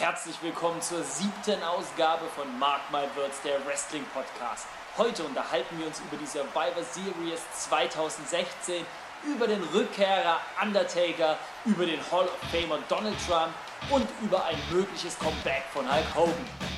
Herzlich willkommen zur siebten Ausgabe von Mark My Words, der Wrestling Podcast. Heute unterhalten wir uns über die Survivor Series 2016, über den Rückkehrer Undertaker, über den Hall of Famer Donald Trump und über ein mögliches Comeback von Hulk Hogan.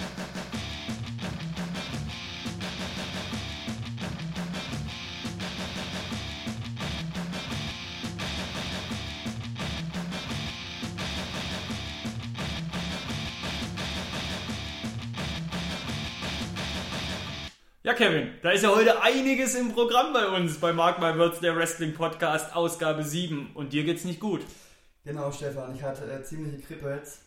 Kevin, da ist ja heute einiges im Programm bei uns, bei Mark My Words, der Wrestling Podcast, Ausgabe 7. Und dir geht's nicht gut. Genau, Stefan, ich hatte äh, ziemliche Krippels.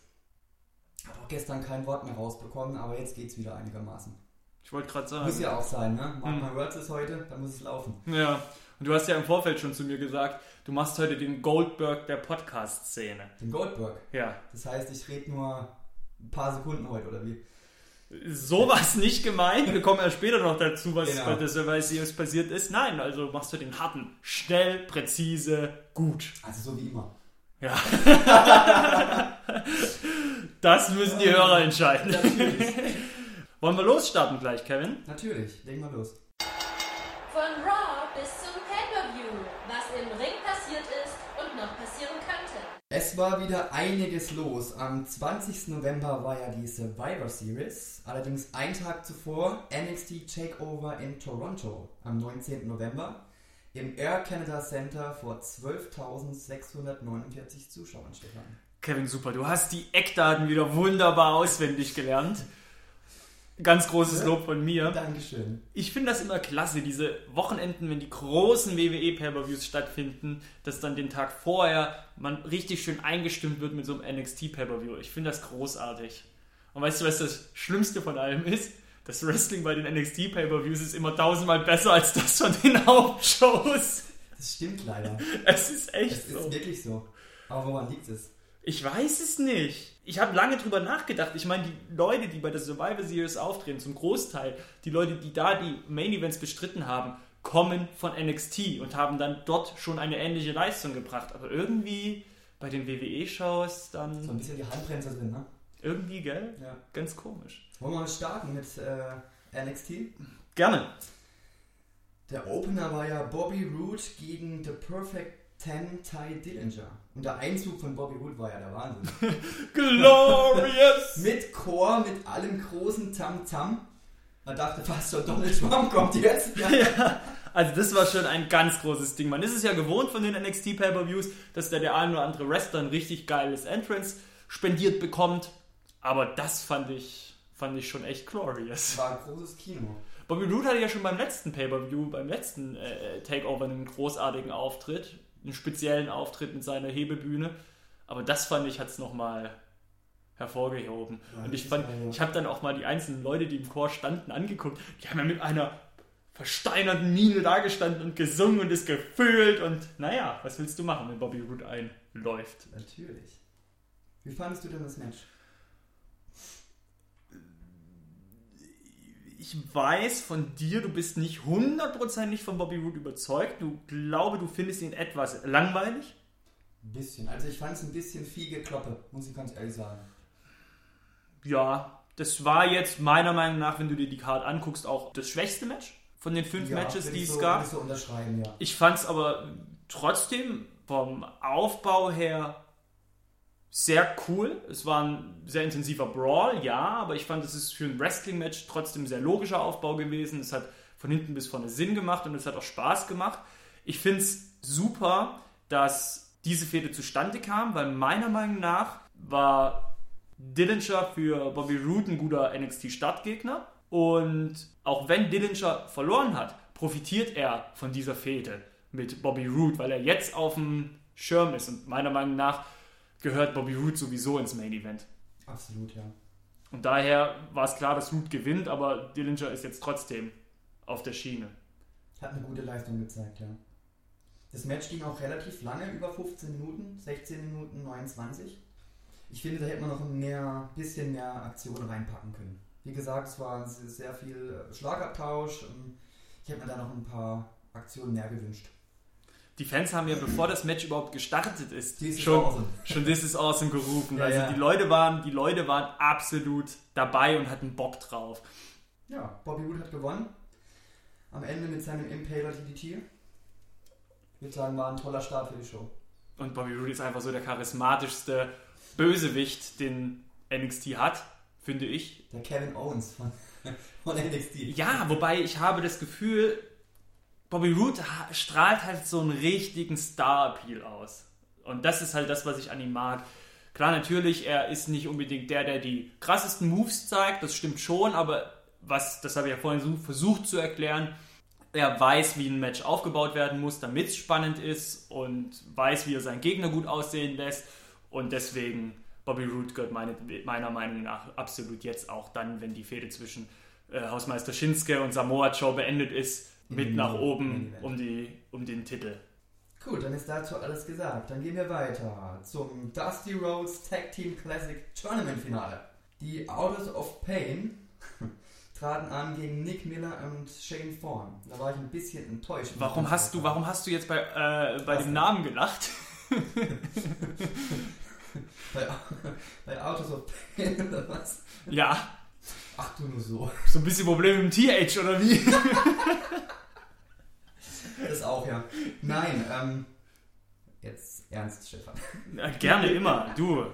Habe auch gestern kein Wort mehr rausbekommen, aber jetzt geht's wieder einigermaßen. Ich wollte gerade sagen. Muss ja auch sein, ne? Mark Hm. My Words ist heute, dann muss es laufen. Ja, und du hast ja im Vorfeld schon zu mir gesagt, du machst heute den Goldberg der Podcast-Szene. Den Goldberg. Ja, Das heißt, ich rede nur ein paar Sekunden heute, oder wie? Sowas nicht gemeint. Wir kommen ja später noch dazu, was Genau. bei der Survivor Series passiert ist. Nein, also machst du den harten, schnell, präzise, gut. Also so wie immer. Ja. das müssen die Hörer entscheiden. Natürlich. Wollen wir losstarten gleich, Kevin? Natürlich, legen wir los. Von Raw Es war wieder einiges los. Am 20. November war ja die Survivor Series. Allerdings einen Tag zuvor NXT Takeover in Toronto am 19. November im Air Canada Center vor 12.649 Zuschauern, Stefan. Kevin, super. Du hast die Eckdaten wieder wunderbar auswendig gelernt. Ganz großes Lob von mir. Dankeschön. Ich finde das immer klasse, diese Wochenenden, wenn die großen WWE Pay-Per-Views stattfinden, dass dann den Tag vorher man richtig schön eingestimmt wird mit so einem NXT Pay-Per-View. Ich finde das großartig. Und weißt du, was das Schlimmste von allem ist? Das Wrestling bei den NXT Pay-Per-Views ist immer tausendmal besser als das von den Hauptshows. Das stimmt leider. Es ist echt Es so. ist wirklich so. Aber woran liegt es? Ich weiß es nicht. Ich habe lange drüber nachgedacht. Ich meine, die Leute, die bei der Survivor Series auftreten, zum Großteil, die Leute, die da die Main Events bestritten haben, kommen von NXT und haben dann dort schon eine ähnliche Leistung gebracht. Aber irgendwie bei den WWE-Shows So ein dann bisschen die Handbremse drin, ne? irgendwie, gell? Ja. Ganz komisch. Wollen wir mal starten mit äh, NXT? Gerne. Der Opener war ja Bobby Roode gegen The Perfect Ten Ty Dillinger. Und der Einzug von Bobby Roode war ja der Wahnsinn. Glorious! mit Chor, mit allem großen Tam-Tam. Man dachte fast schon, Donald Trump kommt jetzt. Ja. ja, also das war schon ein ganz großes Ding. Man ist es ja gewohnt von den NXT Pay-Per-Views, dass da der ein oder andere Wrestler ein richtig geiles Entrance spendiert bekommt. Aber das fand ich, fand ich schon echt glorious. War ein großes Kino. Bobby Roode hatte ja schon beim letzten Pay-Per-View, beim letzten äh, Takeover einen großartigen Auftritt, einen speziellen Auftritt mit seiner Hebebühne. Aber das fand ich, hat es nochmal hervorgehoben. Ja, Und ich fand, ich habe dann auch mal die einzelnen Leute, die im Chor standen, angeguckt. Die haben ja mit einer versteinerten Miene dagestanden und gesungen und es gefühlt. Und naja, was willst du machen, wenn Bobby Roode einläuft? Natürlich. Wie fandest du denn das Match? Ich weiß von dir, du bist nicht hundertprozentig von Bobby Roode überzeugt. Du glaube, du findest ihn etwas langweilig. Ein bisschen. Also ich fand es ein bisschen viel Gekloppe, muss ich ganz ehrlich sagen. Ja, das war jetzt meiner Meinung nach, wenn du dir die Card anguckst, auch das schwächste Match von den fünf Ja, Matches, die es so, gab. ich so unterschreiben, ja. Ich fand es aber trotzdem vom Aufbau her sehr cool. Es war ein sehr intensiver Brawl, ja, aber ich fand, es ist für ein Wrestling-Match trotzdem ein sehr logischer Aufbau gewesen. Es hat von hinten bis vorne Sinn gemacht und es hat auch Spaß gemacht. Ich finde es super, dass diese Fehde zustande kam, weil meiner Meinung nach war Dillinger für Bobby Roode ein guter NXT-Startgegner. Und auch wenn Dillinger verloren hat, profitiert er von dieser Fehde mit Bobby Roode, weil er jetzt auf dem Schirm ist. Und meiner Meinung nach gehört Bobby Roode sowieso ins Main Event. Absolut, ja. Und daher war es klar, dass Roode gewinnt, aber Dillinger ist jetzt trotzdem auf der Schiene. Hat eine gute Leistung gezeigt, ja. Das Match ging auch relativ lange, über 15 Minuten, 16 Minuten 29. Ich finde, da hätte man noch ein mehr, bisschen mehr Aktion reinpacken können. Wie gesagt, es war sehr viel Schlagabtausch. und Ich hätte mir da noch ein paar Aktionen mehr gewünscht. Die Fans haben ja, bevor das Match überhaupt gestartet ist, This is schon, awesome. schon This is awesome gerufen. Ja, also ja. die Leute waren, die Leute waren absolut dabei und hatten Bock drauf. Ja, Bobby Roode hat gewonnen. Am Ende mit seinem Impaler DDT. Ich würde sagen, war ein toller Start für die Show. Und Bobby Roode ist einfach so der charismatischste Bösewicht, den NXT hat, finde ich. Der Kevin Owens von, von NXT. Ja, wobei ich habe das Gefühl, Bobby ha- strahlt halt so einen richtigen Star-Appeal aus. Und das ist halt das, was ich an ihm mag. Klar, natürlich, er ist nicht unbedingt der, der die krassesten Moves zeigt, das stimmt schon, aber was, das habe ich ja vorhin so versucht zu erklären, er weiß, wie ein Match aufgebaut werden muss, damit es spannend ist und weiß, wie er seinen Gegner gut aussehen lässt. Und deswegen, Bobby Roode gehört meine, meiner Meinung nach absolut jetzt auch dann, wenn die Fehde zwischen äh, Hausmeister Shinsuke und Samoa Joe beendet ist, mit nach oben um, die, um den Titel. Gut, dann ist dazu alles gesagt. Dann gehen wir weiter zum Dusty Rhodes Tag Team Classic Tournament Finale. Die Autos of Pain traten an gegen Nick Miller und Shane Thorne. Da war ich ein bisschen enttäuscht. Warum hast du, warum hast du jetzt bei, äh, bei dem? Namen gelacht? Bei, bei Autos of Pain oder was? Ja, Ach du nur so. so ein bisschen Probleme im TH oder wie? Das auch, ja. Nein, ähm. Jetzt ernst, Stefan. Ja, gerne immer, du.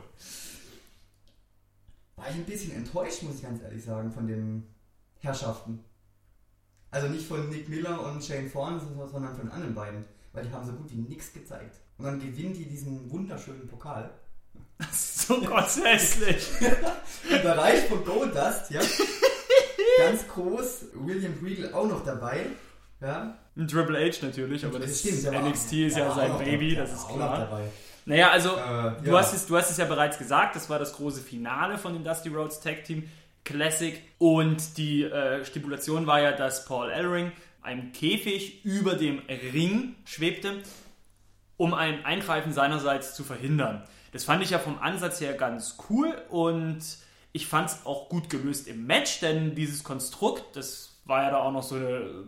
War ich ein bisschen enttäuscht, muss ich ganz ehrlich sagen, von den Herrschaften. Also nicht von Nick Miller und Shane Thorne, sondern von den anderen beiden. Weil die haben so gut wie nichts gezeigt. Und dann gewinnen die diesen wunderschönen Pokal. So gotthässlich. Überreicht von Goldust, ja. Ganz groß. William Regal auch noch dabei. Ja. Ein Triple H natürlich, aber das stimmt, der war- NXT ist ja war sein Baby, dabei. das ist klar. Naja, also Äh, du, ja. hast es, du hast es ja bereits gesagt, das war das große Finale von dem Dusty Rhodes Tag Team Classic und die äh, Stipulation war ja, dass Paul Ellering einem Käfig über dem Ring schwebte, um ein Eingreifen seinerseits zu verhindern. Das fand ich ja vom Ansatz her ganz cool und ich fand es auch gut gelöst im Match, denn dieses Konstrukt, das war ja da auch noch so eine,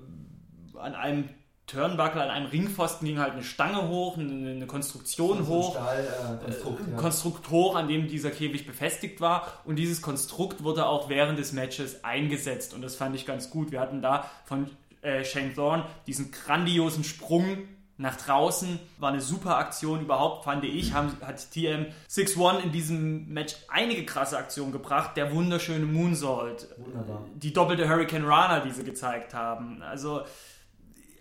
an einem Turnbuckle, an einem Ringpfosten ging halt eine Stange hoch, eine, eine Konstruktion So ein hoch. Stahl, äh, Konstrukt, Ein ja. Konstrukt hoch, an dem dieser Käfig befestigt war. Und dieses Konstrukt wurde auch während des Matches eingesetzt. Und das fand ich ganz gut. Wir hatten da von äh, Shane Thorne diesen grandiosen Sprung nach draußen. War eine super Aktion überhaupt, fand ich. Haben, hat TM 6-1 in diesem Match einige krasse Aktionen gebracht. Der wunderschöne Moonsault. Wunderbar. Die doppelte Hurricane Rana, die sie gezeigt haben. Also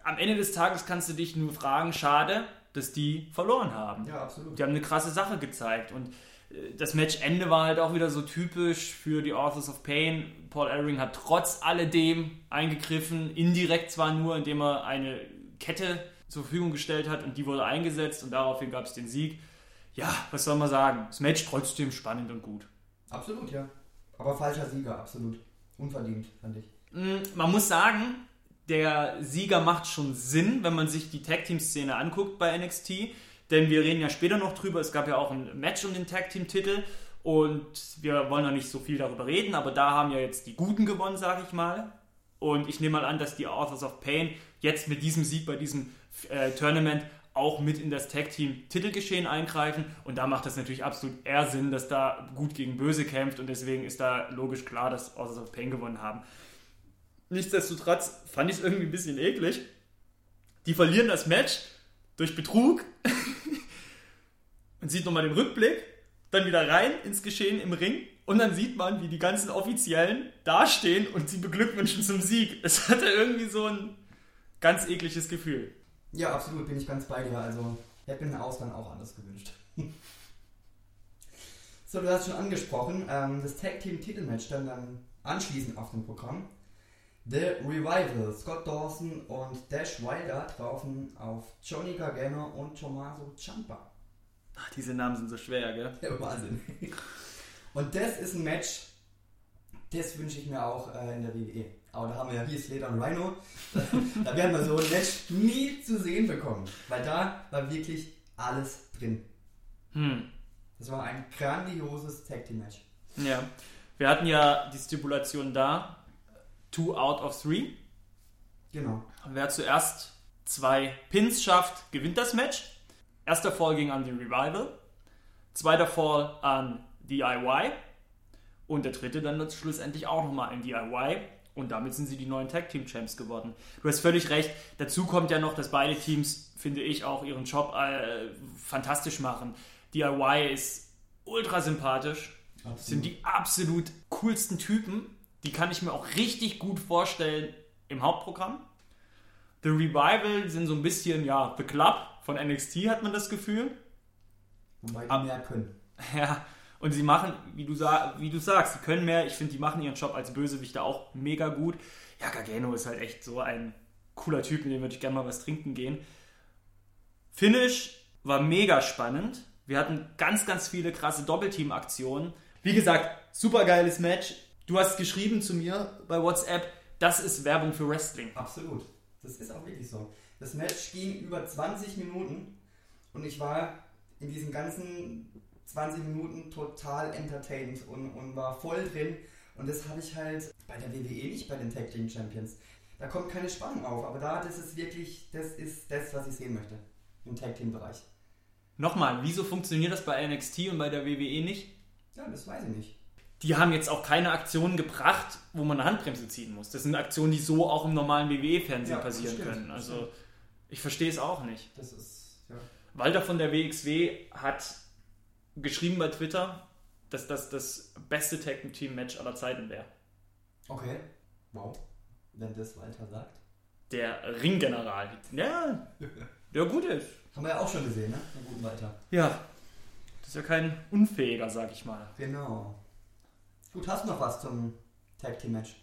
am Ende des Tages kannst du dich nur fragen, schade, dass die verloren haben. Ja, absolut. Die haben eine krasse Sache gezeigt und äh, das Matchende war halt auch wieder so typisch für die Authors of Pain. Paul Ellering hat trotz alledem eingegriffen, indirekt zwar nur, indem er eine Kette zur Verfügung gestellt hat und die wurde eingesetzt und daraufhin gab es den Sieg. Ja, was soll man sagen? Das Match trotzdem spannend und gut. Absolut, ja. Aber falscher Sieger, absolut. Unverdient, fand ich. Mm, Man muss sagen, der Sieger macht schon Sinn, wenn man sich die Tag-Team-Szene anguckt bei NXT. Denn wir reden ja später noch drüber. Es gab ja auch ein Match um den Tag-Team-Titel. Und wir wollen noch nicht so viel darüber reden, aber da haben ja jetzt die Guten gewonnen, sage ich mal. Und ich nehme mal an, dass die Authors of Pain jetzt mit diesem Sieg bei diesem äh, Tournament auch mit in das Tag-Team-Titelgeschehen eingreifen. Und da macht das natürlich absolut eher Sinn, dass da gut gegen böse kämpft. Und deswegen ist da logisch klar, dass Authors of Pain gewonnen haben. Nichtsdestotrotz fand ich es irgendwie ein bisschen eklig. Die verlieren das Match durch Betrug. Man sieht nochmal den Rückblick, dann wieder rein ins Geschehen im Ring und dann sieht man, wie die ganzen Offiziellen dastehen und sie beglückwünschen zum Sieg. Es hatte irgendwie so ein ganz ekliges Gefühl. Ja, absolut, bin ich ganz bei dir. Also, ich hätte mir den Ausgang auch anders gewünscht. so, du hast schon angesprochen, ähm, das Tag Team Titelmatch stand dann anschließend auf dem Programm. The Revival, Scott Dawson und Dash Wilder trafen auf Johnny Gargano und Tommaso Ciampa. Ach, diese Namen sind so schwer, gell? Der Wahnsinn. Und das ist ein Match, das wünsche ich mir auch äh, in der WWE. Aber da haben wir ja hier Slater und Rhino. da werden wir so ein Match nie zu sehen bekommen. Weil da war wirklich alles drin. Hm. Das war ein grandioses Tag Team Match. Ja. Wir hatten ja die Stipulation da, two out of three. Genau. Wer zuerst zwei Pins schafft, gewinnt das Match. Erster Fall ging an die Revival, zweiter Fall an DIY und der dritte dann schlussendlich auch nochmal an DIY. Und damit sind sie die neuen Tag Team Champs geworden. Du hast völlig recht. Dazu kommt ja noch, dass beide Teams, finde ich, auch ihren Job äh, fantastisch machen. DIY ist ultra sympathisch. Absolut. Sind die absolut coolsten Typen. Die kann ich mir auch richtig gut vorstellen im Hauptprogramm. The Revival sind so ein bisschen, ja, The Club von NXT hat man das Gefühl. Wobei die mehr können. Ja, und sie machen, wie du, wie du sagst, sie können mehr. Ich finde, die machen ihren Job als Bösewichter auch mega gut. Ja, Gargano ist halt echt so ein cooler Typ, mit dem würde ich gerne mal was trinken gehen. Finish war mega spannend. Wir hatten ganz, ganz viele krasse Doppelteam-Aktionen. Wie gesagt, super geiles Match. Du hast geschrieben zu mir bei WhatsApp, das ist Werbung für Wrestling. Absolut. Das ist auch wirklich so. Das Match ging über 20 Minuten und ich war in diesen ganzen 20 Minuten total entertained und, und war voll drin. Und das habe ich halt bei der WWE nicht bei den Tag Team Champions. Da kommt keine Spannung auf, aber da, das ist wirklich, das ist das, was ich sehen möchte im Tag Team Bereich. Nochmal, wieso funktioniert das bei NXT und bei der WWE nicht? Ja, das weiß ich nicht. Die haben jetzt auch keine Aktionen gebracht, wo man eine Handbremse ziehen muss. Das sind Aktionen, die so auch im normalen WWE-Fernsehen ja, passieren stimmt, können. Also ich verstehe es auch nicht. Das ist, ja. Walter von der WXW hat geschrieben bei Twitter, dass das das beste Tag Team Match aller Zeiten wäre. Okay. Wow. Wenn das Walter sagt. Der Ringgeneral. Ja, der gut ist. Haben wir ja auch schon gesehen, ne? Den guten Walter. Ja. Das ist ja kein Unfähiger, sag ich mal. Genau. Gut, hast du noch was zum Tag Team Match?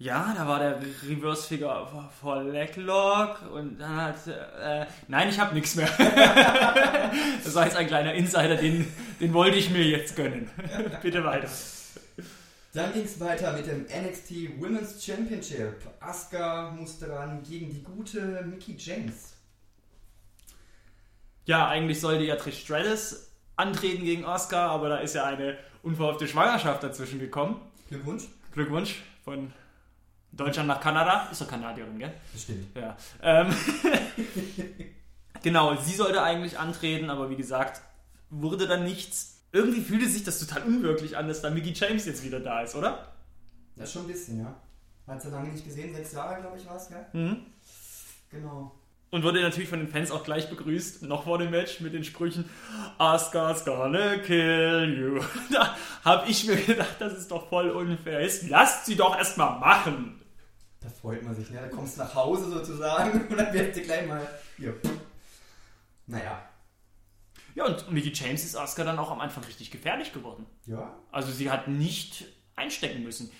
Ja, da war der Reverse Figure vor Leglock und dann hat. Äh, nein, ich habe nichts mehr. das war jetzt ein kleiner Insider, den, den wollte ich mir jetzt gönnen. Bitte weiter. Dann ging es weiter mit dem NXT Women's Championship. Asuka musste ran gegen die gute Mickey James. Ja, eigentlich sollte ja Trish Stratus antreten gegen Asuka, aber da ist ja eine unverhoffte Schwangerschaft dazwischen gekommen. Glückwunsch. Glückwunsch von Deutschland nach Kanada. Ist doch Kanadierin, gell? Bestimmt. Ja. Ähm, genau, sie sollte eigentlich antreten, aber wie gesagt, wurde dann nichts. Irgendwie fühlte sich das total unwirklich an, dass da Mickey James jetzt wieder da ist, oder? Ja, schon ein bisschen, ja. Hat sie lange nicht gesehen, sechs Jahre, glaube ich, war es, gell? Mhm. Genau. Und wurde natürlich von den Fans auch gleich begrüßt, noch vor dem Match mit den Sprüchen Asuka's gonna kill you. Da habe ich mir gedacht, das ist doch voll unfair. Jetzt lasst sie doch erstmal machen. Da freut man sich, ne? Da kommst du nach Hause sozusagen und dann wirst du gleich mal hier. Naja. Ja, und Mickey James ist Asuka dann auch am Anfang richtig gefährlich geworden. Ja. Also sie hat nicht einstecken müssen.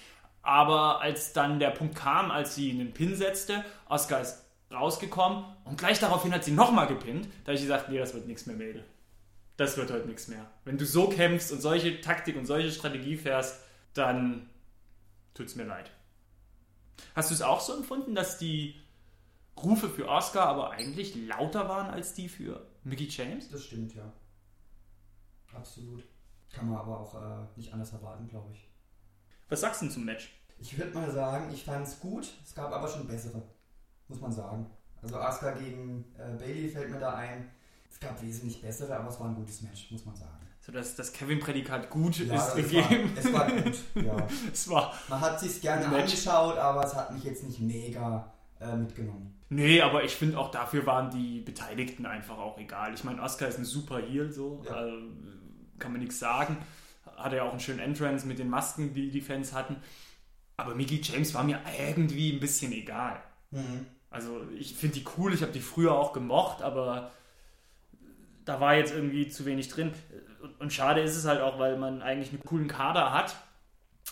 Aber als dann der Punkt kam, als sie einen Pin setzte, Asuka ist rausgekommen und gleich daraufhin hat sie nochmal gepinnt, da habe ich gesagt, nee, das wird nichts mehr, Mädel. Das wird heute nichts mehr. Wenn du so kämpfst und solche Taktik und solche Strategie fährst, dann tut es mir leid. Hast du es auch so empfunden, dass die Rufe für Oscar aber eigentlich lauter waren als die für Mickey James? Das stimmt, ja. Absolut. Kann man aber auch äh, nicht anders erwarten, glaube ich. Was sagst du zum Match? Ich würde mal sagen, ich fand es gut. Es gab aber schon bessere, muss man sagen. Also Asuka gegen äh, Bailey fällt mir da ein. Es gab wesentlich bessere, aber es war ein gutes Match, muss man sagen so dass das Kevin-Prädikat gut ja, ist gegeben. War, es war gut, ja. es war Man hat sich gerne angeschaut, aber es hat mich jetzt nicht mega äh, mitgenommen. Nee, aber ich finde auch dafür waren die Beteiligten einfach auch egal. Ich meine, Oscar ist ein super Heal, so ja. also, kann man nichts sagen. Hatte ja auch einen schönen Entrance mit den Masken, die die Fans hatten. Aber Mickey James war mir irgendwie ein bisschen egal. Mhm. Also ich finde die cool, ich habe die früher auch gemocht, aber da war jetzt irgendwie zu wenig drin und schade ist es halt auch, weil man eigentlich einen coolen Kader hat,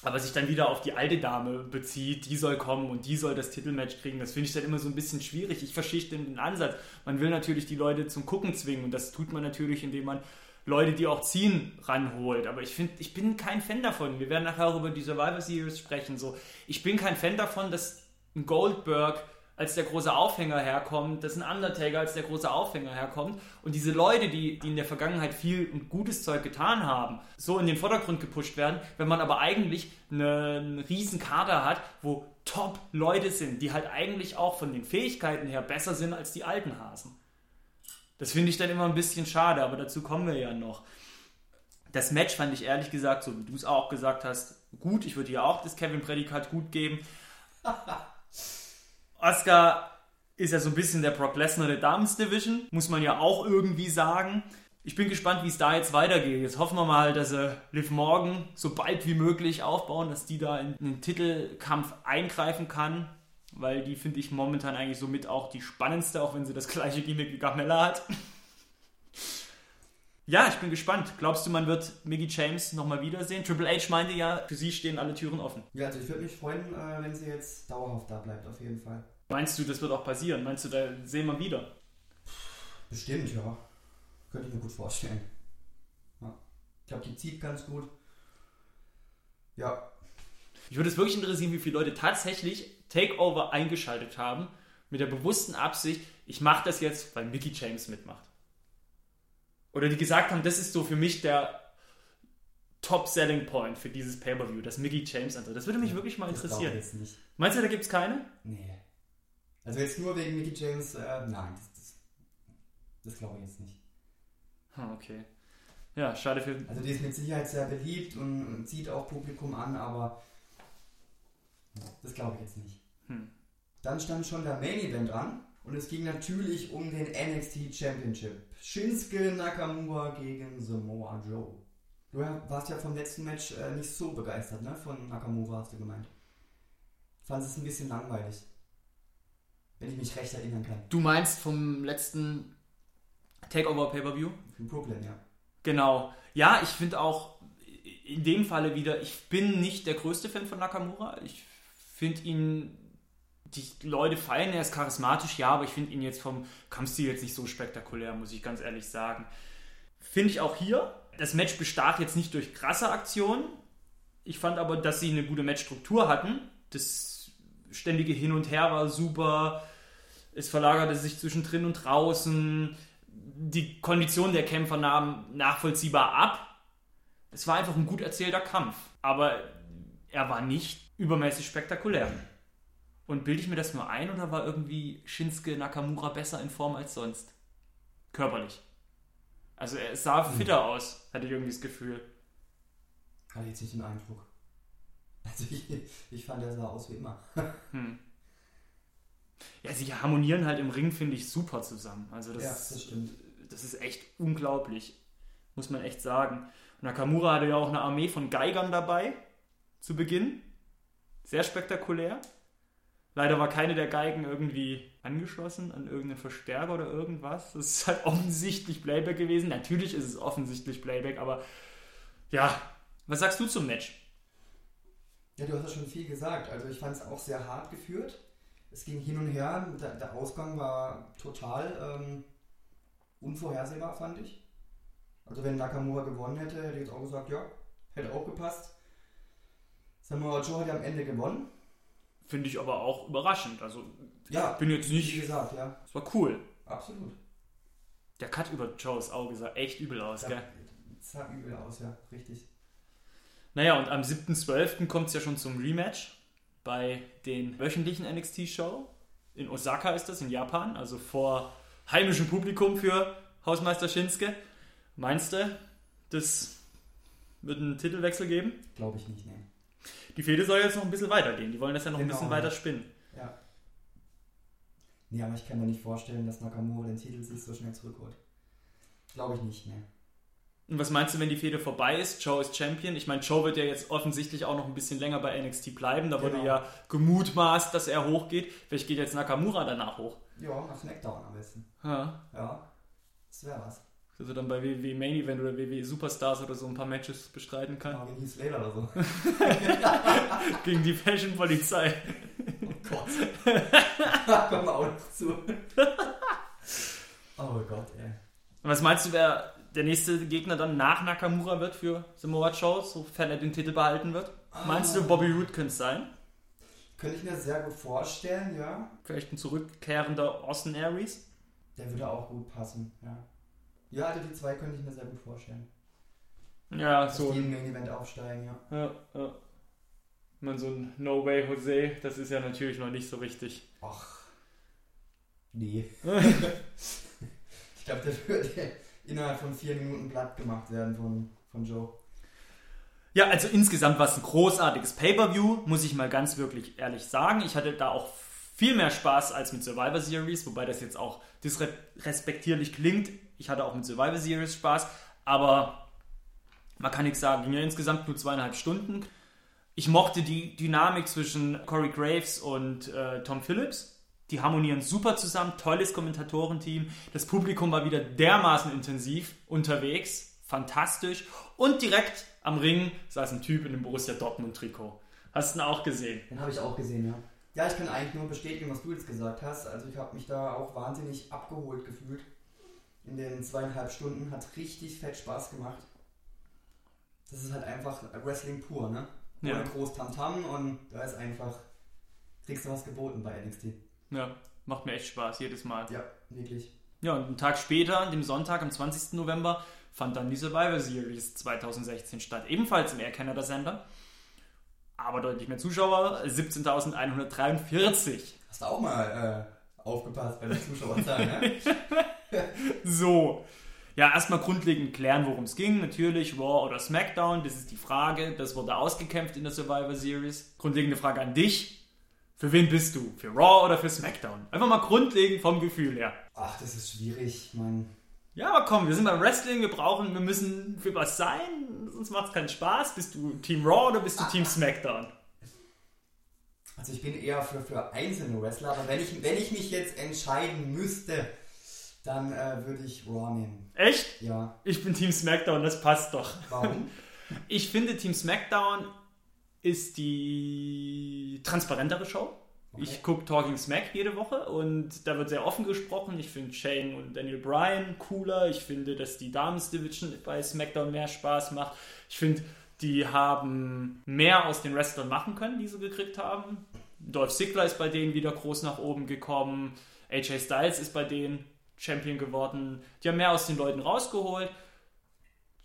aber sich dann wieder auf die alte Dame bezieht, die soll kommen und die soll das Titelmatch kriegen. Das finde ich dann immer so ein bisschen schwierig. Ich verstehe den Ansatz. Man will natürlich die Leute zum Gucken zwingen und das tut man natürlich, indem man Leute, die auch ziehen, ranholt. Aber ich finde, ich bin kein Fan davon. Wir werden nachher auch über die Survivor Series sprechen. So, ich bin kein Fan davon, dass ein Goldberg als der große Aufhänger herkommt, dass ein Undertaker als der große Aufhänger herkommt und diese Leute, die, die in der Vergangenheit viel und gutes Zeug getan haben, so in den Vordergrund gepusht werden, wenn man aber eigentlich eine, einen riesen Kader hat, wo Top-Leute sind, die halt eigentlich auch von den Fähigkeiten her besser sind als die alten Hasen. Das finde ich dann immer ein bisschen schade, aber dazu kommen wir ja noch. Das Match fand ich ehrlich gesagt, so wie du es auch gesagt hast, gut. Ich würde dir auch das Kevin Prädikat gut geben. Oscar ist ja so ein bisschen der Brock Lesnar der Damens Division, muss man ja auch irgendwie sagen. Ich bin gespannt, wie es da jetzt weitergeht. Jetzt hoffen wir mal, dass sie Liv Morgan so bald wie möglich aufbauen, dass die da in den Titelkampf eingreifen kann, weil die finde ich momentan eigentlich somit auch die spannendste, auch wenn sie das gleiche Gimmick wie Carmella hat. Ja, ich bin gespannt. Glaubst du, man wird Miggy James nochmal wiedersehen? Triple H meinte ja, für sie stehen alle Türen offen. Ja, also ich würde mich freuen, äh, wenn sie jetzt dauerhaft da bleibt, auf jeden Fall. Meinst du, das wird auch passieren? Meinst du, da sehen wir wieder? Bestimmt, ja. Könnte ich mir gut vorstellen. Ja. Ich glaube, die zieht ganz gut. Ja. Ich würde es wirklich interessieren, wie viele Leute tatsächlich Takeover eingeschaltet haben, mit der bewussten Absicht, ich mache das jetzt, weil Mickey James mitmacht. Oder die gesagt haben, das ist so für mich der Top-Selling Point für dieses Pay-Per-View, das Mickey James antritt. Das würde mich wirklich mal Das glaube interessieren. ich jetzt nicht. Meinst du, da gibt es keine? Nee. Also jetzt nur wegen Mickey James, äh, nein, das, das, das glaube ich jetzt nicht. Ah, okay. Ja, schade für. Also die ist mit Sicherheit sehr beliebt und, und zieht auch Publikum an, aber ja, das glaube ich jetzt nicht. Hm. Dann stand schon der Main Event an und es ging natürlich um den NXT Championship. Shinsuke Nakamura gegen Samoa Joe. Du warst ja vom letzten Match äh, nicht so begeistert, ne? Von Nakamura hast du gemeint. Fandest es ein bisschen langweilig. Wenn ich mich recht erinnern kann. Du meinst vom letzten Takeover Pay-Per-View? Von Brooklyn, ja. Genau. Ja, ich finde auch in dem Falle wieder, ich bin nicht der größte Fan von Nakamura. Ich finde ihn, die Leute feiern, er ist charismatisch, ja, aber ich finde ihn jetzt vom Kampfstil jetzt nicht so spektakulär, muss ich ganz ehrlich sagen. Finde ich auch hier. Das Match bestach jetzt nicht durch krasse Aktionen. Ich fand aber, dass sie eine gute Matchstruktur hatten. Das ständige Hin und Her war super. Es verlagerte sich zwischen drin und draußen. Die Kondition der Kämpfer nahm nachvollziehbar ab. Es war einfach ein gut erzählter Kampf. Aber er war nicht übermäßig spektakulär. Und bilde ich mir das nur ein oder war irgendwie Shinsuke Nakamura besser in Form als sonst? Körperlich. Also er sah fitter aus, hatte ich irgendwie das Gefühl. Hatte ich jetzt nicht den Eindruck. Also ich, ich fand, er sah aus wie immer. Hm. Ja, sie harmonieren halt im Ring, finde ich, super zusammen. Also das, Ja, das stimmt. das ist echt unglaublich. Muss man echt sagen. Und Nakamura hatte ja auch eine Armee von Geigern dabei zu Beginn. Sehr spektakulär. Leider war keine der Geigen irgendwie angeschlossen an irgendeinen Verstärker oder irgendwas. Das ist halt offensichtlich Playback gewesen. Natürlich ist es offensichtlich Playback, aber ja. Was sagst du zum Match? Ja, du hast ja schon viel gesagt. Also ich fand es auch sehr hart geführt. Es ging hin und her. Der, der Ausgang war total ähm, unvorhersehbar, fand ich. Also wenn Nakamura gewonnen hätte, hätte ich jetzt auch gesagt, ja, hätte auch gepasst. Samoa Joe hat ja am Ende gewonnen. Finde ich aber auch überraschend. Also, Ja, bin jetzt wie nicht. gesagt, ja, Es war cool. absolut. Der Cut über Joes Auge sah echt übel aus, Ja, gell? sah übel aus, ja, richtig. Naja, und am 7.12. kommt es ja schon zum Rematch bei den wöchentlichen NXT-Show. In Osaka ist das, in Japan, also vor heimischem Publikum für Hausmeister Shinsuke. Meinst du, das wird einen Titelwechsel geben? Glaube ich nicht, ne. Die Fehde soll jetzt noch ein bisschen weitergehen. Die wollen das ja noch ein Genau. bisschen weiter spinnen. Ja. Nee, aber ich kann mir nicht vorstellen, dass Nakamura den Titel sich so schnell zurückholt. Glaube ich nicht, ne. Und was meinst du, wenn die Fehde vorbei ist? Joe ist Champion. Ich meine, Joe wird ja jetzt offensichtlich auch noch ein bisschen länger bei NXT bleiben. Da wurde Genau. ja gemutmaßt, dass er hochgeht. Vielleicht geht jetzt Nakamura danach hoch. Ja, nach SmackDown am besten. Ja. Ja, das wäre was. Dass er dann bei WWE Main Event oder WWE Superstars oder so ein paar Matches bestreiten kann. Genau, gegen Heath Slater oder so. Gegen die Fashion Polizei. Oh Gott. Kommen wir auch noch zu. oh Gott, ey. Und was meinst du, wer der nächste Gegner dann nach Nakamura wird für Samoa Joe, sofern er den Titel behalten wird? Meinst du, Bobby Roode könnte es sein? Könnte ich mir sehr gut vorstellen, ja. Vielleicht ein zurückkehrender Austin Aries. Der würde auch gut passen, ja. Ja, also die zwei könnte ich mir sehr gut vorstellen. Ja, Dass so die ein im Main Event aufsteigen, ja. Ja, ja. Meine, so ein No Way Jose, das ist ja natürlich noch nicht so richtig. Ach. Nee. ich glaube, der würde innerhalb von vier Minuten platt gemacht werden von, von Joe. Ja, also insgesamt war es ein großartiges Pay-Per-View, muss ich mal ganz wirklich ehrlich sagen. Ich hatte da auch viel mehr Spaß als mit Survivor Series, wobei das jetzt auch disrespektierlich klingt. Ich hatte auch mit Survivor Series Spaß, aber man kann nichts sagen. Ging ja insgesamt nur zweieinhalb Stunden. Ich mochte die Dynamik zwischen Corey Graves und äh, Tom Phillips. Die harmonieren super zusammen, tolles Kommentatorenteam. Das Publikum war wieder dermaßen intensiv unterwegs, fantastisch. Und direkt am Ring saß ein Typ in dem Borussia Dortmund Trikot. Hast du ihn auch gesehen? Den habe ich auch gesehen, ja. Ja, ich kann eigentlich nur bestätigen, was du jetzt gesagt hast. Also ich habe mich da auch wahnsinnig abgeholt gefühlt. In den zweieinhalb Stunden hat richtig fett Spaß gemacht. Das ist halt einfach Wrestling pur, ne? Ohne Ja. groß Tamtam und da ist einfach, kriegst du was geboten bei NXT. Ja, macht mir echt Spaß jedes Mal. Ja, wirklich. Ja, und einen Tag später, dem Sonntag, am 20. November, fand dann die Survivor Series 2016 statt. Ebenfalls im Air Canada Center. Aber deutlich mehr Zuschauer, 17.143. Hast du auch mal äh, aufgepasst bei den Zuschauerzahlen, ne? So. Ja, erstmal grundlegend klären, worum es ging. Natürlich Raw oder SmackDown, das ist die Frage. Das wurde ausgekämpft in der Survivor Series. Grundlegende Frage an dich. Für wen bist du? Für Raw oder für SmackDown? Einfach mal grundlegend vom Gefühl her. Ach, das ist schwierig, Mann. Ja, aber komm, wir sind beim Wrestling, wir brauchen, wir müssen für was sein, sonst macht es keinen Spaß. Bist du Team Raw oder bist du Team SmackDown? Also ich bin eher für, für einzelne Wrestler, aber wenn ich, wenn ich mich jetzt entscheiden müsste, dann äh, würde ich Raw nehmen. Echt? Ja. Ich bin Team SmackDown, das passt doch. Warum? Ich finde, Team SmackDown ist die transparentere Show. Okay. Ich gucke Talking Smack jede Woche und da wird sehr offen gesprochen. Ich finde Shane und Daniel Bryan cooler. Ich finde, dass die Damens Division bei SmackDown mehr Spaß macht. Ich finde, die haben mehr aus den Wrestlern machen können, die sie gekriegt haben. Dolph Ziggler ist bei denen wieder groß nach oben gekommen. AJ Styles ist bei denen Champion geworden. Die haben mehr aus den Leuten rausgeholt.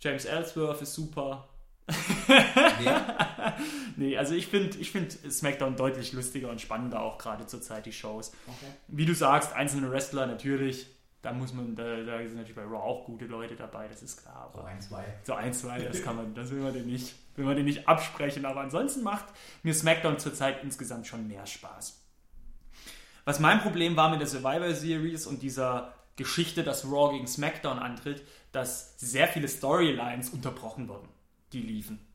James Ellsworth ist super. Wer? Nee, also ich finde ich find SmackDown deutlich lustiger und spannender auch gerade zur Zeit, die Shows. Okay. Wie du sagst, einzelne Wrestler natürlich, da muss man, da, da sind natürlich bei Raw auch gute Leute dabei, das ist klar. Aber ein, zwei. so ein, zwei, das kann man, das will man den nicht, will man den nicht absprechen. Aber ansonsten macht mir SmackDown zurzeit insgesamt schon mehr Spaß. Was mein Problem war mit der Survivor Series und dieser Geschichte, dass Raw gegen SmackDown antritt, dass sehr viele Storylines unterbrochen wurden, die liefen.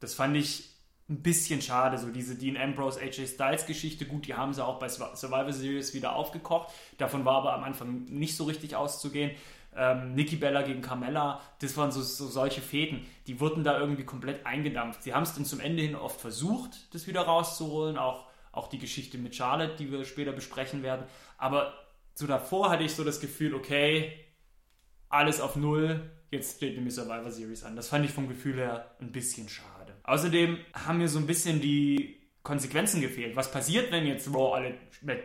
Das fand ich ein bisschen schade, so diese Dean Ambrose, AJ Styles Geschichte. Gut, die haben sie auch bei Survivor Series wieder aufgekocht. Davon war aber am Anfang nicht so richtig auszugehen. Ähm, Nikki Bella gegen Carmella, das waren so, so solche Fäden, die wurden da irgendwie komplett eingedampft. Sie haben es dann zum Ende hin oft versucht, das wieder rauszuholen, auch, auch die Geschichte mit Charlotte, die wir später besprechen werden. Aber so davor hatte ich so das Gefühl, okay, alles auf Null, jetzt steht die Survivor Series an. Das fand ich vom Gefühl her ein bisschen schade. Außerdem haben mir so ein bisschen die Konsequenzen gefehlt. Was passiert, wenn jetzt Raw alle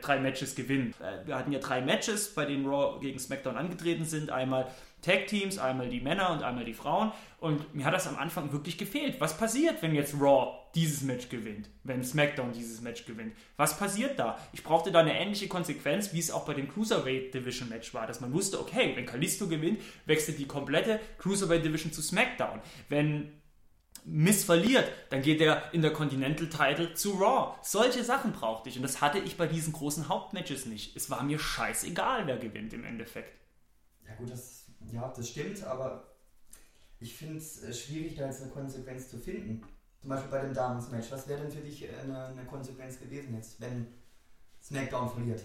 drei Matches gewinnt? Äh, Wir hatten ja drei Matches, bei denen Raw gegen SmackDown angetreten sind. Einmal Tag Teams, einmal die Männer und einmal die Frauen. Und mir hat das am Anfang wirklich gefehlt. Was passiert, wenn jetzt Raw dieses Match gewinnt? Wenn SmackDown dieses Match gewinnt? Was passiert da? Ich brauchte da eine ähnliche Konsequenz, wie es auch bei dem Cruiserweight Division Match war, dass man wusste, okay, wenn Kalisto gewinnt, wechselt die komplette Cruiserweight Division zu SmackDown. Wenn Miss verliert, dann geht er in der Continental Title zu Raw. Solche Sachen brauchte ich und das hatte ich bei diesen großen Hauptmatches nicht. Es war mir scheißegal, wer gewinnt im Endeffekt. Ja gut, das, ja, das stimmt, aber ich finde es äh, schwierig, da jetzt eine Konsequenz zu finden. Zum Beispiel bei dem Damen-Match. Was wäre denn für dich äh, eine, eine Konsequenz gewesen jetzt, wenn SmackDown verliert?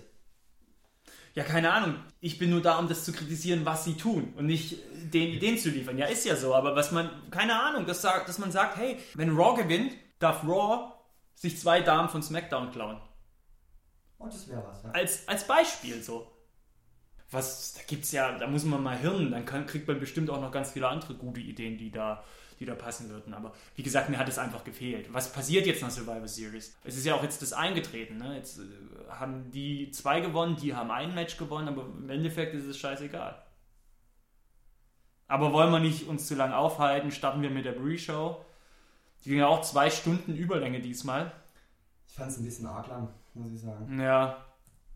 Ja, keine Ahnung. Ich bin nur da, um das zu kritisieren, was sie tun und nicht den Ideen zu liefern. Ja, ist ja so, aber was man, keine Ahnung, dass, dass man sagt, hey, wenn Raw gewinnt, darf Raw sich zwei Damen von SmackDown klauen. Und das wäre was, ja. Als, als Beispiel so. was, da gibt's ja, da muss man mal hirnen, dann kann, kriegt man bestimmt auch noch ganz viele andere gute Ideen, die da, die da passen würden. Aber wie gesagt, mir hat es einfach gefehlt. Was passiert jetzt nach Survivor Series? Es ist ja auch jetzt das eingetreten. Ne? Jetzt äh, haben die zwei gewonnen, die haben ein Match gewonnen, aber im Endeffekt ist es scheißegal. Aber wollen wir nicht uns zu lange aufhalten, starten wir mit der Pre-Show. Die ging ja auch zwei Stunden Überlänge diesmal. Ich fand es ein bisschen arg lang, muss ich sagen. Ja,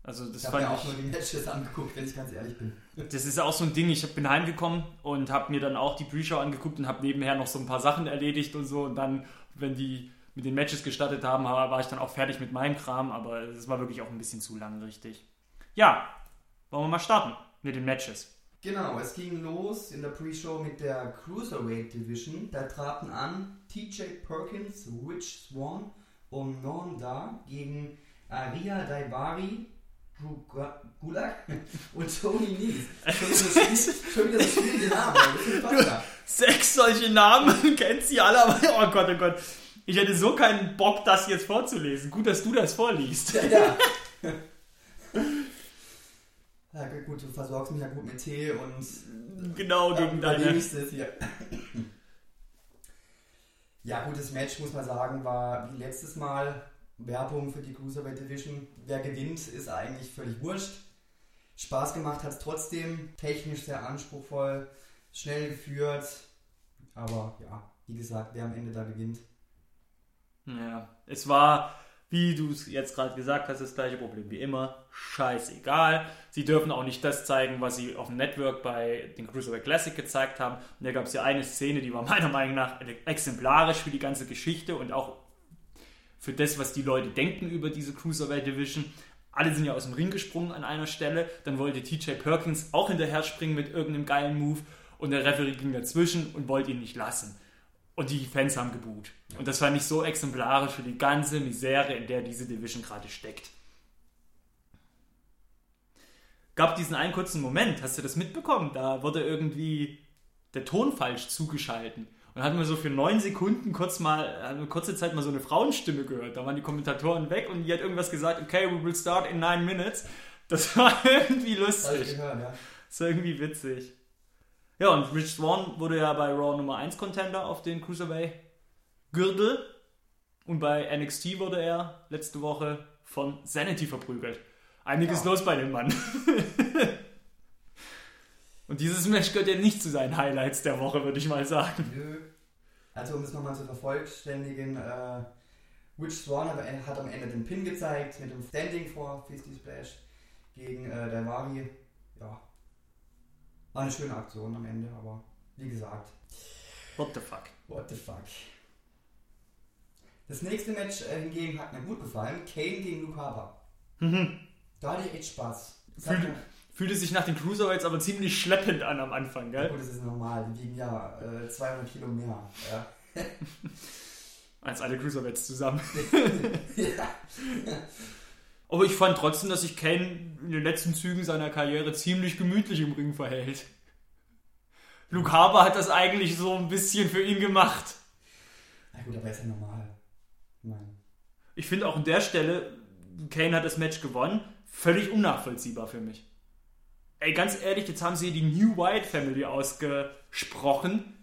also das Ich habe mir auch nur die Matches angeguckt, wenn ich ganz ehrlich bin. Das ist auch so ein Ding, ich bin heimgekommen und habe mir dann auch die Pre-Show angeguckt und habe nebenher noch so ein paar Sachen erledigt und so. Und dann, wenn die mit den Matches gestartet haben, war ich dann auch fertig mit meinem Kram, aber es war wirklich auch ein bisschen zu lang, richtig. Ja, wollen wir mal starten mit den Matches. Genau, es ging los in der Pre-Show mit der Cruiserweight Division. Da traten an TJ Perkins, Rich Swan und Norm Da gegen Aria Daivari, Drew Gu- Gulak und Tony Nese. Schon wieder so schwierig- schon wieder so schwierige Namen. Sechs solche Namen, kennt sie alle, aber oh Gott, oh Gott. Ich hätte so keinen Bock, das jetzt vorzulesen. Gut, dass du das vorliest. Ja. Ja, gut, du versorgst mich ja gut mit Tee und Genau, Ja, gegen überlege deine. ich das hier. Ja, gut, das Match, muss man sagen, war wie letztes Mal Werbung für die Cruiserweight Division. Wer gewinnt, ist eigentlich völlig wurscht. Spaß gemacht hat es trotzdem. Technisch sehr anspruchsvoll, schnell geführt. Aber ja, wie gesagt, wer am Ende da gewinnt. Ja, es war, wie du es jetzt gerade gesagt hast, das gleiche Problem wie immer. Scheißegal. Sie dürfen auch nicht das zeigen, was sie auf dem Network bei den Cruiserweight Classic gezeigt haben. Und da gab es ja eine Szene, die war meiner Meinung nach exemplarisch für die ganze Geschichte und auch für das, was die Leute denken über diese Cruiserweight Division. Alle sind ja aus dem Ring gesprungen an einer Stelle. Dann wollte TJ Perkins auch hinterher springen mit irgendeinem geilen Move. Und der Referee ging dazwischen und wollte ihn nicht lassen. Und die Fans haben geboot. Und das fand ich so exemplarisch für die ganze Misere, in der diese Division gerade steckt. Gab diesen einen kurzen Moment, hast du das mitbekommen? Da wurde irgendwie der Ton falsch zugeschalten. Und hatten wir so für neun Sekunden kurz mal, wir kurze Zeit mal so eine Frauenstimme gehört. Da waren die Kommentatoren weg und die hat irgendwas gesagt, okay, we will start in nine minutes. Das war irgendwie lustig. gehört, ja. Das war irgendwie witzig. Ja, und Rich Swan wurde ja bei Raw Nummer 1 Contender auf den Cruiserweight Gürtel. Und bei NXT wurde er letzte Woche von Sanity verprügelt. Einiges Ja. los bei dem Mann. und dieses Match gehört ja nicht zu seinen Highlights der Woche, würde ich mal sagen. Nö. Also um es nochmal zu vervollständigen, äh, Rich Swan hat, am Ende den Pin gezeigt mit dem Standing vor Fisty Splash gegen äh, Daivari. Ja, war eine schöne Aktion am Ende, aber wie gesagt, What the fuck? what the fuck. Das nächste Match äh, hingegen hat mir gut gefallen, Kane gegen Luke Harper. Mhm. Da hatte ich echt Spaß. Hat Fühlte, sich nach den Cruiserweights aber ziemlich schleppend an am Anfang, gell? gut, das ist normal, die wiegen ja äh, 200 Kilo mehr. Ja. Als alle Cruiserweights zusammen. ja. Aber ich fand trotzdem, dass sich Kane in den letzten Zügen seiner Karriere ziemlich gemütlich im Ring verhält. Luke Harper hat das eigentlich so ein bisschen für ihn gemacht. Na gut, aber ist ja normal. Nein. Ich finde auch an der Stelle, Kane hat das Match gewonnen, völlig unnachvollziehbar für mich. Ey, ganz ehrlich, jetzt haben sie die New White Family ausgesprochen.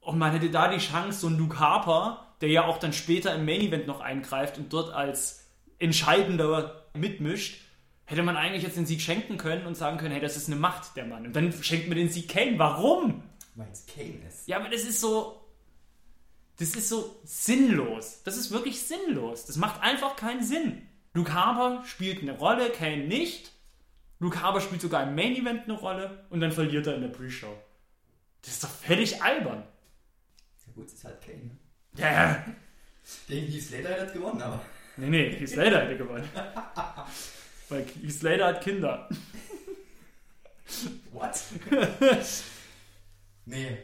Und man hätte da die Chance, so einen Luke Harper, der ja auch dann später im Main Event noch eingreift und dort als entscheidender mitmischt, hätte man eigentlich jetzt den Sieg schenken können und sagen können, hey, das ist eine Macht, der Mann. Und dann schenkt man den Sieg Kane. Warum? Weil es Kane ist. Ja, aber das ist so. Das ist so sinnlos. Das ist wirklich sinnlos. Das macht einfach keinen Sinn. Luke Harper spielt eine Rolle, Kane nicht. Luke Harper spielt sogar im Main Event eine Rolle und dann verliert er in der Pre-Show. Das ist doch völlig albern. Ja gut, es ist halt Kane. Ne? Ja, ja. Gegen Heath Slater hat er gewonnen, aber. Nee, nee, Heath Slater hätte gewonnen. Weil Heath Slater hat Kinder. What? nee.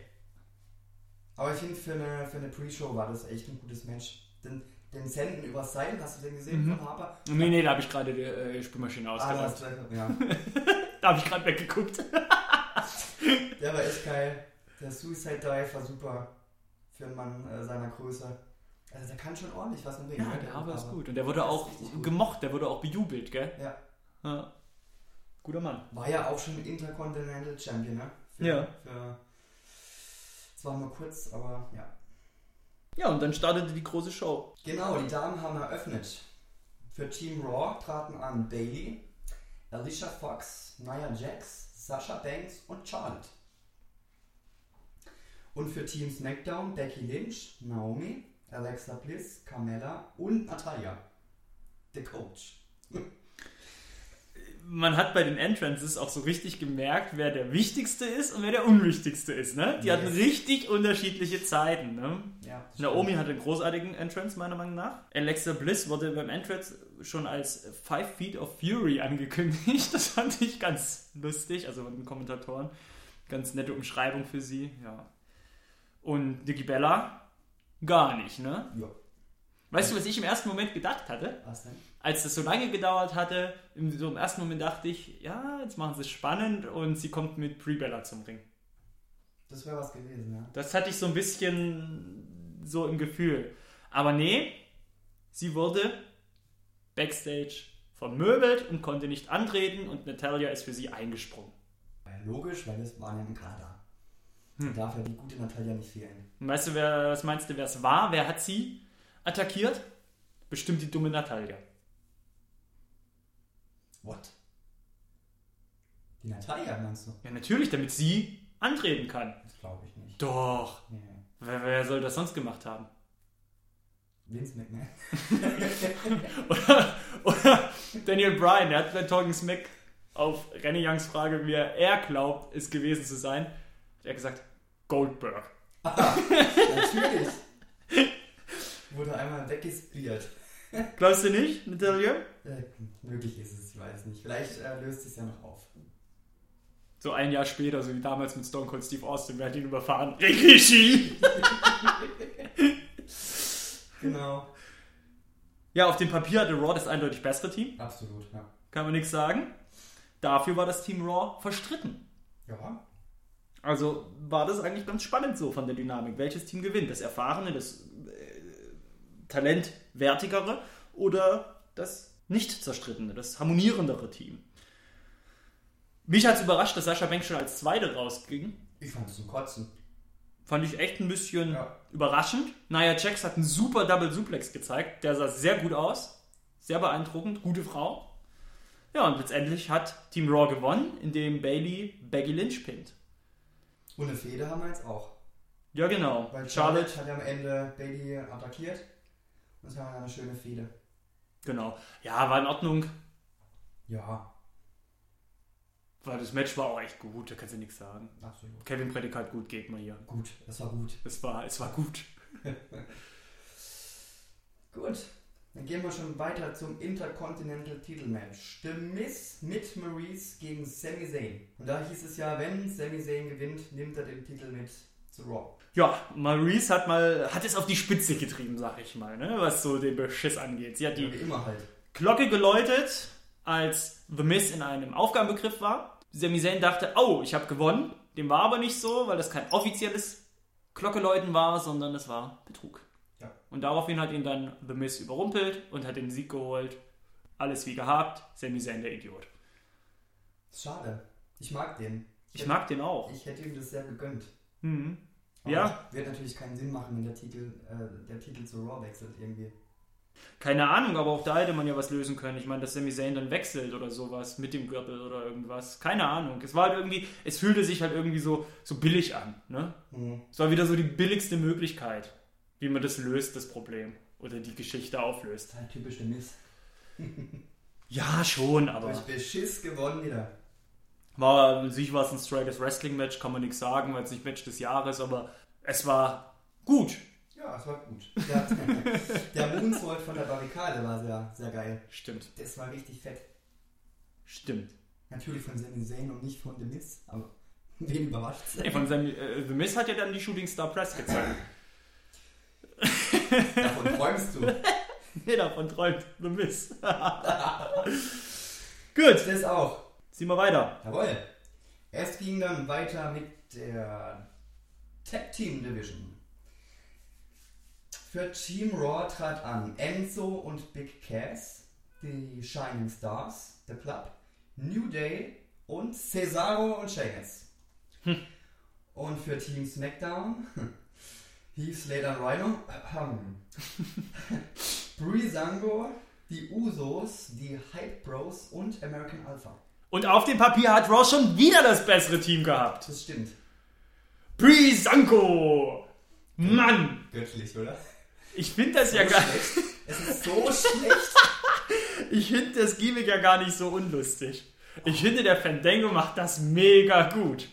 Aber ich finde, für eine, für eine Pre-Show war das echt ein gutes Match. Den, den Senden übers Seil, hast du den gesehen Mhm. von Harper? Nee, nee, da habe ich gerade die äh, Spülmaschine Ah, hast du- ja. Da habe ich gerade weggeguckt. Der war echt geil. Der Suicide Dive war super für einen Mann äh, seiner Größe. Also der kann schon ordentlich was im Ring. Ja, ne, der Harper ist gut. Und der wurde Der auch gemocht, der wurde auch bejubelt, gell? Ja. Ja. Guter Mann. War ja auch schon Intercontinental Champion, ne? Für, Ja. Für zwar nur kurz, aber ja. Ja, und dann startete die große Show. Genau, die Damen haben eröffnet. Für Team Raw traten an Bailey, Alicia Fox, Nia Jax, Sasha Banks und Charlotte. Und für Team SmackDown Becky Lynch, Naomi, Alexa Bliss, Carmella und Natalia. The Coach. Man hat bei den Entrances auch so richtig gemerkt, wer der Wichtigste ist und wer der Unwichtigste ist. Ne? Die hatten Yes. richtig unterschiedliche Zeiten. Ne? Ja, Naomi hatte einen großartigen Entrance, meiner Meinung nach. Alexa Bliss wurde beim Entrance schon als Five Feet of Fury angekündigt. Das fand ich ganz lustig, also von den Kommentatoren. Ganz nette Umschreibung für sie, ja. Und Nikki Bella gar nicht, ne? Ja. Weißt du, was ich im ersten Moment gedacht hatte? Was denn? Als das so lange gedauert hatte, im, so im ersten Moment dachte ich, ja, jetzt machen sie es spannend und sie kommt mit Brie Bella zum Ring. Das wäre was gewesen, ja. Das hatte ich so ein bisschen so im Gefühl. Aber nee, sie wurde backstage vermöbelt und konnte nicht antreten und Natalia ist für sie eingesprungen. Logisch, weil das waren ja im Kader. Hm. Darf ja die gute Natalia nicht fehlen. Und weißt du, wer, was meinst du, wer es war? Wer hat sie attackiert? Bestimmt die dumme Natalia. What? Die Natalia meinst du? Ja, natürlich, damit sie antreten kann. Das glaube ich nicht. Doch. Nee. Wer, wer soll das sonst gemacht haben? Vince McMahon. Oder, oder Daniel Bryan, der hat bei Talking Smack auf Renny Youngs Frage, wie er, er glaubt, es gewesen zu sein, hat er gesagt, Goldberg. Natürlich. Wurde einmal weggespielt. Glaubst du nicht, Natalia? Äh, möglich ist es, ich weiß nicht. Vielleicht äh, löst es ja noch auf. So ein Jahr später, so wie damals mit Stone Cold Steve Austin, wer hat ihn überfahren? Rikishi! Genau. Ja, auf dem Papier hatte Raw das eindeutig bessere Team, Absolut, ja. kann man nichts sagen. Dafür war das Team Raw verstritten. Ja, Also war das eigentlich ganz spannend so von der Dynamik. Welches Team gewinnt? Das erfahrene, das talentwertigere oder das nicht zerstrittene, das harmonierendere Team? Mich hat es überrascht, dass Sascha Banks schon als Zweite rausging. ich fand es zum Kotzen. Fand ich echt ein bisschen Ja. überraschend. Nia Jax hat einen super Double Suplex gezeigt. Der sah sehr gut aus. Sehr beeindruckend. Gute Frau. Ja, und letztendlich hat Team Raw gewonnen, indem Bailey Becky Lynch pinnt. Und eine Fehde haben wir jetzt auch. Ja, genau. Weil Charlotte Charlotte hat ja am Ende Bailey attackiert. Es war eine schöne Fehde. Genau. Ja, war in Ordnung. Ja, Weil das Match war auch echt gut, da kannst du nichts sagen. absolut. Kevin Prädikat gut Gegner hier. Gut, das war gut. Es war, es war gut. Gut, dann gehen wir schon weiter zum Intercontinental Titelmatch. The Miz mit Maurice gegen Sami Zayn. Und da hieß es ja, wenn Sami Zayn gewinnt, nimmt er den Titel mit zu Raw. Ja, Maurice hat mal, hat es auf die Spitze getrieben, sag ich mal, ne? was so den Beschiss angeht. Sie hat die immer halt. Glocke geläutet, als The Miz in einem Aufgabenbegriff war. Sami Zayn dachte, oh, ich habe gewonnen. Dem war aber nicht so, weil das kein offizielles Glockeläuten war, sondern es war Betrug. Ja. Und daraufhin hat ihn dann The Miz überrumpelt und hat den Sieg geholt. Alles wie gehabt. Sami Zayn der Idiot. Schade. Ich mag den. Ich mag den auch. Ich hätte ihm das sehr gegönnt. Mhm. Ja. Wird natürlich keinen Sinn machen, wenn der Titel, äh, der Titel zu Raw wechselt irgendwie. Keine Ahnung, aber auch da hätte man ja was lösen können. Ich meine, dass Sami Zayn dann wechselt oder sowas mit dem Gürtel oder irgendwas. Keine Ahnung. Es war halt irgendwie, es fühlte sich halt irgendwie so, so billig an. Ne? Mhm. Es war wieder so die billigste Möglichkeit, wie man das löst, das Problem. Oder die Geschichte auflöst. Das ist halt typisch der Miss. Ja, schon, aber Durch Beschiss gewonnen wieder. War, an sich war es ein straightes Wrestling-Match, kann man nichts sagen, weil es nicht Match des Jahres, aber es war gut. Ja, es war gut. Der, der Moonsault von der Barrikade war sehr, sehr geil. Stimmt, Das war richtig fett. stimmt. Natürlich von Sami Zayn und nicht von The Miz, aber wen überrascht Ey, von seinem, äh, The Miz hat ja dann die Shooting Star Press gezeigt. Davon träumst du. Nee, davon träumt The Miz. Gut, Das auch. Ziehen wir weiter. Jawohl. Es ging dann weiter mit der Tag Team Division. Für Team Raw trat an Enzo und Big Cass, die Shining Stars, The Club, New Day und Cesaro und Sheamus. Und für Team SmackDown Heath Slater Rhino, Breezango, die Usos, die Hype Bros und American Alpha. Und auf dem Papier hat Raw schon wieder das bessere Team gehabt. Das stimmt. Breezango! Mann! Göttlich, oder? Ich finde das ja So gar schlecht. Es ist so schlecht. Ich finde das Gimmick ja gar nicht so unlustig. Ich finde, der Fandango macht das mega gut.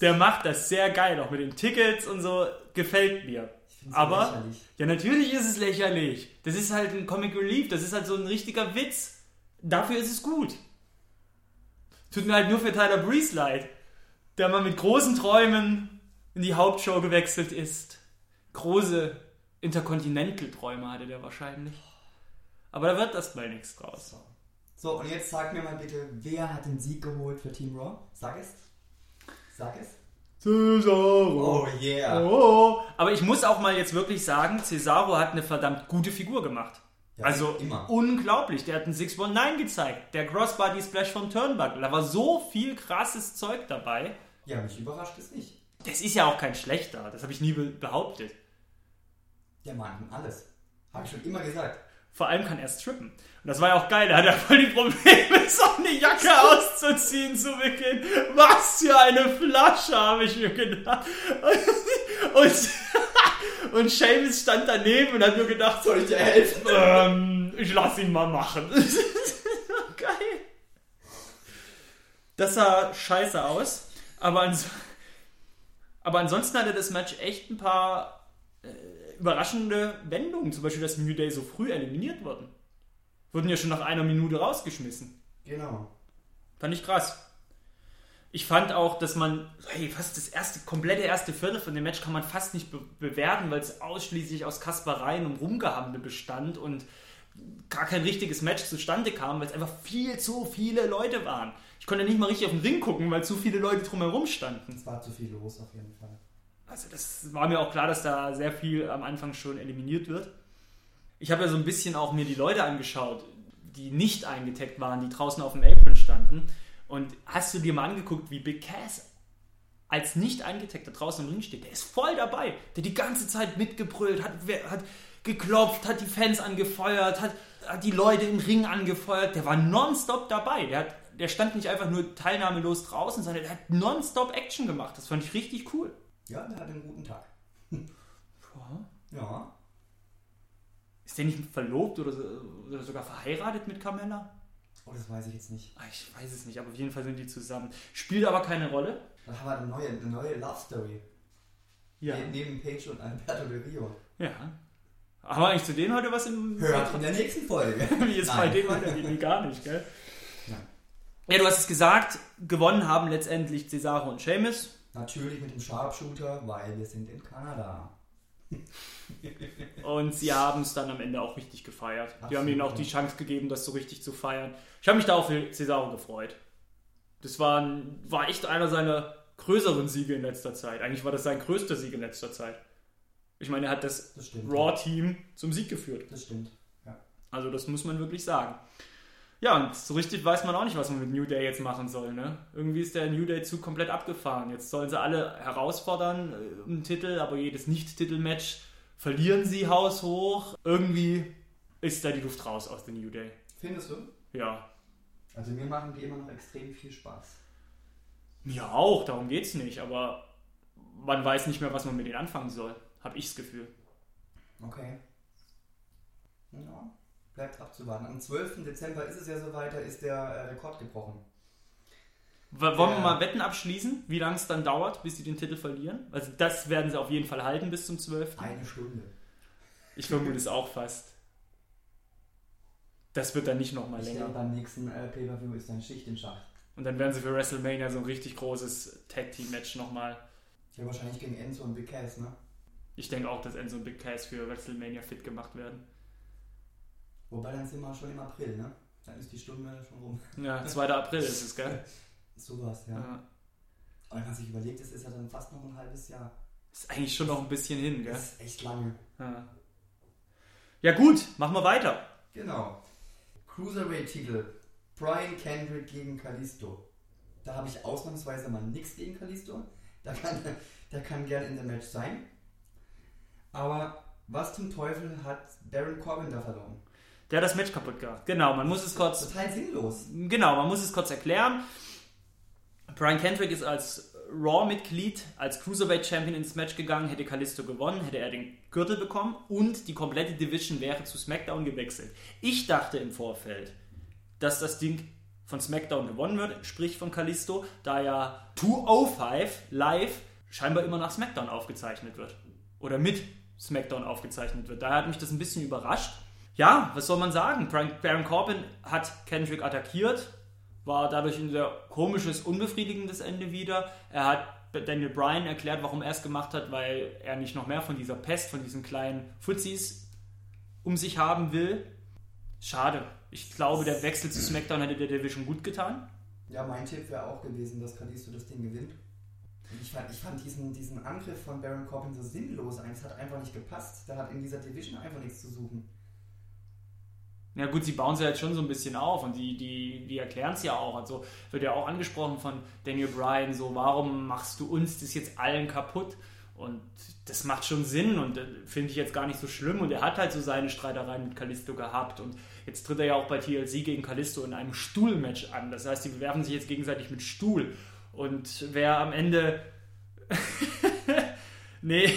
Der macht das sehr geil, auch mit den Tickets und so. Gefällt mir. Aber, lächerlich. ja, natürlich ist es lächerlich. Das ist halt ein Comic Relief, das ist halt so ein richtiger Witz. Dafür ist es gut. Tut mir halt nur für Tyler Breeze leid, der mal mit großen Träumen in die Hauptshow gewechselt ist. Große Intercontinental-Träume hatte der wahrscheinlich. Aber da wird erstmal nichts draus. So, und jetzt sag mir mal bitte, wer hat den Sieg geholt für Team Raw? Sag es. Sag es. Cesaro. yeah. Oh. Aber ich muss auch mal jetzt wirklich sagen, Cesaro hat eine verdammt gute Figur gemacht. Ja, also immer. unglaublich. Der hat einen 619 gezeigt. Der Crossbody Splash vom Turnbuckle. Da war so viel krasses Zeug dabei. Ja, mich überrascht es nicht. Das ist ja auch kein schlechter. Das habe ich nie be behauptet. Der kann alles. Habe ich schon immer gesagt. Vor allem kann er strippen. Und das war ja auch geil. Da hat er voll die Probleme, so eine Jacke auszuziehen zu Beginn. Was für eine Flasche, habe ich mir gedacht. Und, und Seamus stand daneben und hat nur gedacht, Soll ich dir helfen? ähm, ich lass ihn mal machen. Geil. Das sah scheiße aus, aber, ans aber ansonsten hatte das Match echt ein paar äh, überraschende Wendungen. Zum Beispiel, dass New Day so früh eliminiert wurden. Wurden ja schon nach einer Minute rausgeschmissen. Genau. Fand ich krass. Ich fand auch, dass man, hey, fast das erste, komplette erste Viertel von dem Match kann man fast nicht be bewerten, weil es ausschließlich aus Kaspereien und Rumgehammel bestand und gar kein richtiges Match zustande kam, weil es einfach viel zu viele Leute waren. Ich konnte nicht mal richtig auf den Ring gucken, weil zu viele Leute drumherum standen. Es war zu viel los auf jeden Fall. Also das war mir auch klar, dass da sehr viel am Anfang schon eliminiert wird. Ich habe ja so ein bisschen auch mir die Leute angeschaut, die nicht eingetaggt waren, die draußen auf dem Apron standen. Und hast du dir mal angeguckt, wie Big Cass als nicht eingetagter draußen im Ring steht? Der ist voll dabei. Der die ganze Zeit mitgebrüllt, hat, hat geklopft, hat die Fans angefeuert, hat, hat die Leute im Ring angefeuert. Der war nonstop dabei. Der, hat, der stand nicht einfach nur teilnahmelos draußen, sondern der hat nonstop Action gemacht. Das fand ich richtig cool. Ja, der hat einen guten Tag. Ja. Ist der nicht verlobt oder, so, oder sogar verheiratet mit Carmella? Oh, das weiß ich jetzt nicht. Ah, Ich weiß es nicht, aber auf jeden Fall sind die zusammen. Spielt aber keine Rolle. Da haben wir eine neue, eine neue Love Story. Ja. Ne- Neben Paige und Alberto Del Rio. Ja. Haben wir eigentlich zu denen heute was im Hört in der nächsten Folge. Wie es bei Nein. denen weitergeht? Nee, gar nicht, gell? Ja. Ja, du hast es gesagt, gewonnen haben letztendlich Cesaro und Sheamus. Natürlich mit dem Sharpshooter, weil wir sind in Kanada. Und sie haben es dann am Ende auch richtig gefeiert. Die Absolut, haben ihnen auch die Chance gegeben, das so richtig zu feiern. Ich habe mich da für Cesaro gefreut. Das war, ein, war echt einer seiner größeren Siege in letzter Zeit. Eigentlich war das sein größter Sieg in letzter Zeit. Ich meine, er hat das, Das. Raw-Team zum Sieg geführt. Das stimmt. Ja. Also das muss man wirklich sagen. Ja, und so richtig weiß man auch nicht, was man mit New Day jetzt machen soll. Ne? Irgendwie ist der New Day-Zug komplett abgefahren. Jetzt sollen sie alle herausfordern äh, um Titel, aber jedes Nicht-Titel-Match verlieren sie haushoch. Irgendwie ist da die Luft raus aus dem New Day. Findest du? Ja. Also mir machen die immer noch extrem viel Spaß. Mir auch, darum geht's nicht, aber man weiß nicht mehr, was man mit denen anfangen soll. Hab ich das Gefühl. Okay. Ja, bleibt abzuwarten. Am 12. Dezember ist es ja soweit, da ist der äh, Rekord gebrochen. Wollen wir mal Wetten abschließen, wie lange es dann dauert, bis sie den Titel verlieren? Also das werden sie auf jeden Fall halten bis zum 12. Eine Stunde. Ich vermute es auch fast. Das wird dann nicht nochmal Ich denke, länger. beim nächsten äh, Pay-Per-View ist dann Schicht im Schacht. Und dann werden sie für WrestleMania so ein richtig großes Tag-Team-Match nochmal. Ja, wahrscheinlich gegen Enzo und Big Cass, ne? Ich denke auch, dass Enzo und Big Cass für WrestleMania fit gemacht werden. Wobei dann sind wir schon im April, ne? Dann ist die Stunde schon rum. Ja, 2. April ist es, gell? Sowas, ja. Ja. Aber wenn man sich überlegt, das ist ja dann fast noch ein halbes Jahr. Ist eigentlich schon noch ein bisschen hin, gell? Das ist echt lange. Ja, ja gut, machen wir weiter. Genau. Cruiserweight-Titel. Brian Kendrick gegen Kalisto. Da habe ich ausnahmsweise mal nichts gegen Kalisto. Da kann, der kann gerne in dem Match sein. Aber was zum Teufel hat Baron Corbin da verloren? Der hat das Match kaputt gemacht. Genau, man muss es kurz. Total sinnlos. Genau, man muss es kurz erklären. Brian Kendrick ist als Raw-Mitglied, als Cruiserweight-Champion ins Match gegangen, hätte Kalisto gewonnen, hätte er den Gürtel bekommen und die komplette Division wäre zu SmackDown gewechselt. Ich dachte im Vorfeld, dass das Ding von SmackDown gewonnen wird, sprich von Kalisto, da ja 205 live scheinbar immer nach SmackDown aufgezeichnet wird. Oder mit SmackDown aufgezeichnet wird. Daher hat mich das ein bisschen überrascht. Ja, was soll man sagen? Baron Corbin hat Kendrick attackiert, war dadurch ein sehr komisches, unbefriedigendes Ende wieder. Er hat Daniel Bryan erklärt, warum er es gemacht hat, weil er nicht noch mehr von dieser Pest, von diesen kleinen Fuzis um sich haben will. Schade. Ich glaube, der Wechsel zu SmackDown hätte der Division gut getan. Ja, mein Tipp wäre auch gewesen, dass Kalisto das Ding gewinnt. Ich fand, ich fand diesen, diesen Angriff von Baron Corbin so sinnlos. Es hat einfach nicht gepasst. Der hat in dieser Division einfach nichts zu suchen. Ja gut, sie bauen sie halt schon so ein bisschen auf und die, die, die erklären es ja auch. Also wird ja auch angesprochen von Daniel Bryan, so warum machst du uns das jetzt allen kaputt? Und das macht schon Sinn und äh, finde ich jetzt gar nicht so schlimm. Und er hat halt so seine Streitereien mit Kalisto gehabt. Und jetzt tritt er ja auch bei TLC gegen Kalisto in einem Stuhlmatch an. Das heißt, die bewerfen sich jetzt gegenseitig mit Stuhl. Und wer am Ende. nee.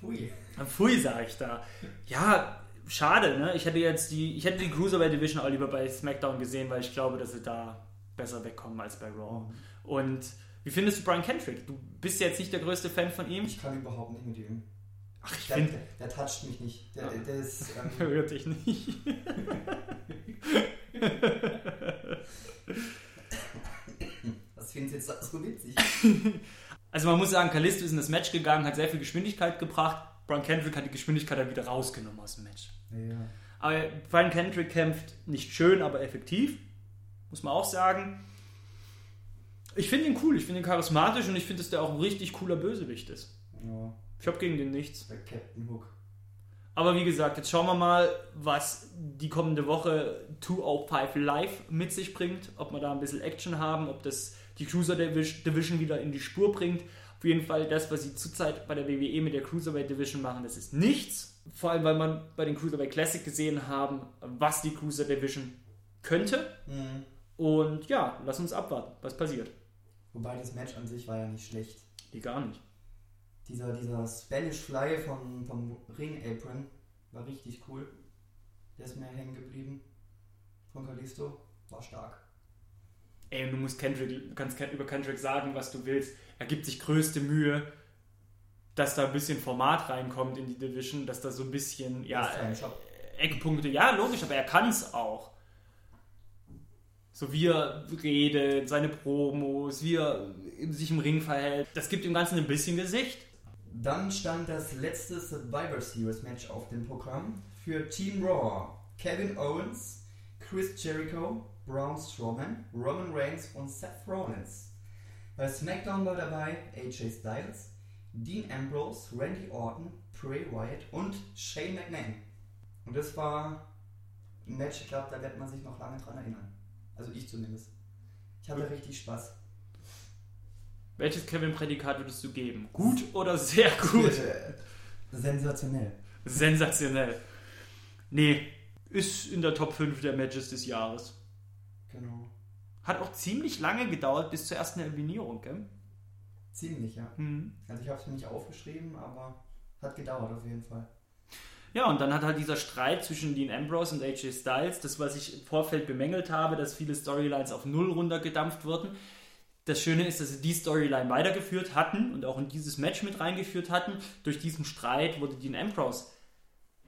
Pui. Pfui, sage ich da. Ja, schade, ne? Ich hätte jetzt die, ich hätte die Cruiserweight Division auch lieber bei SmackDown gesehen, weil ich glaube, dass sie da besser wegkommen als bei Raw. Mhm. Und wie findest du Brian Kendrick? Du bist jetzt nicht der größte Fan von ihm. Ich kann überhaupt nicht mit ihm. Ach, ich finde. Der, der, toucht mich nicht. Der, der, der ist. Ähm, Berührt dich nicht. Was findest du jetzt so witzig? Also man muss sagen, Kalisto ist in das Match gegangen, hat sehr viel Geschwindigkeit gebracht. Brian Kendrick hat die Geschwindigkeit dann wieder rausgenommen aus dem Match. Aber Brian Kendrick kämpft nicht schön, aber effektiv. Muss man auch sagen. Ich finde ihn cool, ich finde ihn charismatisch und ich finde, dass der auch ein richtig cooler Bösewicht ist. Ja. Ich habe gegen den nichts. Der Captain Hook. Aber wie gesagt, jetzt schauen wir mal, was die kommende Woche 205 Live mit sich bringt. Ob wir da ein bisschen Action haben, ob das die Cruiser Division wieder in die Spur bringt. Auf jeden Fall das, was sie zurzeit bei der WWE mit der Cruiserweight Division machen, das ist nichts. Vor allem, weil man bei den Cruiserweight Classic gesehen haben, was die Cruiser Division könnte. Mhm. Und ja, lass uns abwarten, was passiert. Wobei das Match an sich war ja nicht schlecht. Die gar nicht. Dieser, dieser Spanish Fly vom, vom Ring Apron war richtig cool. Der ist mir hängen geblieben. Von Kalisto. War stark. Ey, du musst Kendrick, kannst über Kendrick sagen, was du willst. Er gibt sich größte Mühe, dass da ein bisschen Format reinkommt in die Division, dass da so ein bisschen, ja, Eckpunkte, ja, logisch, aber er kann es auch. So wie er redet, seine Promos, wie er sich im Ring verhält, das gibt dem Ganzen ein bisschen Gesicht. Dann stand das letzte Survivor Series Match auf dem Programm für Team Raw. Kevin Owens, Chris Jericho, Braun Strowman, Roman Reigns und Seth Rollins. Bei SmackDown war dabei AJ Styles, Dean Ambrose, Randy Orton, Bray Wyatt und Shane McMahon. Und das war ein Match, ich glaube, da wird man sich noch lange dran erinnern. Also ich zumindest. Ich hatte richtig Spaß. Welches Kevin-Prädikat würdest du geben? Gut oder sehr gut? Sensationell. Sensationell. Nee, ist in der Top 5 der Matches des Jahres. Genau. Hat auch ziemlich lange gedauert bis zur ersten Eliminierung, gell? Ziemlich, ja. Mhm. Also ich habe es mir nicht aufgeschrieben, aber hat gedauert auf jeden Fall. Ja, und dann hat halt dieser Streit zwischen Dean Ambrose und AJ Styles, das, was ich im Vorfeld bemängelt habe, dass viele Storylines auf Null runtergedampft wurden. Das Schöne ist, dass sie die Storyline weitergeführt hatten und auch in dieses Match mit reingeführt hatten. Durch diesen Streit wurde Dean Ambrose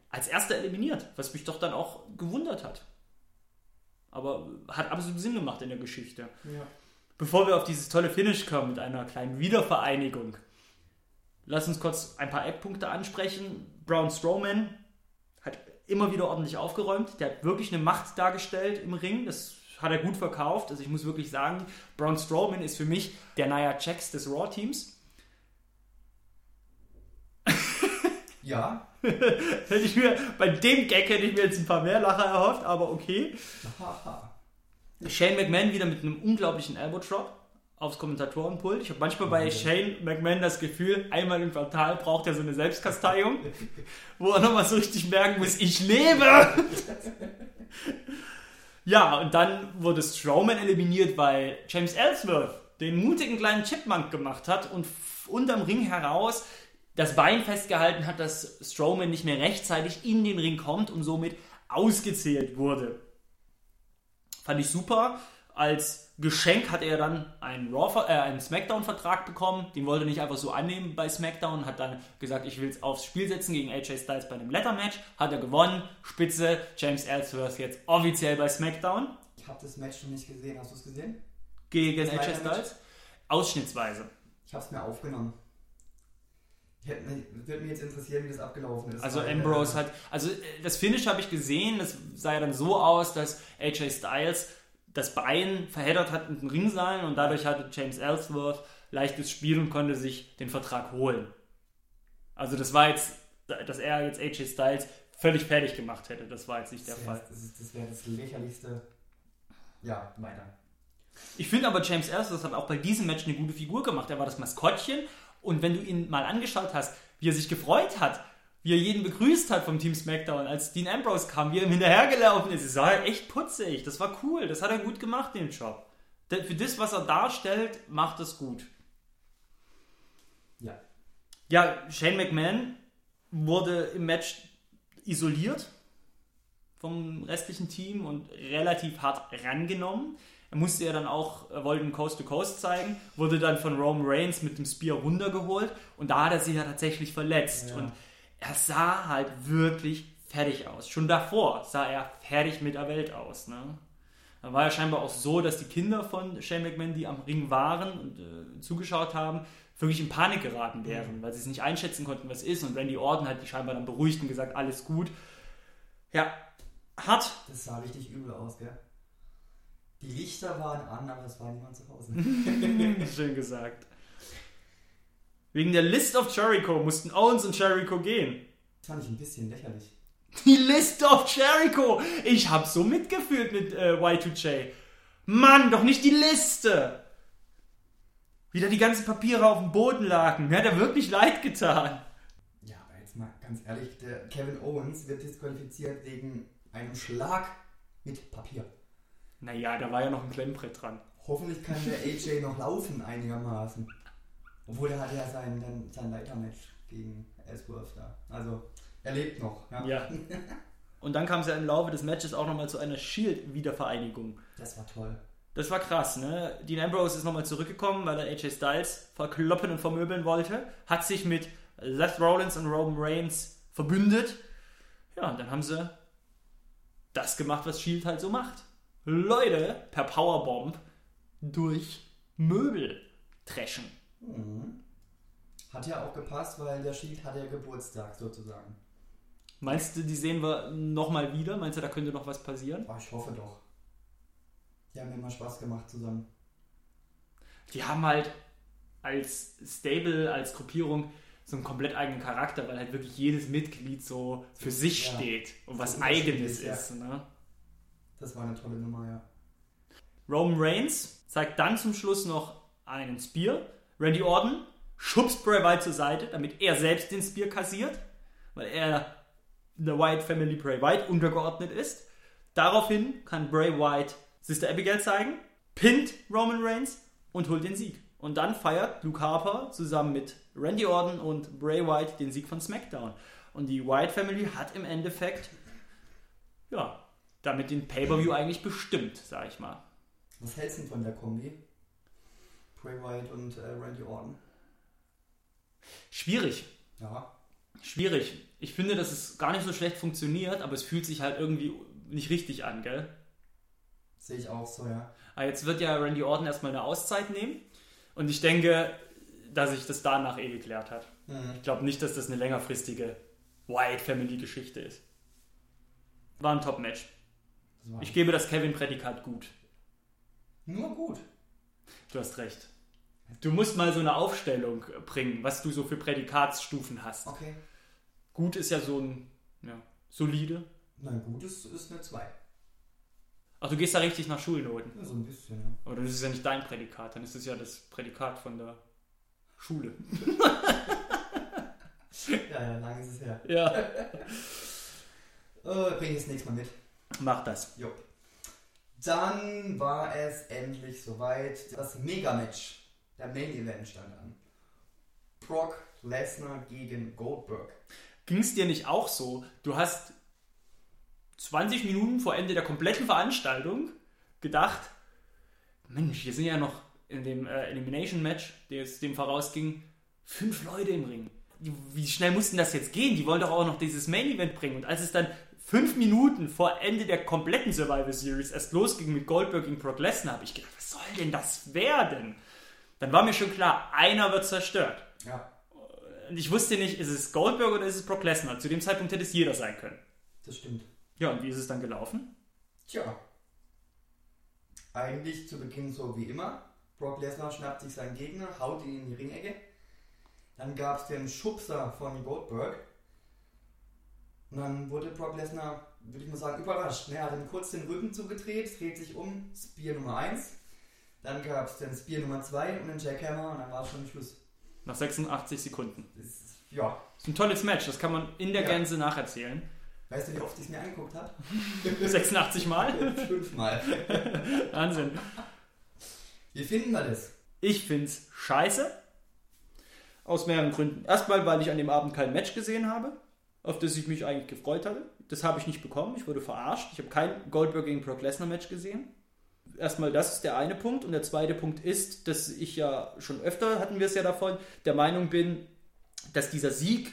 als erster eliminiert, was mich doch dann auch gewundert hat. Aber hat absolut Sinn gemacht in der Geschichte. Ja. Bevor wir auf dieses tolle Finish kommen mit einer kleinen Wiedervereinigung, lass uns kurz ein paar Eckpunkte ansprechen. Braun Strowman hat immer wieder ordentlich aufgeräumt. Der hat wirklich eine Macht dargestellt im Ring. Das hat er gut verkauft. Also ich muss wirklich sagen, Braun Strowman ist für mich der Nia Jax des Raw-Teams. Ja. hätte ich mir, bei dem Gag hätte ich mir jetzt ein paar mehr Lacher erhofft, aber okay. Shane McMahon wieder mit einem unglaublichen Elbow Drop aufs Kommentatorenpult. Ich habe manchmal bei Shane McMahon das Gefühl, einmal im Quartal braucht er so eine Selbstkasteiung, wo er nochmal so richtig merken muss, ich lebe! ja, und dann wurde Strowman eliminiert, weil James Ellsworth den mutigen kleinen Chipmunk gemacht hat und unterm Ring heraus das Bein festgehalten hat, dass Strowman nicht mehr rechtzeitig in den Ring kommt und somit ausgezählt wurde. Fand ich super. Als Geschenk hat er dann einen, Raw, äh, einen Smackdown-Vertrag bekommen. Den wollte er nicht einfach so annehmen bei Smackdown. Hat dann gesagt, ich will es aufs Spiel setzen gegen AJ Styles bei einem Letter-Match. Hat er gewonnen. Spitze. James Ellsworth jetzt offiziell bei Smackdown. Ich habe das Match noch nicht gesehen. Hast du es gesehen? Gegen AJ? Styles. Ausschnittsweise. Ich habe es mir aufgenommen. Hätte, würde mich jetzt interessieren, wie das abgelaufen ist. Also Ambrose äh, hat, also äh, das Finish habe ich gesehen, das sah ja dann so aus, dass AJ Styles das Bein verheddert hat in den Ringseilen und dadurch hatte James Ellsworth leichtes Spiel und konnte sich den Vertrag holen. Also das war jetzt, dass er jetzt AJ Styles völlig fertig gemacht hätte, das war jetzt nicht der das Fall. wäre das, ist- das, wär das lächerlichste. Ja, weiter. Ich finde aber James Ellsworth hat auch bei diesem Match eine gute Figur gemacht. Er war das Maskottchen und wenn du ihn mal angeschaut hast, wie er sich gefreut hat, wie er jeden begrüßt hat vom Team SmackDown, als Dean Ambrose kam, wie er ihm hinterhergelaufen ist, es sah echt putzig. Das war cool. Das hat er gut gemacht, den Job. Für das, was er darstellt, macht es gut. Ja. Ja, Shane McMahon wurde im Match isoliert vom restlichen Team und relativ hart rangenommen. Er musste ja dann auch, er wollte einen Coast to Coast zeigen, wurde dann von Roman Reigns mit dem Spear runtergeholt und da hat er sich ja tatsächlich verletzt. Ja. Und er sah halt wirklich fertig aus. Schon davor sah er fertig mit der Welt aus. Ne? Da war ja scheinbar auch so, dass die Kinder von Shane McMahon, die am Ring waren und äh, zugeschaut haben, wirklich in Panik geraten wären, weil sie es nicht einschätzen konnten, was ist. Und Randy Orton hat die scheinbar dann beruhigt und gesagt, alles gut. Ja, hart. Das sah richtig übel aus, gell? Die Lichter waren an, aber es war niemand zu Hause. Schön gesagt. Wegen der List of Jericho mussten Owens und Jericho gehen. Das fand ich ein bisschen lächerlich. Die List of Jericho! Ich hab so mitgefühlt mit äh, Y2J. Mann, doch nicht die Liste! Wieder die ganzen Papiere auf dem Boden lagen. Mir hat er wirklich leid getan. Ja, aber jetzt mal ganz ehrlich, der Kevin Owens wird disqualifiziert wegen einem Schlag mit Papier. Naja, da war ja noch ein Klemmbrett dran. Hoffentlich kann der AJ noch laufen einigermaßen. Obwohl er hatte ja sein, dann sein Leitermatch gegen Ellsworth da. Also, er lebt noch. Ja. Ja. Und dann kam es ja im Laufe des Matches auch nochmal zu einer Shield-Wiedervereinigung. Das war toll. Das war krass, ne? Dean Ambrose ist nochmal zurückgekommen, weil er AJ Styles verkloppen und vermöbeln wollte. Hat sich mit Seth Rollins und Roman Reigns verbündet. Ja, und dann haben sie das gemacht, was Shield halt so macht. Leute per Powerbomb durch Möbel treschen. Mhm. Hat ja auch gepasst, weil der Shield hatte ja Geburtstag sozusagen. Meinst du, die sehen wir nochmal wieder? Meinst du, da könnte noch was passieren? Oh, ich hoffe doch. Die haben immer Spaß gemacht zusammen. Die haben halt als Stable, als Gruppierung so einen komplett eigenen Charakter, weil halt wirklich jedes Mitglied so für sich Ja. steht und So was Eigenes ja. ist. Ne? Das war eine tolle Nummer, ja. Roman Reigns zeigt dann zum Schluss noch einen Spear. Randy Orton schubst Bray Wyatt zur Seite, damit er selbst den Spear kassiert, weil er der Wyatt Family Bray Wyatt untergeordnet ist. Daraufhin kann Bray Wyatt Sister Abigail zeigen, pinnt Roman Reigns und holt den Sieg. Und dann feiert Luke Harper zusammen mit Randy Orton und Bray Wyatt den Sieg von SmackDown. Und die Wyatt Family hat im Endeffekt, ja, damit den Pay-Per-View eigentlich bestimmt, sag ich mal. Was hältst du denn von der Kombi? Bray Wyatt und äh, Randy Orton. Schwierig, Ja. schwierig. Ich finde, dass es gar nicht so schlecht funktioniert, aber es fühlt sich halt irgendwie nicht richtig an, gell? Sehe ich auch so, ja. Aber jetzt wird ja Randy Orton erstmal eine Auszeit nehmen und ich denke, dass sich das danach eh geklärt hat. Mhm. Ich glaube nicht, dass das eine längerfristige Wyatt Family Geschichte ist. War ein Top-Match. Ich gebe das Kevin-Prädikat gut. nur gut. Du hast recht. Du musst mal so eine Aufstellung bringen, was du so für Prädikatsstufen hast. Okay. Gut ist ja so ein ja, solide. Na gut, ist, ist eine 2. Ach, du gehst da richtig nach Schulnoten. Ja, so ein bisschen, ja. Aber das ist ja nicht dein Prädikat, dann ist es ja das Prädikat von der Schule. Ja, ja, lang ist es her. Ja. Äh, bring ich das nächste Mal mit. Mach das. Jo. Dann war es endlich soweit. Das Mega-Match, der Main Event stand an. Brock Lesnar gegen Goldberg. Ging es dir nicht auch so? Du hast 20 Minuten vor Ende der kompletten Veranstaltung gedacht, Mensch, hier sind ja noch in dem äh, Elimination Match, der jetzt dem vorausging, fünf Leute im Ring. Wie schnell mussten das jetzt gehen? Die wollen doch auch noch dieses Main Event bringen. Und als es dann fünf Minuten vor Ende der kompletten Survivor Series erst losging mit Goldberg gegen Brock Lesnar, habe ich gedacht, was soll denn das werden? Dann war mir schon klar, einer wird zerstört. Ja, Und ich wusste nicht, ist es Goldberg oder ist es Brock Lesnar? Zu dem Zeitpunkt hätte es jeder sein können. das stimmt. Ja, und wie ist es dann gelaufen? Tja. Eigentlich zu Beginn so wie immer. Brock Lesnar schnappt sich seinen Gegner, haut ihn in die Ringecke. Dann gab es den Schubser von Goldberg. Und dann wurde Brock Lesnar, würde ich mal sagen, überrascht. ne? Er hat ihm kurz den Rücken zugedreht, dreht sich um, Spear Nummer 1. Dann gab es den Spear Nummer 2 und den Jackhammer und dann war es schon Schluss. Nach 86 Sekunden. Das ist, ja, Das ist ein tolles Match, das kann man in der Ja. Gänze nacherzählen. weißt du, wie oft ich es mir angeguckt habe? 86 Mal? Fünfmal. Wahnsinn. Wie finden wir das? Ich find's scheiße. Aus mehreren Gründen. Erstmal, weil ich an dem Abend kein Match gesehen habe, auf das ich mich eigentlich gefreut hatte. Das habe ich nicht bekommen. Ich wurde verarscht. Ich habe kein Goldberg gegen Brock Lesnar Match gesehen. Erstmal, das ist der eine Punkt. Und der zweite Punkt ist, dass ich ja schon öfter, hatten wir es ja davon, der Meinung bin, dass dieser Sieg,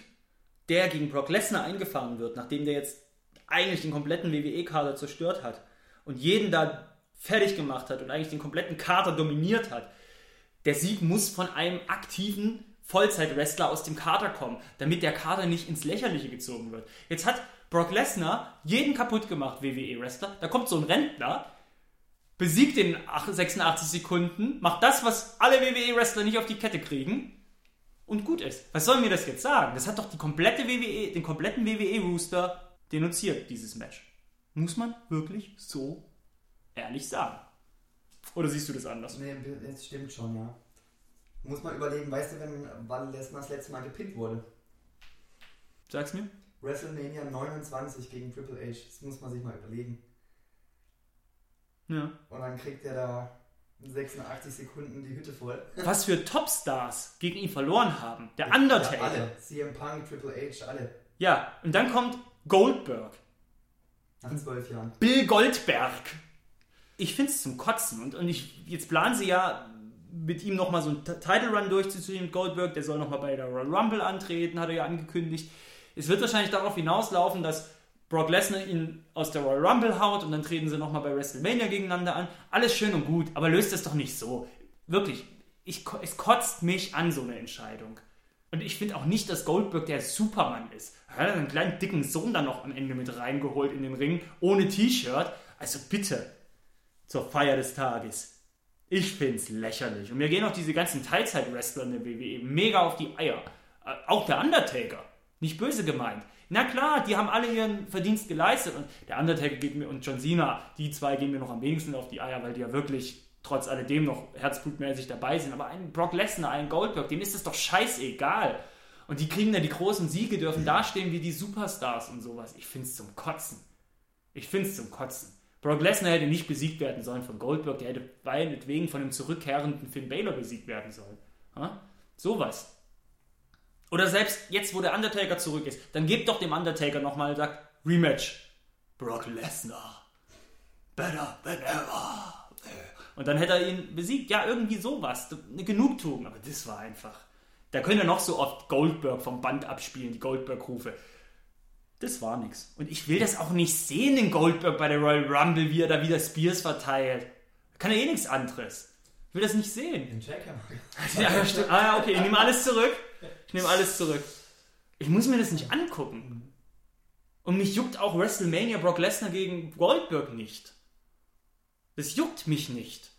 der gegen Brock Lesnar eingefahren wird, nachdem der jetzt eigentlich den kompletten WWE-Kader zerstört hat und jeden da fertig gemacht hat und eigentlich den kompletten Kader dominiert hat, der Sieg muss von einem aktiven Vollzeit-Wrestler aus dem Kader kommen, damit der Kader nicht ins Lächerliche gezogen wird. Jetzt hat Brock Lesnar jeden kaputt gemacht, WWE-Wrestler. Da kommt so ein Rentner, besiegt den 86 Sekunden, macht das, was alle WWE-Wrestler nicht auf die Kette kriegen und gut ist. Was soll mir das jetzt sagen? Das hat doch die komplette WWE, den kompletten WWE-Rooster denunziert, dieses Match. Muss man wirklich so ehrlich sagen. Oder siehst du das anders? Nee, das stimmt schon, ja. Muss man überlegen, weißt du, wenn, wann Lesnar das letzte Mal gepinnt wurde? Sag's mir. WrestleMania 29 gegen Triple H. Das muss man sich mal überlegen. Ja. Und dann kriegt er da in 86 Sekunden die Hütte voll. Was für Topstars gegen ihn verloren haben. Der Ja, Undertaker. alle. CM Punk, Triple H, alle. Ja, und dann kommt Goldberg. Nach zwölf Jahren. Bill Goldberg. Ich find's zum Kotzen. Und, und ich, jetzt planen sie ja, mit ihm nochmal so einen Title Run durchzuziehen mit Goldberg. Der soll nochmal bei der Royal Rumble antreten, hat er ja angekündigt. Es wird wahrscheinlich darauf hinauslaufen, dass Brock Lesnar ihn aus der Royal Rumble haut und dann treten sie nochmal bei WrestleMania gegeneinander an. Alles schön und gut, aber löst es doch nicht so. Wirklich, ich, es kotzt mich an, so eine Entscheidung. Und ich finde auch nicht, dass Goldberg der Superman ist. Er hat einen kleinen dicken Sohn dann noch am Ende mit reingeholt in den Ring, ohne T-Shirt. Also bitte, zur Feier des Tages. Ich find's lächerlich. Und mir gehen auch diese ganzen Teilzeit-Wrestler in der WWE mega auf die Eier. Äh, Auch der Undertaker. Nicht böse gemeint. Na klar, die haben alle ihren Verdienst geleistet. Und der Undertaker geht mir und John Cena, die zwei gehen mir noch am wenigsten auf die Eier, weil die ja wirklich trotz alledem noch herzblutmäßig dabei sind. Aber ein Brock Lesnar, ein Goldberg, denen ist es doch scheißegal. Und die kriegen da die großen Siege, dürfen dastehen wie die Superstars und sowas. Ich find's zum Kotzen. Ich find's zum Kotzen. Brock Lesnar hätte nicht besiegt werden sollen von Goldberg, der hätte meinetwegen von dem zurückkehrenden Finn Balor besiegt werden sollen. Ha? Sowas. Oder selbst jetzt, wo der Undertaker zurück ist, dann gebt doch dem Undertaker nochmal, sagt, Rematch. Brock Lesnar. Better than ever. Und dann hätte er ihn besiegt. Ja, irgendwie sowas. Eine Genugtuung. Aber das war einfach. Da können ja noch so oft Goldberg vom Band abspielen, die Goldberg-Rufe. Das war nix. Und ich will das auch nicht sehen, den Goldberg bei der Royal Rumble, wie er da wieder Spears verteilt. Kann er eh nichts anderes. Ich will das nicht sehen. Den Jackhammer. Ja, ja, stimmt. Ah, ja, okay, ich nehme alles zurück. Ich nehme alles zurück. Ich muss mir das nicht angucken. Und mich juckt auch WrestleMania Brock Lesnar gegen Goldberg nicht. Das juckt mich nicht.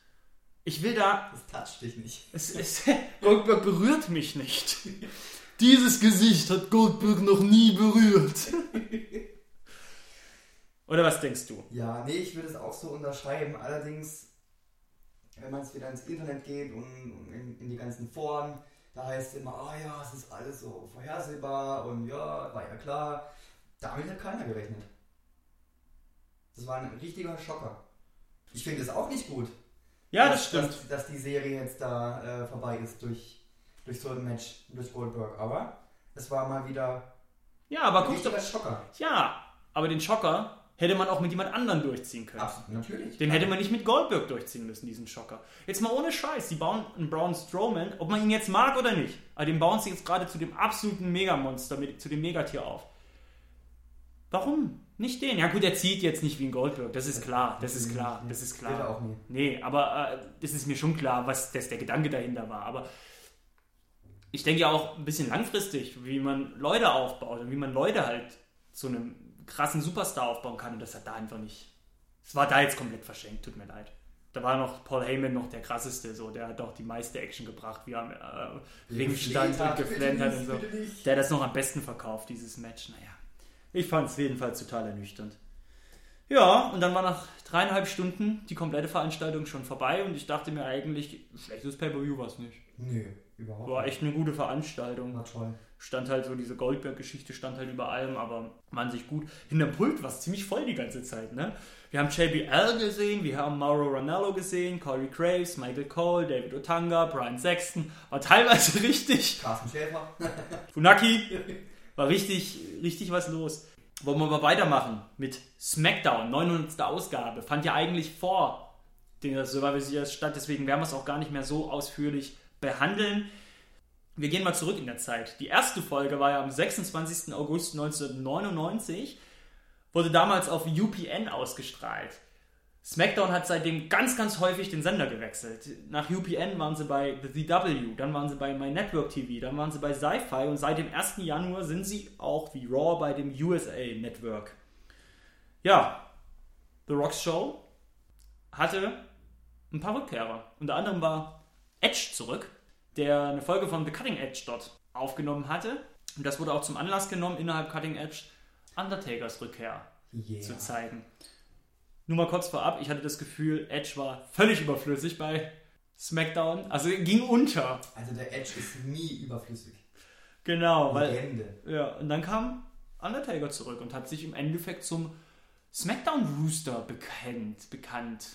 Ich will da. Das toucht dich nicht. Es, es, Goldberg berührt mich nicht. Dieses Gesicht hat Goldberg noch nie berührt. Oder was denkst du? Ja, nee, ich würde es auch so unterschreiben. Allerdings, wenn man es wieder ins Internet geht und in, in die ganzen Foren, da heißt es immer, ah ja, es ist alles so vorhersehbar und ja, war ja klar. Damit hat keiner gerechnet. Das war ein richtiger Schocker. Ich finde es auch nicht gut, Ja, dass, das stimmt. Dass, dass die Serie jetzt da äh, vorbei ist durch, durch so ein Match, durch Goldberg. Aber es war mal wieder Ja, aber guck doch. Schocker. Ja, aber den Schocker hätte man auch mit jemand anderem durchziehen können. Absolut, natürlich. Den hätte man nicht mit Goldberg durchziehen müssen, diesen Schocker. Jetzt mal ohne Scheiß, die bauen einen Braun Strowman, ob man ihn jetzt mag oder nicht, aber den bauen sie jetzt gerade zu dem absoluten Megamonster, mit- zu dem Megatier auf. Warum? Nicht den. Ja gut, er zieht jetzt nicht wie ein Goldberg, das ist klar, das ist klar, das ist klar. auch nie. Nee, aber äh, das ist mir schon klar, was das der Gedanke dahinter war. Aber ich denke ja auch ein bisschen langfristig, wie man Leute aufbaut und wie man Leute halt zu einem krassen Superstar aufbauen kann. Und das hat da einfach nicht. Es war da jetzt komplett verschenkt, tut mir leid. Da war noch Paul Heyman noch der krasseste, so der hat doch die meiste Action gebracht, wie er am äh, Ring stand und geflennt hat und so. Der hat das noch am besten verkauft, dieses Match. Naja, ich fand es jedenfalls total ernüchternd. Ja, und dann war nach dreieinhalb Stunden die komplette Veranstaltung schon vorbei und ich dachte mir eigentlich, schlechtes Pay-Per-View war es nicht. Nö, überhaupt War echt eine gute Veranstaltung. War toll. Stand halt so, diese Goldberg-Geschichte stand halt über allem, aber man sich gut. Hinterm Pult war es ziemlich voll die ganze Zeit, ne? Wir haben JBL gesehen, wir haben Mauro Ranallo gesehen, Corey Graves, Michael Cole, David Otanga, Brian Sexton. War teilweise richtig Carsten Schäfer. Funaki war richtig, richtig was los. Wollen wir mal weitermachen mit SmackDown, 900. Ausgabe. Fand ja eigentlich vor der Survivor Series statt, deswegen werden wir es auch gar nicht mehr so ausführlich behandeln. Wir gehen mal zurück in der Zeit. Die erste Folge war ja am 26. August 1999, wurde damals auf UPN ausgestrahlt. SmackDown hat seitdem ganz, ganz häufig den Sender gewechselt. Nach UPN waren sie bei The DW, dann waren sie bei My Network TV, dann waren sie bei Sci-Fi und seit dem 1. Januar sind sie auch wie Raw bei dem USA Network. Ja, The Rock's Show hatte ein paar Rückkehrer. Unter anderem war Edge zurück, der eine Folge von The Cutting Edge dort aufgenommen hatte. Und das wurde auch zum Anlass genommen, innerhalb Cutting Edge Undertakers Rückkehr Yeah. zu zeigen. Nur mal kurz vorab, ich hatte das Gefühl, Edge war völlig überflüssig bei SmackDown. Also ging unter. Also der Edge ist nie überflüssig. Genau, weil. Legende. Ja, und dann kam Undertaker zurück und hat sich im Endeffekt zum SmackDown-Rooster bekannt, bekannt.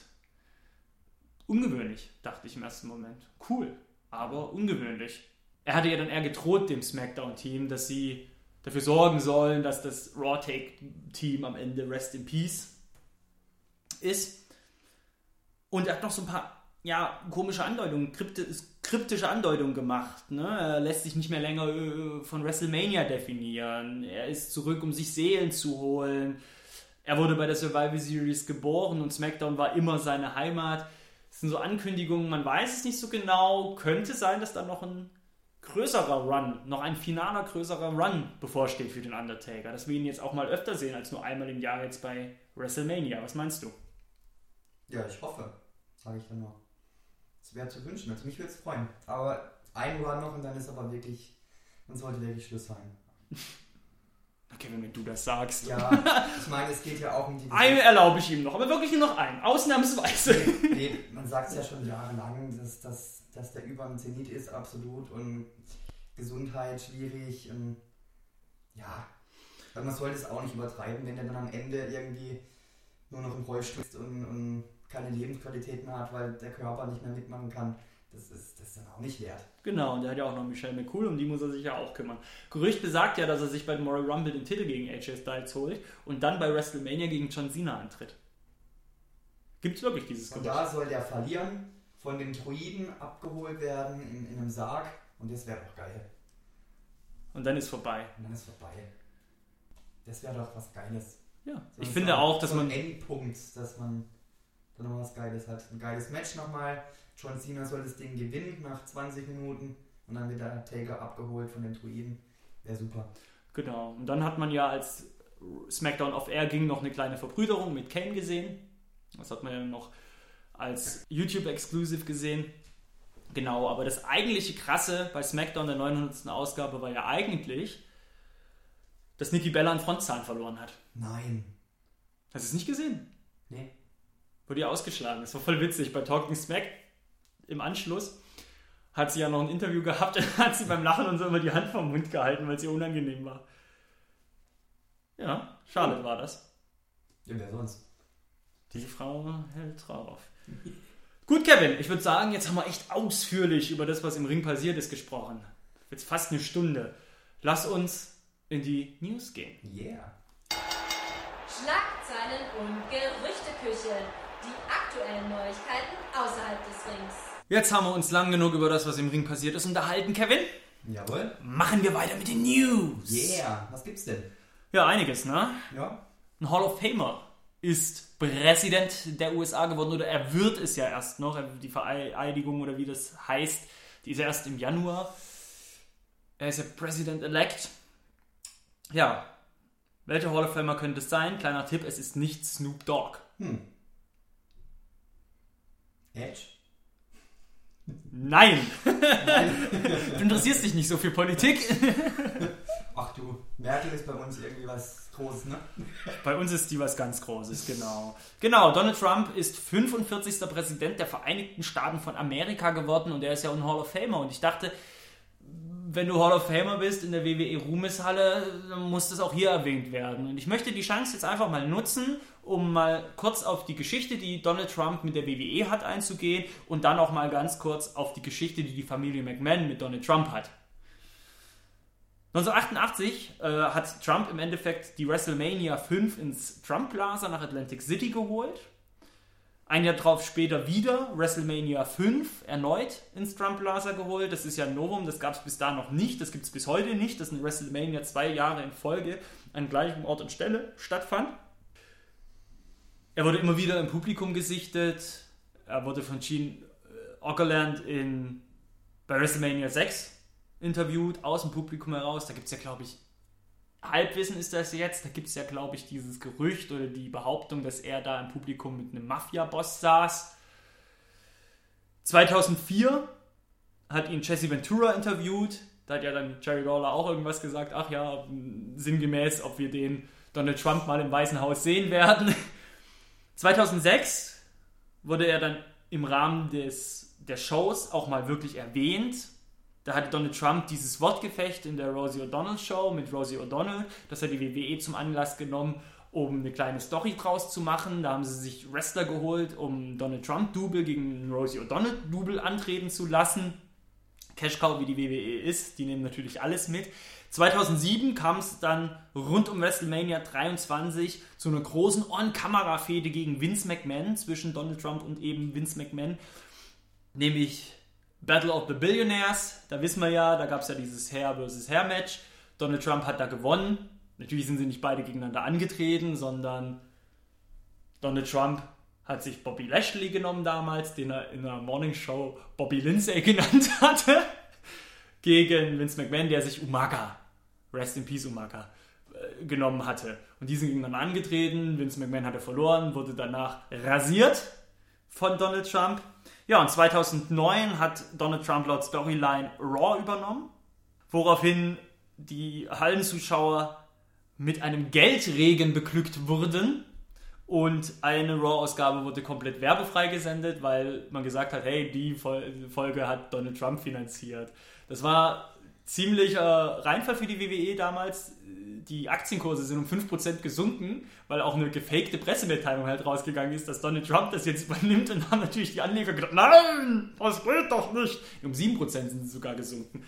Ungewöhnlich, dachte ich im ersten Moment. Cool, aber ungewöhnlich. Er hatte ja dann eher gedroht dem SmackDown-Team, dass sie dafür sorgen sollen, dass das Raw-Take-Team am Ende Rest in Peace ist. Und er hat noch so ein paar ja, komische Andeutungen, krypti kryptische Andeutungen gemacht. Ne? Er lässt sich nicht mehr länger äh, von WrestleMania definieren. Er ist zurück, um sich Seelen zu holen. Er wurde bei der Survival Series geboren und SmackDown war immer seine Heimat. Sind so Ankündigungen, man weiß es nicht so genau. Könnte sein, dass da noch ein größerer Run, noch ein finaler größerer Run bevorsteht für den Undertaker. Dass wir ihn jetzt auch mal öfter sehen als nur einmal im Jahr jetzt bei WrestleMania. Was meinst du? Ja, ich hoffe, sage ich dann noch. Es wäre zu wünschen, also mich würde es freuen. Aber ein Run noch und dann ist aber wirklich, dann sollte wirklich Schluss sein. Okay, wenn du das sagst. Ja, ich meine, es geht ja auch um die... Einen erlaube ich ihm noch, aber wirklich nur noch einen. Ausnahmsweise. nee, nee, man sagt es ja schon jahrelang, dass, dass, dass der über dem Zenit ist, absolut. Und Gesundheit schwierig. Und ja, aber man sollte es auch nicht übertreiben, wenn der dann am Ende irgendwie nur noch im Rollstuhl ist und, und keine Lebensqualität mehr hat, weil der Körper nicht mehr mitmachen kann. Das ist das dann auch nicht wert. Genau, und der hat ja auch noch Michelle McCool, um die muss er sich ja auch kümmern. Gerücht besagt ja, dass er sich bei dem Royal Rumble den Titel gegen AJ Styles holt und dann bei WrestleMania gegen John Cena antritt. Gibt's wirklich dieses Und Gerücht? da soll der verlieren, von den Druiden abgeholt werden in, in einem Sarg. Und das wäre doch geil. Und dann ist vorbei. Und dann ist vorbei. Das wäre doch was Geiles. Ja, So ich finde auch, dass so man... ein Endpunkt, dass man dann noch was Geiles hat. Ein geiles Match nochmal. John Cena soll das Ding gewinnen nach 20 Minuten und dann wird der Taker abgeholt von den Druiden. Wäre super. Genau. Und dann hat man ja, als SmackDown off Air ging, noch eine kleine Verbrüderung mit Kane gesehen. Das hat man ja noch als YouTube-Exclusive gesehen. Genau, aber das eigentliche Krasse bei SmackDown der 900. Ausgabe war ja eigentlich, dass Nikki Bella einen Frontzahn verloren hat. Nein. Hast du es nicht gesehen? Nee. Wurde ihr ausgeschlagen. Das war voll witzig. Bei Talking Smack im Anschluss hat sie ja noch ein Interview gehabt und hat sie beim Lachen und so immer die Hand vom Mund gehalten, weil es ihr unangenehm war. Ja, Charlotte war das. Ja, wer sonst? Die Frau hält drauf. Gut, Kevin, ich würde sagen, jetzt haben wir echt ausführlich über das, was im Ring passiert ist, gesprochen. Jetzt fast eine Stunde. Lass uns in die News gehen. Yeah. Schlagzeilen und Gerüchteküche. Die aktuellen Neuigkeiten außerhalb des Rings. Jetzt haben wir uns lang genug über das, was im Ring passiert ist, unterhalten, Kevin. Jawohl. Machen wir weiter mit den News. Yeah. Was gibt's denn? Ja, einiges, ne? Ja. Ein Hall of Famer ist Präsident der USA geworden oder er wird es ja erst noch. Die Vereidigung oder wie das heißt, die ist ja erst im Januar. Er ist ja President-elect. Ja, welcher Hall of Famer könnte es sein? Kleiner Tipp, es ist nicht Snoop Dogg. Edge? Nein! du interessierst dich nicht so für Politik. Ach du, Merkel ist bei uns irgendwie was Großes, ne? Bei uns ist die was ganz Großes, genau. Genau, Donald Trump ist 45. Präsident der Vereinigten Staaten von Amerika geworden und er ist ja ein Hall of Famer. Und ich dachte, wenn du Hall of Famer bist in der WWE Ruhmeshalle, dann muss das auch hier erwähnt werden. Und ich möchte die Chance jetzt einfach mal nutzen, um mal kurz auf die Geschichte, die Donald Trump mit der WWE hat, einzugehen und dann auch mal ganz kurz auf die Geschichte, die die Familie McMahon mit Donald Trump hat. 1988 äh, hat Trump im Endeffekt die WrestleMania 5 ins Trump Plaza nach Atlantic City geholt. Ein Jahr drauf später wieder WrestleMania 5 erneut ins Trump Plaza geholt. Das ist ja ein Novum, das gab es bis da noch nicht, das gibt es bis heute nicht, dass eine WrestleMania zwei Jahre in Folge an gleichem Ort und Stelle stattfand. Er wurde immer wieder im Publikum gesichtet. Er wurde von Gene äh, Ockerland in, bei WrestleMania 6 interviewt, aus dem Publikum heraus. Da gibt es ja, glaube ich, Halbwissen ist das jetzt. Da gibt es ja, glaube ich, dieses Gerücht oder die Behauptung, dass er da im Publikum mit einem Mafia-Boss saß. 2004 hat ihn Jesse Ventura interviewt. Da hat ja dann Jerry Lawler auch irgendwas gesagt. Ach ja, sinngemäß, ob wir den Donald Trump mal im Weißen Haus sehen werden. 2006 wurde er dann im Rahmen des, der Shows auch mal wirklich erwähnt. Da hatte Donald Trump dieses Wortgefecht in der Rosie O'Donnell Show mit Rosie O'Donnell. Das hat die WWE zum Anlass genommen, um eine kleine Story draus zu machen. Da haben sie sich Wrestler geholt, um Donald Trump Double gegen Rosie O'Donnell Double antreten zu lassen. Cash Cow, wie die WWE ist, die nehmen natürlich alles mit. 2007 kam es dann rund um WrestleMania 23 zu einer großen On-Kamera-Fehde gegen Vince McMahon zwischen Donald Trump und eben Vince McMahon, nämlich Battle of the Billionaires. Da wissen wir ja, da gab es ja dieses Hair versus Hair Match. Donald Trump hat da gewonnen. Natürlich sind sie nicht beide gegeneinander angetreten, sondern Donald Trump hat sich Bobby Lashley genommen damals, den er in der Morning Show Bobby Lindsay genannt hatte, gegen Vince McMahon, der sich Umaga, Rest in Peace Umaga, äh, genommen hatte. Und die sind gegeneinander angetreten. Vince McMahon hatte verloren, wurde danach rasiert von Donald Trump. Ja, und 2009 hat Donald Trump laut Storyline Raw übernommen, woraufhin die Hallenzuschauer mit einem Geldregen beglückt wurden. Und eine Raw-Ausgabe wurde komplett werbefrei gesendet, weil man gesagt hat, hey, die Folge hat Donald Trump finanziert. Das war ziemlicher Reinfall für die WWE damals. Die Aktienkurse sind um 5% gesunken, weil auch eine gefakte Pressemitteilung halt rausgegangen ist, dass Donald Trump das jetzt übernimmt und haben natürlich die Anleger gedacht, nein, das geht doch nicht. Um 7% sind sie sogar gesunken.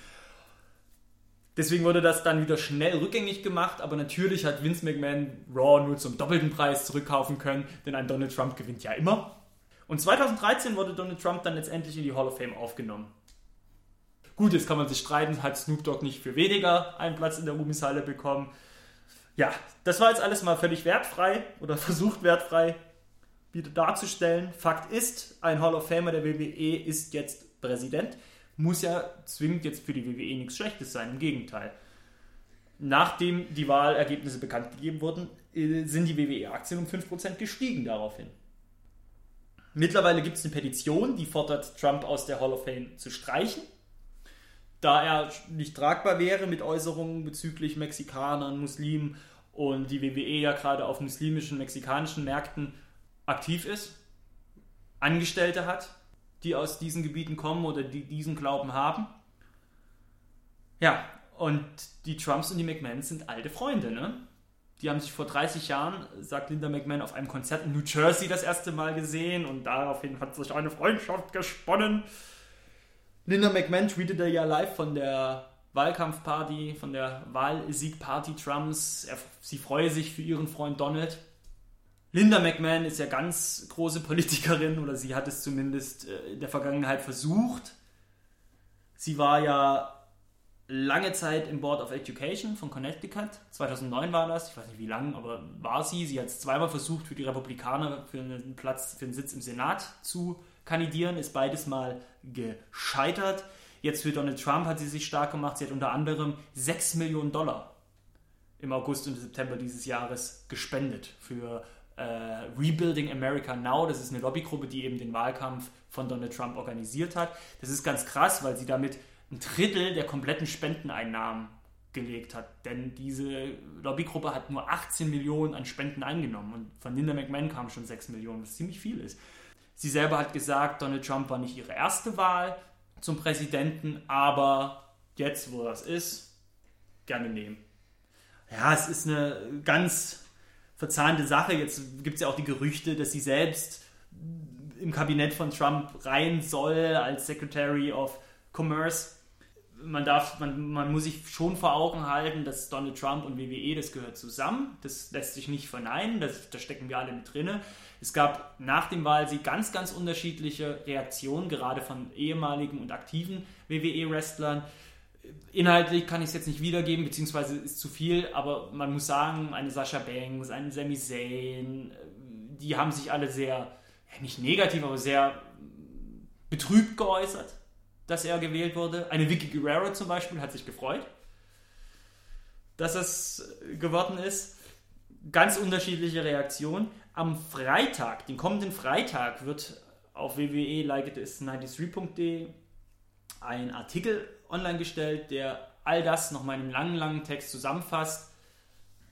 Deswegen wurde das dann wieder schnell rückgängig gemacht, aber natürlich hat Vince McMahon Raw nur zum doppelten Preis zurückkaufen können, denn ein Donald Trump gewinnt ja immer. Und 2013 wurde Donald Trump dann letztendlich in die Hall of Fame aufgenommen. Gut, jetzt kann man sich streiten, hat Snoop Dogg nicht für weniger einen Platz in der Ruhmeshalle bekommen. Ja, das war jetzt alles mal völlig wertfrei oder versucht wertfrei wieder darzustellen. Fakt ist, ein Hall of Famer der WWE ist jetzt Präsident. Muss ja zwingend jetzt für die WWE nichts Schlechtes sein, im Gegenteil. Nachdem die Wahlergebnisse bekannt gegeben wurden, äh, sind die WWE-Aktien um 5% gestiegen daraufhin. Mittlerweile gibt es eine Petition, die fordert, Trump aus der Hall of Fame zu streichen da er nicht tragbar wäre mit Äußerungen bezüglich Mexikanern, Muslimen und die WWE ja gerade auf muslimischen, mexikanischen Märkten aktiv ist, Angestellte hat, die aus diesen Gebieten kommen oder die diesen Glauben haben. Ja, und die Trumps und die McMahons sind alte Freunde, ne? Die haben sich vor 30 Jahren, sagt Linda McMahon, auf einem Konzert in New Jersey das erste Mal gesehen und daraufhin hat sich eine Freundschaft gesponnen. Linda McMahon tweetete ja live von der Wahlkampfparty, von der Wahlsiegparty Trumps. Er, sie freue sich für ihren Freund Donald. Linda McMahon ist ja ganz große Politikerin oder sie hat es zumindest äh, in der Vergangenheit versucht. Sie war ja lange Zeit im Board of Education von Connecticut. 2009 war das, ich weiß nicht wie lange, aber war sie. Sie hat es zweimal versucht, für die Republikaner für einen Platz, für einen Sitz im Senat zu kandidieren, ist beides mal gescheitert. Jetzt für Donald Trump hat sie sich stark gemacht. Sie hat unter anderem 6 Millionen Dollar im August und September dieses Jahres gespendet für äh, Rebuilding America Now. Das ist eine Lobbygruppe, die eben den Wahlkampf von Donald Trump organisiert hat. Das ist ganz krass, weil sie damit ein Drittel der kompletten Spendeneinnahmen gelegt hat. Denn diese Lobbygruppe hat nur 18 Millionen an Spenden eingenommen und von Linda McMahon kamen schon 6 Millionen, was ziemlich viel ist. Sie selber hat gesagt, Donald Trump war nicht ihre erste Wahl zum Präsidenten, aber jetzt, wo das ist, gerne nehmen. Ja, es ist eine ganz verzahnte Sache. Jetzt gibt es ja auch die Gerüchte, dass sie selbst im Kabinett von Trump rein soll als Secretary of Commerce man darf, man, man muss sich schon vor Augen halten, dass Donald Trump und WWE, das gehört zusammen. Das lässt sich nicht verneinen, das, da stecken wir alle mit drin. Es gab nach dem Wahlsieg ganz, ganz unterschiedliche Reaktionen, gerade von ehemaligen und aktiven WWE-Wrestlern. Inhaltlich kann ich es jetzt nicht wiedergeben, beziehungsweise ist zu viel, aber man muss sagen, eine Sascha Banks, ein Sami Zayn, die haben sich alle sehr, nicht negativ, aber sehr betrübt geäußert dass er gewählt wurde. Eine Vicky Guerrero zum Beispiel hat sich gefreut, dass es geworden ist. Ganz unterschiedliche Reaktionen. Am Freitag, den kommenden Freitag, wird auf www like 93de ein Artikel online gestellt, der all das nochmal in einem langen, langen Text zusammenfasst.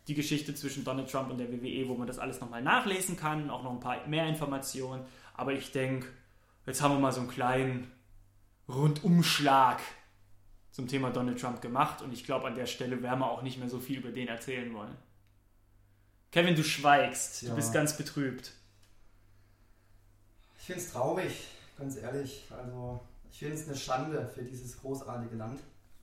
Die Geschichte zwischen Donald Trump und der WWE, wo man das alles nochmal nachlesen kann, auch noch ein paar mehr Informationen. Aber ich denke, jetzt haben wir mal so einen kleinen Rundumschlag zum Thema Donald Trump gemacht und ich glaube, an der Stelle werden wir auch nicht mehr so viel über den erzählen wollen. Kevin, du schweigst, ja. du bist ganz betrübt. Ich finde es traurig, ganz ehrlich. Also, ich finde es eine Schande für dieses großartige Land.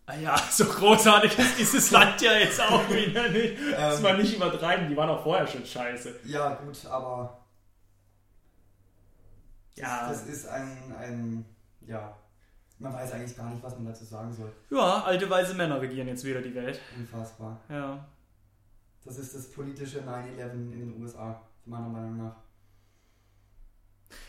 Ah ja, so großartig ist dieses Land ja jetzt auch wieder nicht. Das ähm, war nicht übertreiben, die waren auch vorher schon scheiße. Ja, gut, aber. Ja. Das, das ist ein, ein ja, man weiß eigentlich gar nicht, was man dazu sagen soll. Ja, alte weise Männer regieren jetzt wieder die Welt. Unfassbar. Ja. Das ist das politische 9-11 in den USA, meiner Meinung nach.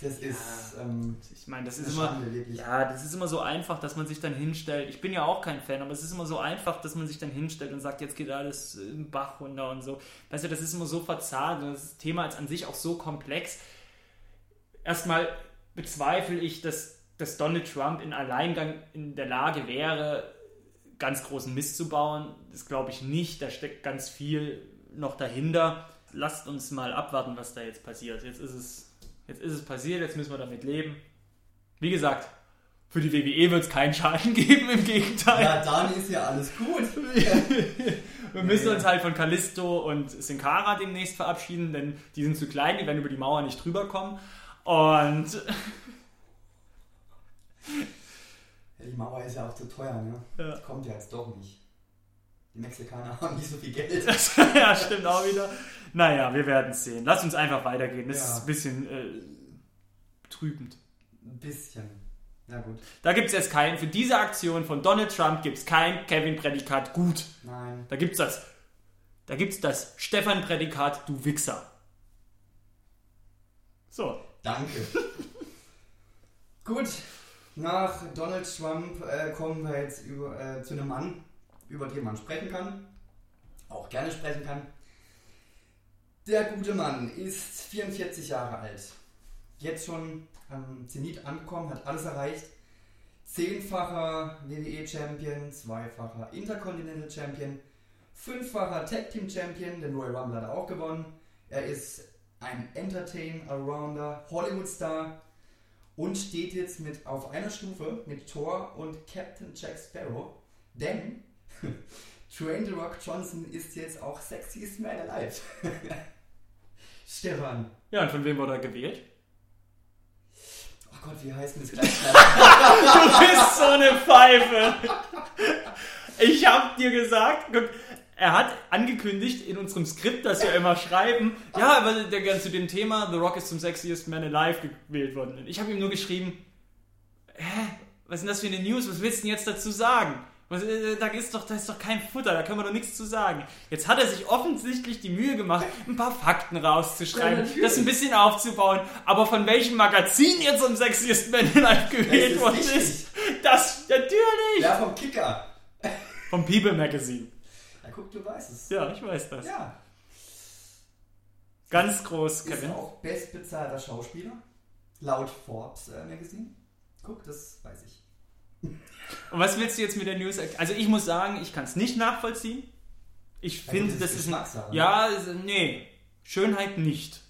Das ja, ist. Ähm, ich meine, das ist immer. Schande, ja, das ist immer so einfach, dass man sich dann hinstellt. Ich bin ja auch kein Fan, aber es ist immer so einfach, dass man sich dann hinstellt und sagt, jetzt geht alles im Bach runter und so. Weißt du, das ist immer so verzahnt und das Thema ist an sich auch so komplex. Erstmal bezweifle ich, dass dass Donald Trump in Alleingang in der Lage wäre, ganz großen Mist zu bauen. Das glaube ich nicht. Da steckt ganz viel noch dahinter. Lasst uns mal abwarten, was da jetzt passiert. Jetzt ist es, jetzt ist es passiert, jetzt müssen wir damit leben. Wie gesagt, für die WWE wird es keinen Schaden geben, im Gegenteil. Ja, dann ist ja alles gut. wir müssen uns halt von Kalisto und Sin Cara demnächst verabschieden, denn die sind zu klein, die werden über die Mauer nicht drüber kommen. Und ja, die Mauer ist ja auch zu teuer, ne? Ja. Die kommt ja jetzt doch nicht. Die Mexikaner haben nicht so viel Geld. ja, stimmt auch wieder. Naja, wir werden es sehen. Lass uns einfach weitergehen. Das ja. ist ein bisschen äh, trübend. Ein bisschen. Ja, gut. Da gibt es jetzt keinen, für diese Aktion von Donald Trump gibt es kein Kevin-Prädikat gut. Nein. Da gibt es das, da gibt's das Stefan-Prädikat, du Wichser. So. Danke. gut. Nach Donald Trump äh, kommen wir jetzt über, äh, zu einem Mann, über den man sprechen kann, auch gerne sprechen kann. Der gute Mann ist 44 Jahre alt, jetzt schon am Zenit angekommen, hat alles erreicht. Zehnfacher WWE-Champion, zweifacher Intercontinental Champion, fünffacher Tag Team Champion, den Royal Rumble hat er auch gewonnen. Er ist ein Entertain Allrounder, Hollywood Star und steht jetzt mit auf einer Stufe mit Thor und Captain Jack Sparrow, denn Dwayne The Rock Johnson ist jetzt auch Sexiest Man Alive. Stefan. Ja, und von wem wurde er gewählt? Oh Gott, wie heißt denn das gleich? Du bist so eine Pfeife. Ich hab dir gesagt, guck, er hat angekündigt in unserem Skript, das wir immer schreiben, ja, aber der, zu dem Thema The Rock ist zum Sexiest Man Alive gewählt worden. Ich habe ihm nur geschrieben, hä, was ist denn das für eine News? Was willst du denn jetzt dazu sagen? Was, äh, da, ist doch, da ist doch kein Futter, da können wir doch nichts zu sagen. Jetzt hat er sich offensichtlich die Mühe gemacht, ein paar Fakten Ja, rauszuschreiben, natürlich. das ein bisschen aufzubauen. Aber von welchem Magazin jetzt zum Sexiest Man Alive gewählt worden ist, das natürlich. ja, vom Kicker. Vom People Magazine. Guck, du weißt es. Ja, ich weiß das. Ja. Ganz groß, Ist Kevin. auch bestbezahlter Schauspieler. Laut Forbes äh, Magazine. Guck, das weiß ich. Und was willst du jetzt mit der News? Also ich muss sagen, ich kann es nicht nachvollziehen. Ich Ja, finde, gut, das ist ein... Ja, es- nee. Schönheit nicht.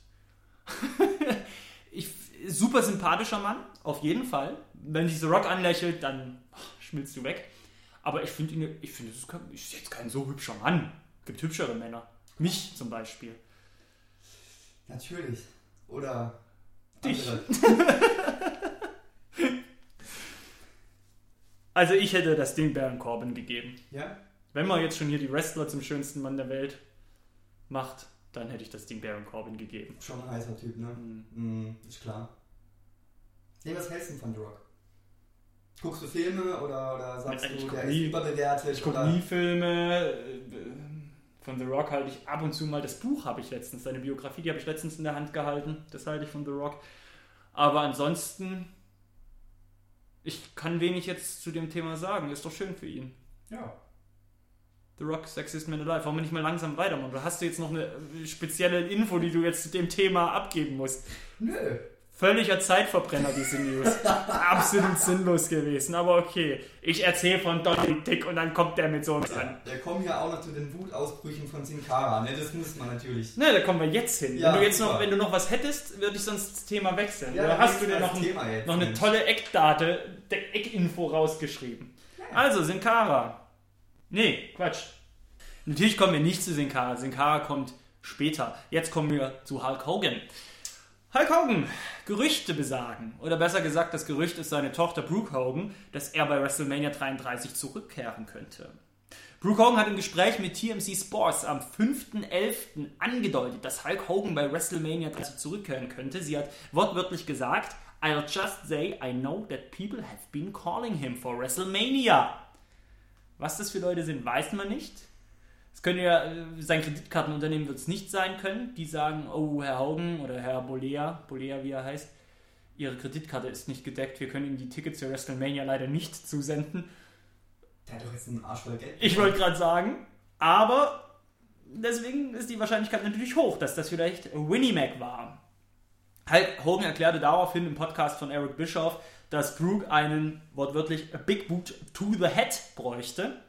ich, super sympathischer Mann, auf jeden Fall. Wenn sich The Rock anlächelt, dann ach, schmilzt du weg. Aber ich finde ihn, ich finde, das ist jetzt kein so hübscher Mann. Gibt hübschere Männer. Mich zum Beispiel. Natürlich. Oder Dich. Also ich hätte das Ding Baron Corbin gegeben. Ja? Wenn man jetzt schon hier die Wrestler zum schönsten Mann der Welt macht, dann hätte ich das Ding Baron Corbin gegeben. Schon ein heißer Typ, ne? Hm. Mhm, ist klar. Nee, was hältst du von The Rock? Guckst du Filme oder, oder sagst Ich du, der nie- ist überbewertet? Ich gucke nie Filme. äh, Von The Rock halte ich ab und zu mal. Das Buch habe ich letztens, seine Biografie, die habe ich letztens in der Hand gehalten. Das halte ich von The Rock. Aber ansonsten, ich kann wenig jetzt zu dem Thema sagen. Ist doch schön für ihn. Ja. The Rock, Sexiest Man Alive. Warum nicht mal langsam weitermachen? Oder hast du jetzt noch eine äh, spezielle Info, die du jetzt zu dem Thema abgeben musst? Nö. Völliger Zeitverbrenner, diese News. Absolut sinnlos gewesen, aber okay. Ich erzähle von Donny Dick und dann kommt der mit so uns an. Wir kommen ja auch noch zu den Wutausbrüchen von Sin Cara, ne? Das muss man natürlich. Ne, da kommen wir jetzt hin. Ja, wenn, du jetzt super. noch, wenn du noch was hättest, würde ich sonst das Thema wechseln. Ja, Oder dann hast du dir noch, ein, jetzt, noch eine Mensch. tolle Eckdate, der Eckinfo rausgeschrieben? Also, Sinkara. Nee, Quatsch. Natürlich kommen wir nicht zu Sinkara. Sinkara kommt später. Jetzt kommen wir zu Hulk Hogan. Hulk Hogan, Gerüchte besagen, oder besser gesagt, das Gerücht ist seine Tochter Brooke Hogan, dass er bei WrestleMania 33 zurückkehren könnte. Brooke Hogan hat im Gespräch mit TMC Sports am 5.11. angedeutet, dass Hulk Hogan bei WrestleMania 30 zurückkehren könnte. Sie hat wortwörtlich gesagt, I'll just say I know that people have been calling him for WrestleMania. Was das für Leute sind, weiß man nicht. Es könnte ja, äh, sein Kreditkartenunternehmen wird es nicht sein können. Die sagen, oh, Herr Hogan oder Herr Bolea, Bolea wie er heißt, Ihre Kreditkarte ist nicht gedeckt, wir können Ihnen die Tickets für WrestleMania leider nicht zusenden. Der hat doch jetzt einen Arsch voll Geld. Ich wollte gerade sagen, aber deswegen ist die Wahrscheinlichkeit natürlich hoch, dass das vielleicht Winnie Mac war. Hulk Hogan erklärte daraufhin im Podcast von Eric Bischoff, dass Brooke einen wortwörtlich Big Boot to the Head bräuchte.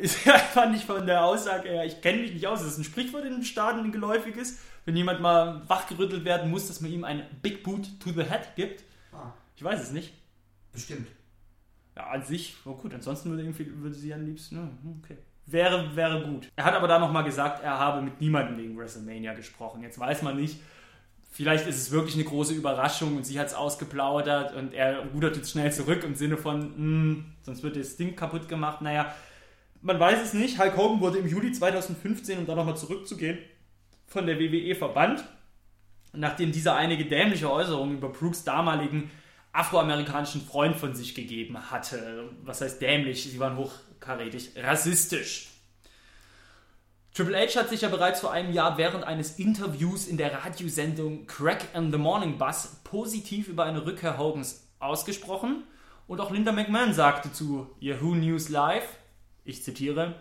Ist- fand ich von der Aussage her, ich kenne mich nicht aus, das ist ein Sprichwort in den Staaten, ein geläufiges. Wenn jemand mal wachgerüttelt werden muss, dass man ihm einen Big Boot to the Head gibt. Ah, Ich weiß es nicht. bestimmt. Ja, an sich, oh gut, ansonsten würde, irgendwie, würde sie am liebsten, ja, okay. Wäre, wäre gut. Er hat aber da nochmal gesagt, er habe mit niemandem wegen WrestleMania gesprochen. Jetzt weiß man nicht, vielleicht ist es wirklich eine große Überraschung und sie hat es ausgeplaudert und er rudert jetzt schnell zurück im Sinne von, hm, sonst wird das Ding kaputt gemacht. Naja, man weiß es nicht. Hulk Hogan wurde im Juli 2015, um da nochmal zurückzugehen, von der WWE verbannt nachdem dieser einige dämliche Äußerungen über Brooks damaligen afroamerikanischen Freund von sich gegeben hatte. Was heißt dämlich? Sie waren hochkarätig rassistisch. Triple H hat sich ja bereits vor einem Jahr während eines Interviews in der Radiosendung Crack and the Morning Bus positiv über eine Rückkehr Hogans ausgesprochen und auch Linda McMahon sagte zu Yahoo News Live, ich zitiere,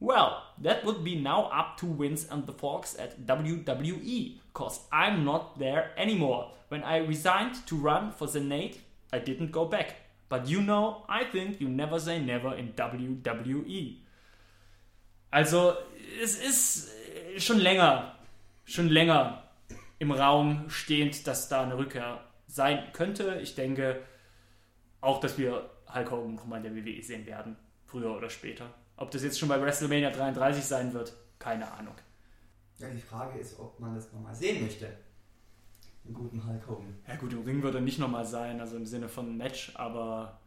Well, that would be now up to Vince and the folks at WWE, cause I'm not there anymore. When I resigned to run for Senate, I didn't go back. But you know, I think you never say never in WWE. Also, es ist schon länger, schon länger im Raum stehend, dass da eine Rückkehr sein könnte. Ich denke auch, dass wir Hulk Hogan nochmal in der WWE sehen werden, früher oder später. Ob das jetzt schon bei WrestleMania 33 sein wird, keine Ahnung. Ja, die Frage ist, ob man das nochmal sehen möchte. Den guten Hulk Hogan. Ja gut, im Ring wird er nicht nochmal sein, also im Sinne von Match, aber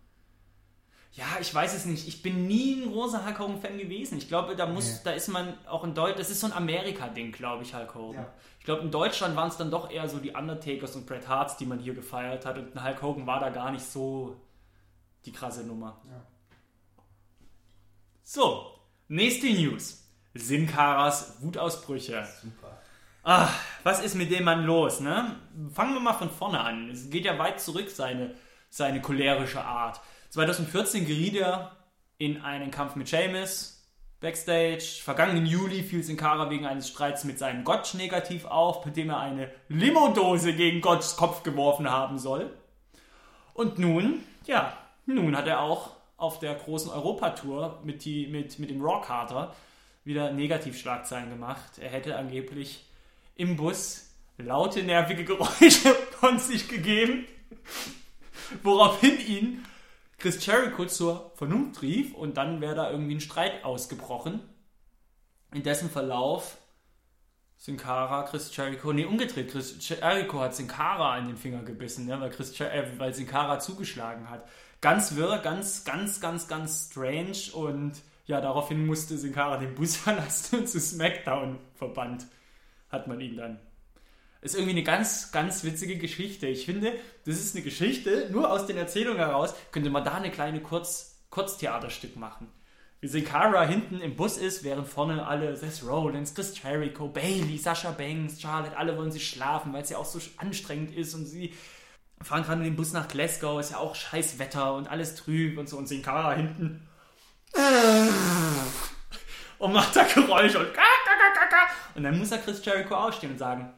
ja, ich weiß es nicht. Ich bin nie ein großer Hulk Hogan-Fan gewesen. Ich glaube, da muss, Nee. da ist man auch in Deutschland, das ist so ein Amerika-Ding, glaube ich, Hulk Hogan. Ja. Ich glaube, in Deutschland waren es dann doch eher so die Undertakers und Bret Harts, die man hier gefeiert hat. Und Hulk Hogan war da gar nicht so die krasse Nummer. Ja. So, nächste News. Sin Caras Wutausbrüche. Super. Ah, was ist mit dem Mann los, ne? Fangen wir mal von vorne an. Es geht ja weit zurück, seine, seine cholerische Art. 2014 geriet er in einen Kampf mit Sheamus backstage. Vergangenen Juli fiel Sin Cara wegen eines Streits mit seinem Gotch negativ auf, mit dem er eine Limodose gegen Gotchs Kopf geworfen haben soll. Und nun, ja, nun hat er auch auf der großen Europatour mit, mit, mit dem Raw-Carter wieder Negativschlagzeilen gemacht. Er hätte angeblich im Bus laute, nervige Geräusche von sich gegeben, woraufhin ihn Chris Jericho zur Vernunft rief und dann wäre da irgendwie ein Streit ausgebrochen. In dessen Verlauf Sin Cara, Chris Jericho, nee, umgedreht, Chris Jericho hat Sin Cara in den Finger gebissen, ne, weil, Chris, äh, weil Sin zugeschlagen hat. Ganz wirr, ganz, ganz, ganz, ganz strange und ja, daraufhin musste Sin Cara den Bus verlassen und zu SmackDown verbannt hat man ihn dann. Ist irgendwie eine ganz, ganz witzige Geschichte. Ich finde, das ist eine Geschichte, nur aus den Erzählungen heraus könnte man da eine kleine Kurz, Kurztheaterstück machen. Wie Sin Cara hinten im Bus ist, während vorne alle Seth Rollins, Chris Jericho, Bailey, Sasha Banks, Charlotte, alle wollen sie schlafen, weil es ja auch so anstrengend ist und sie fahren gerade in den Bus nach Glasgow, ist ja auch scheiß Wetter und alles trüb und so und Sin Cara hinten und macht da Geräusche und und dann muss er Chris Jericho ausstehen und sagen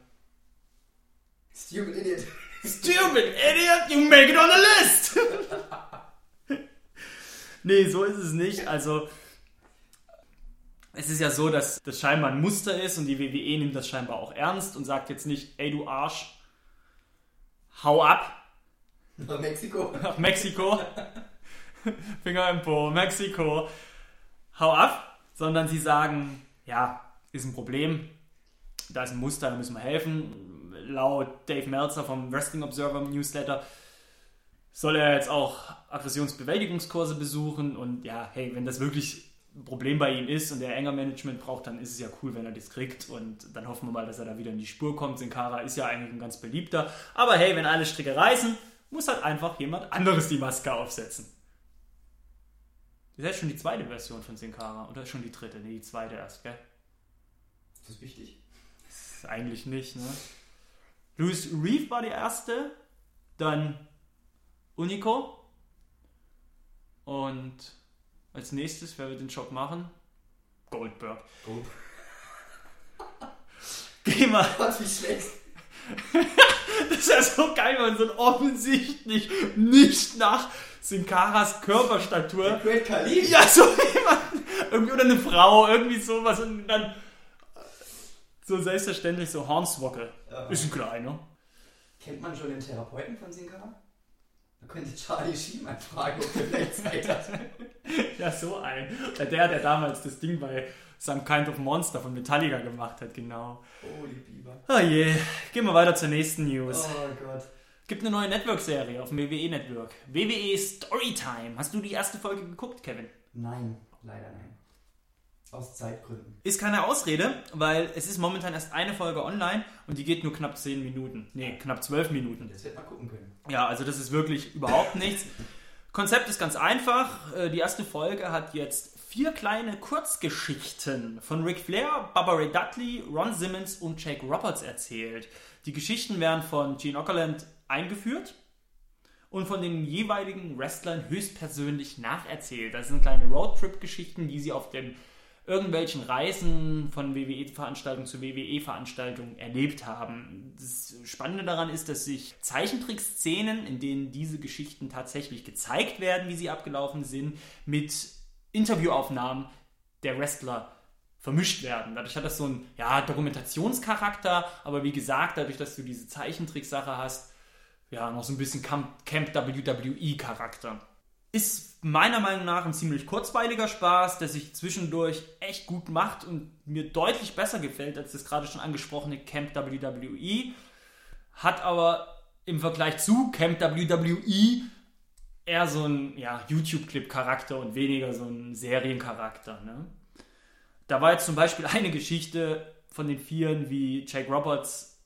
Stupid Idiot. Stupid idiot, you make it on the list! nee, so ist es nicht. Also, es ist ja so, dass das scheinbar ein Muster ist und die WWE nimmt das scheinbar auch ernst und sagt jetzt nicht, ey du Arsch, hau ab. Nach Mexiko. nach Mexiko, Finger im Po, Mexiko, hau ab, sondern sie sagen, ja, ist ein Problem, da ist ein Muster, da müssen wir helfen. Laut Dave Meltzer vom Wrestling Observer Newsletter soll er jetzt auch Aggressionsbewältigungskurse besuchen. Und ja, hey, wenn das wirklich ein Problem bei ihm ist und er enger Management braucht, dann ist es ja cool, wenn er das kriegt und dann hoffen wir mal, dass er da wieder in die Spur kommt. Sin Cara ist ja eigentlich ein ganz beliebter, aber hey, wenn alle Stricke reißen, muss halt einfach jemand anderes die Maske aufsetzen. Das ist jetzt schon die zweite Version von Sin Cara oder schon die dritte? Nee, die zweite erst, gell? Ist das wichtig? Eigentlich nicht, ne? Louis Reeve war die erste, dann Unico und als nächstes, wer wird den Job machen? Goldberg. Oh. Geh mal, Gott, wie schlecht. das ist ja so geil, man so ein offensichtlich nicht nach Sin Caras Körperstatur Great Khali. Ja, so jemand. Irgendwie oder eine Frau, irgendwie sowas und dann so selbstverständlich so Hornswoggle. Ja. Ist ein kleiner. Kennt man schon den Therapeuten von Sin Da könnte Charlie Sheen mal fragen, ob er vielleicht Zeit hat. Ja, so ein. Der, der damals das Ding bei Some Kind of Monster von Metallica gemacht hat, genau. Holy Biber. Oh je. Gehen wir weiter zur nächsten News. Oh Gott. Gibt eine neue Network-Serie auf dem WWE-Network. WWE Storytime. Hast du die erste Folge geguckt, Kevin? Nein, leider nein. Aus Zeitgründen. Ist keine Ausrede, weil es ist momentan erst eine Folge online und die geht nur knapp 10 Minuten. Nee, knapp 12 Minuten. Das wird mal gucken können. Ja, also das ist wirklich überhaupt nichts. Konzept ist ganz einfach. Äh, Die erste Folge hat jetzt vier kleine Kurzgeschichten von Ric Flair, Baba Ray Dudley, Ron Simmons und Jake Roberts erzählt. Die Geschichten werden von Gene Okerlund eingeführt und von den jeweiligen Wrestlern höchstpersönlich nacherzählt. Das sind kleine Roadtrip-Geschichten, die sie auf den irgendwelchen Reisen von WWE-Veranstaltung zu WWE-Veranstaltung erlebt haben. Das Spannende daran ist, dass sich Zeichentrick-Szenen, in denen diese Geschichten tatsächlich gezeigt werden, wie sie abgelaufen sind, mit Interviewaufnahmen der Wrestler vermischt werden. Dadurch hat das so einen ja, Dokumentationscharakter, aber wie gesagt, dadurch, dass du diese Zeichentricksache hast, ja, noch so ein bisschen Camp, Camp WWE-Charakter. Ist meiner Meinung nach ein ziemlich kurzweiliger Spaß, der sich zwischendurch echt gut macht und mir deutlich besser gefällt als das gerade schon angesprochene Camp WWE. Hat aber im Vergleich zu Camp WWE eher so ein ja, YouTube-Clip-Charakter und weniger so ein Seriencharakter. Ne? Da war jetzt zum Beispiel eine Geschichte von den Vieren, wie Jake Roberts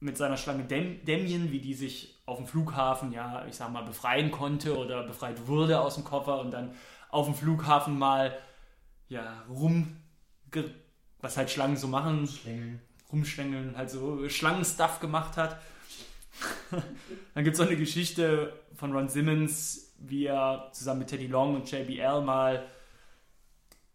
mit seiner Schlange Dem Damien, wie die sich auf dem Flughafen, ja, ich sag mal, befreien konnte oder befreit wurde aus dem Koffer und dann auf dem Flughafen mal, ja, rum, was halt Schlangen so machen, Schlängeln. rumschlängeln, halt so Schlangenstuff gemacht hat. dann gibt es auch eine Geschichte von Ron Simmons, wie er zusammen mit Teddy Long und JBL mal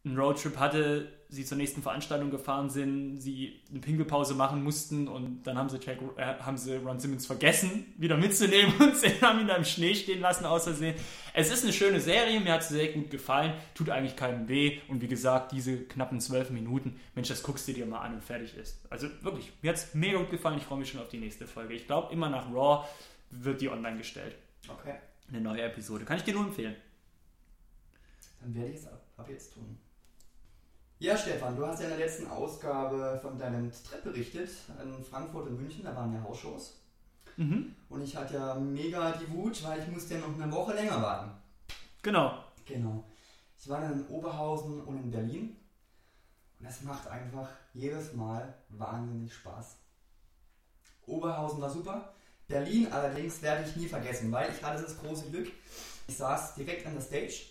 einen Roadtrip hatte, sie zur nächsten Veranstaltung gefahren sind, sie eine Pinkelpause machen mussten und dann haben sie, Jack, äh, haben sie Ron Simmons vergessen, wieder mitzunehmen und sie haben ihn da im Schnee stehen lassen, außersehen. Es ist eine schöne Serie, mir hat sie sehr gut gefallen, tut eigentlich keinem weh und wie gesagt, diese knappen zwölf Minuten, Mensch, das guckst du dir mal an und fertig ist. Also wirklich, mir hat es mega gut gefallen, ich freue mich schon auf die nächste Folge. Ich glaube, immer nach Raw wird die online gestellt. Okay. Eine neue Episode. Kann ich dir nur empfehlen. Dann werde ich es ab, ab jetzt tun. Ja, Stefan, du hast ja in der letzten Ausgabe von deinem Trip berichtet, in Frankfurt und München, da waren ja Hausshows. Mhm. Und ich hatte ja mega die Wut, weil ich musste ja noch eine Woche länger warten. Genau. Genau. Ich war dann in Oberhausen und in Berlin. Und es macht einfach jedes Mal wahnsinnig Spaß. Oberhausen war super. Berlin allerdings werde ich nie vergessen, weil ich hatte das große Glück. Ich saß direkt an der Stage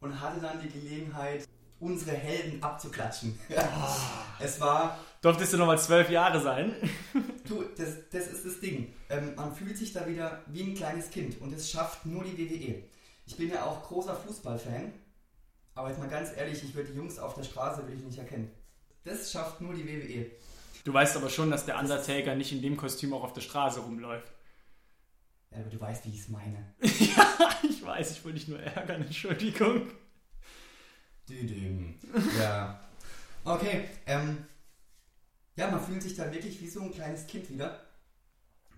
und hatte dann die Gelegenheit, unsere Helden abzuklatschen. es war. Durftest du nochmal zwölf Jahre sein? Du, das, das ist das Ding. Ähm, man fühlt sich da wieder wie ein kleines Kind und das schafft nur die WWE. Ich bin ja auch großer Fußballfan, aber jetzt mal ganz ehrlich, ich würde die Jungs auf der Straße würde ich nicht erkennen. Das schafft nur die WWE. Du weißt aber schon, dass der Undertaker nicht in dem Kostüm auch auf der Straße rumläuft. Ja, aber du weißt, wie ich es meine. ja, ich weiß, ich wollte dich nur ärgern, Entschuldigung. Düdüm. Ja. Okay, ähm, ja, man fühlt sich da wirklich wie so ein kleines Kind wieder.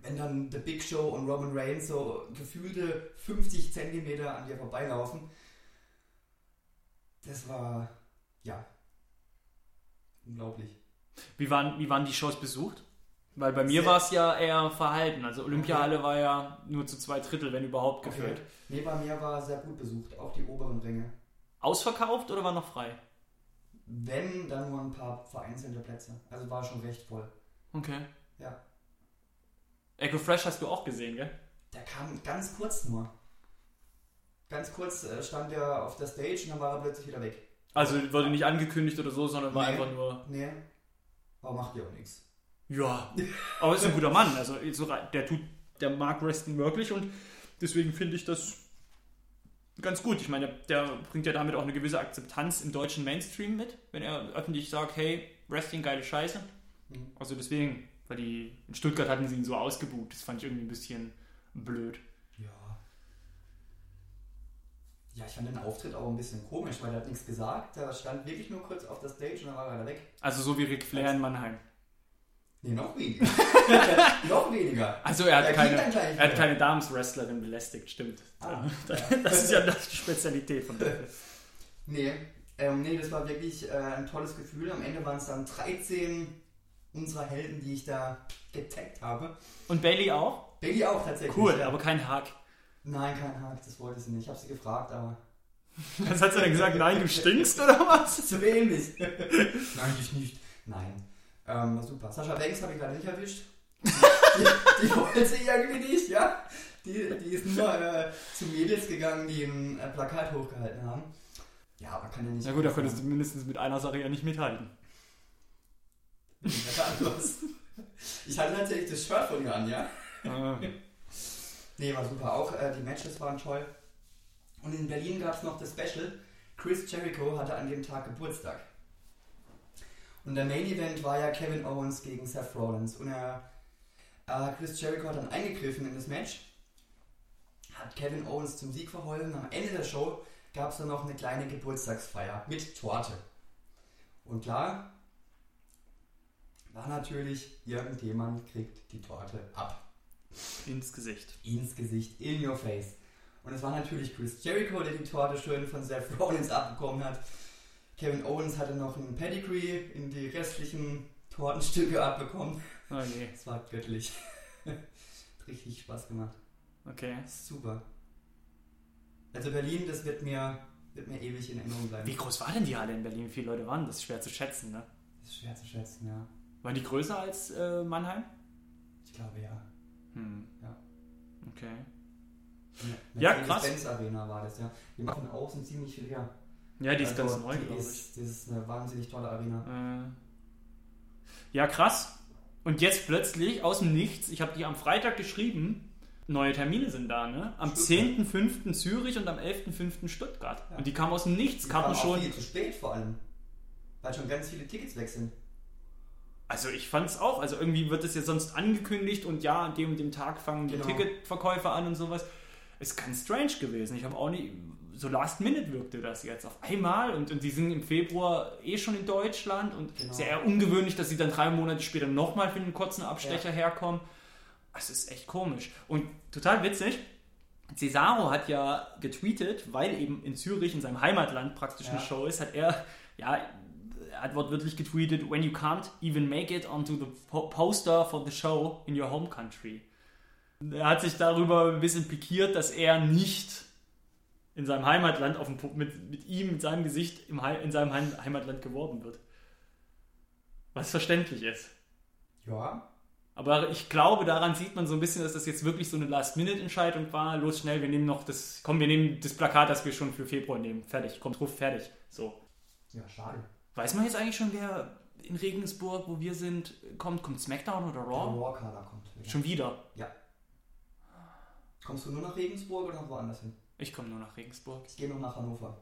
Wenn dann The Big Show und Roman Reigns so gefühlte 50 Zentimeter an dir vorbeilaufen. Das war, ja, unglaublich. Wie waren, wie waren die Shows besucht? Weil bei mir war es ja eher verhalten. Also Olympiahalle Okay. war ja nur zu zwei Drittel, wenn überhaupt gefüllt. Nee, bei mir war sehr gut besucht, auch die oberen Ränge. Ausverkauft oder war noch frei? Wenn, dann nur ein paar vereinzelte Plätze. Also war schon recht voll. Okay. Ja. Echo Fresh hast du auch gesehen, gell? Der kam ganz kurz nur. Ganz kurz äh, stand er auf der Stage und dann war er plötzlich wieder weg. Also wurde nicht angekündigt oder so, sondern war Nee. einfach nur. Nee, aber macht ja auch nichts. Ja. Aber ist ein guter Mann. Also der tut, der mag Wrestling wirklich und deswegen finde ich das ganz gut. Ich meine, der bringt ja damit auch eine gewisse Akzeptanz im deutschen Mainstream mit, wenn er öffentlich sagt, hey, Wrestling geile Scheiße. Mhm. Also deswegen, weil die in Stuttgart hatten sie ihn so ausgebucht. Das fand ich irgendwie ein bisschen blöd. Ja. Ja, ich fand den Auftritt auch ein bisschen komisch, weil er hat nichts gesagt. Er stand wirklich nur kurz auf der Stage und dann war er wieder weg. Also so wie Ric Flair in Mannheim. Nee, noch weniger. noch weniger. Also er hat Er keine, er hat keine Damenswrestlerin belästigt, stimmt. Ah, Das ist ja das die Spezialität von der. Nee, ähm, nee, das war wirklich äh, ein tolles Gefühl. Am Ende waren es dann 13 unserer Helden, die ich da getaggt habe. Und Bailey auch? Bailey auch tatsächlich. Cool, ja. aber kein Hack. Nein, kein Hack, das wollte sie nicht. Ich habe sie gefragt, aber Was hat sie denn gesagt? Nein, du stinkst oder was? zu ähnlich. Nein, ich nicht. Nein. Ähm, super. Sascha Banks habe ich gerade nicht erwischt. Die, die wollte sie irgendwie nicht, ja. Die, die ist nur äh, zu Mädels gegangen, die ein äh, Plakat hochgehalten haben. Ja, aber kann ja nicht. Na gut, da könntest du mindestens mit einer Sache ja nicht mithalten. Ich hatte tatsächlich das Shirt von ihr an, ja. Ah. Nee, war super. Auch äh, die Matches waren toll. Und in Berlin gab es noch das Special. Chris Jericho hatte an dem Tag Geburtstag. Und der Main Event war ja Kevin Owens gegen Seth Rollins. Und er, äh, Chris Jericho hat dann eingegriffen in das Match, hat Kevin Owens zum Sieg verholfen. Am Ende der Show gab es dann noch eine kleine Geburtstagsfeier mit Torte. Und klar, war natürlich, irgendjemand kriegt die Torte ab. Ins Gesicht. Ins Gesicht, in your face. Und es war natürlich Chris Jericho, der die Torte schön von Seth Rollins abbekommen hat. Kevin Owens hatte noch ein Pedigree in die restlichen Tortenstücke abbekommen. Oh je. Es war göttlich. Hat Richtig Spaß gemacht. Okay. Super. Also Berlin, das wird mir, wird mir ewig in Erinnerung bleiben. Wie groß war denn die Halle in Berlin? Wie viele Leute waren das? Ist schwer zu schätzen, ne? Das ist schwer zu schätzen, ja. Waren die größer als äh, Mannheim? Ich glaube ja. Hm. Ja. Okay. Eine Ja, krass. Arena war das, ja. Die machen außen ziemlich viel her. Ja, die ist Also, ganz neu, die glaube ich. ist, Das ist eine wahnsinnig tolle Arena. Äh, ja, krass. Und jetzt plötzlich aus dem Nichts, ich habe die am Freitag geschrieben, neue Termine sind da, ne? Am Stuttgart. 10.05. Zürich und am 11.05. Stuttgart. Ja. Und die kamen aus dem Nichts, Die Karten kamen schon. viel zu spät vor allem. Weil schon ganz viele Tickets weg sind. Also ich fand es auch, also irgendwie wird es ja sonst angekündigt und ja, an dem und dem Tag fangen die Genau. Ticketverkäufe an und sowas. Ist ganz strange gewesen. Ich habe auch nicht, so last minute wirkte das jetzt auf einmal und, und die sind im Februar eh schon in Deutschland und Genau. ist ja eher ungewöhnlich, dass sie dann drei Monate später nochmal für einen kurzen Abstecher herkommen. Es ist echt komisch. Und total witzig, Cesaro hat ja getweetet, weil eben in Zürich, in seinem Heimatland praktisch eine Ja. Show ist, hat er, ja, er hat wortwörtlich getweetet, when you can't even make it onto the po poster for the show in your home country. Er hat sich darüber ein bisschen pikiert, dass er nicht in seinem Heimatland auf dem, mit, mit ihm, mit seinem Gesicht im in seinem Heim Heimatland geworben wird. Was verständlich ist. Ja. Aber ich glaube, daran sieht man so ein bisschen, dass das jetzt wirklich so eine Last-Minute-Entscheidung war. Los, schnell, wir nehmen noch das, komm, wir nehmen das Plakat, das wir schon für Februar nehmen. Fertig, kommt drauf, fertig. So. Ja, schade. Weiß man jetzt eigentlich schon, wer in Regensburg, wo wir sind, kommt? Kommt SmackDown oder Der Raw? Raw-Kader kommt. wieder. Schon wieder. Ja. Kommst du nur nach Regensburg oder woanders hin? Ich komme nur nach Regensburg. Ich gehe noch nach Hannover.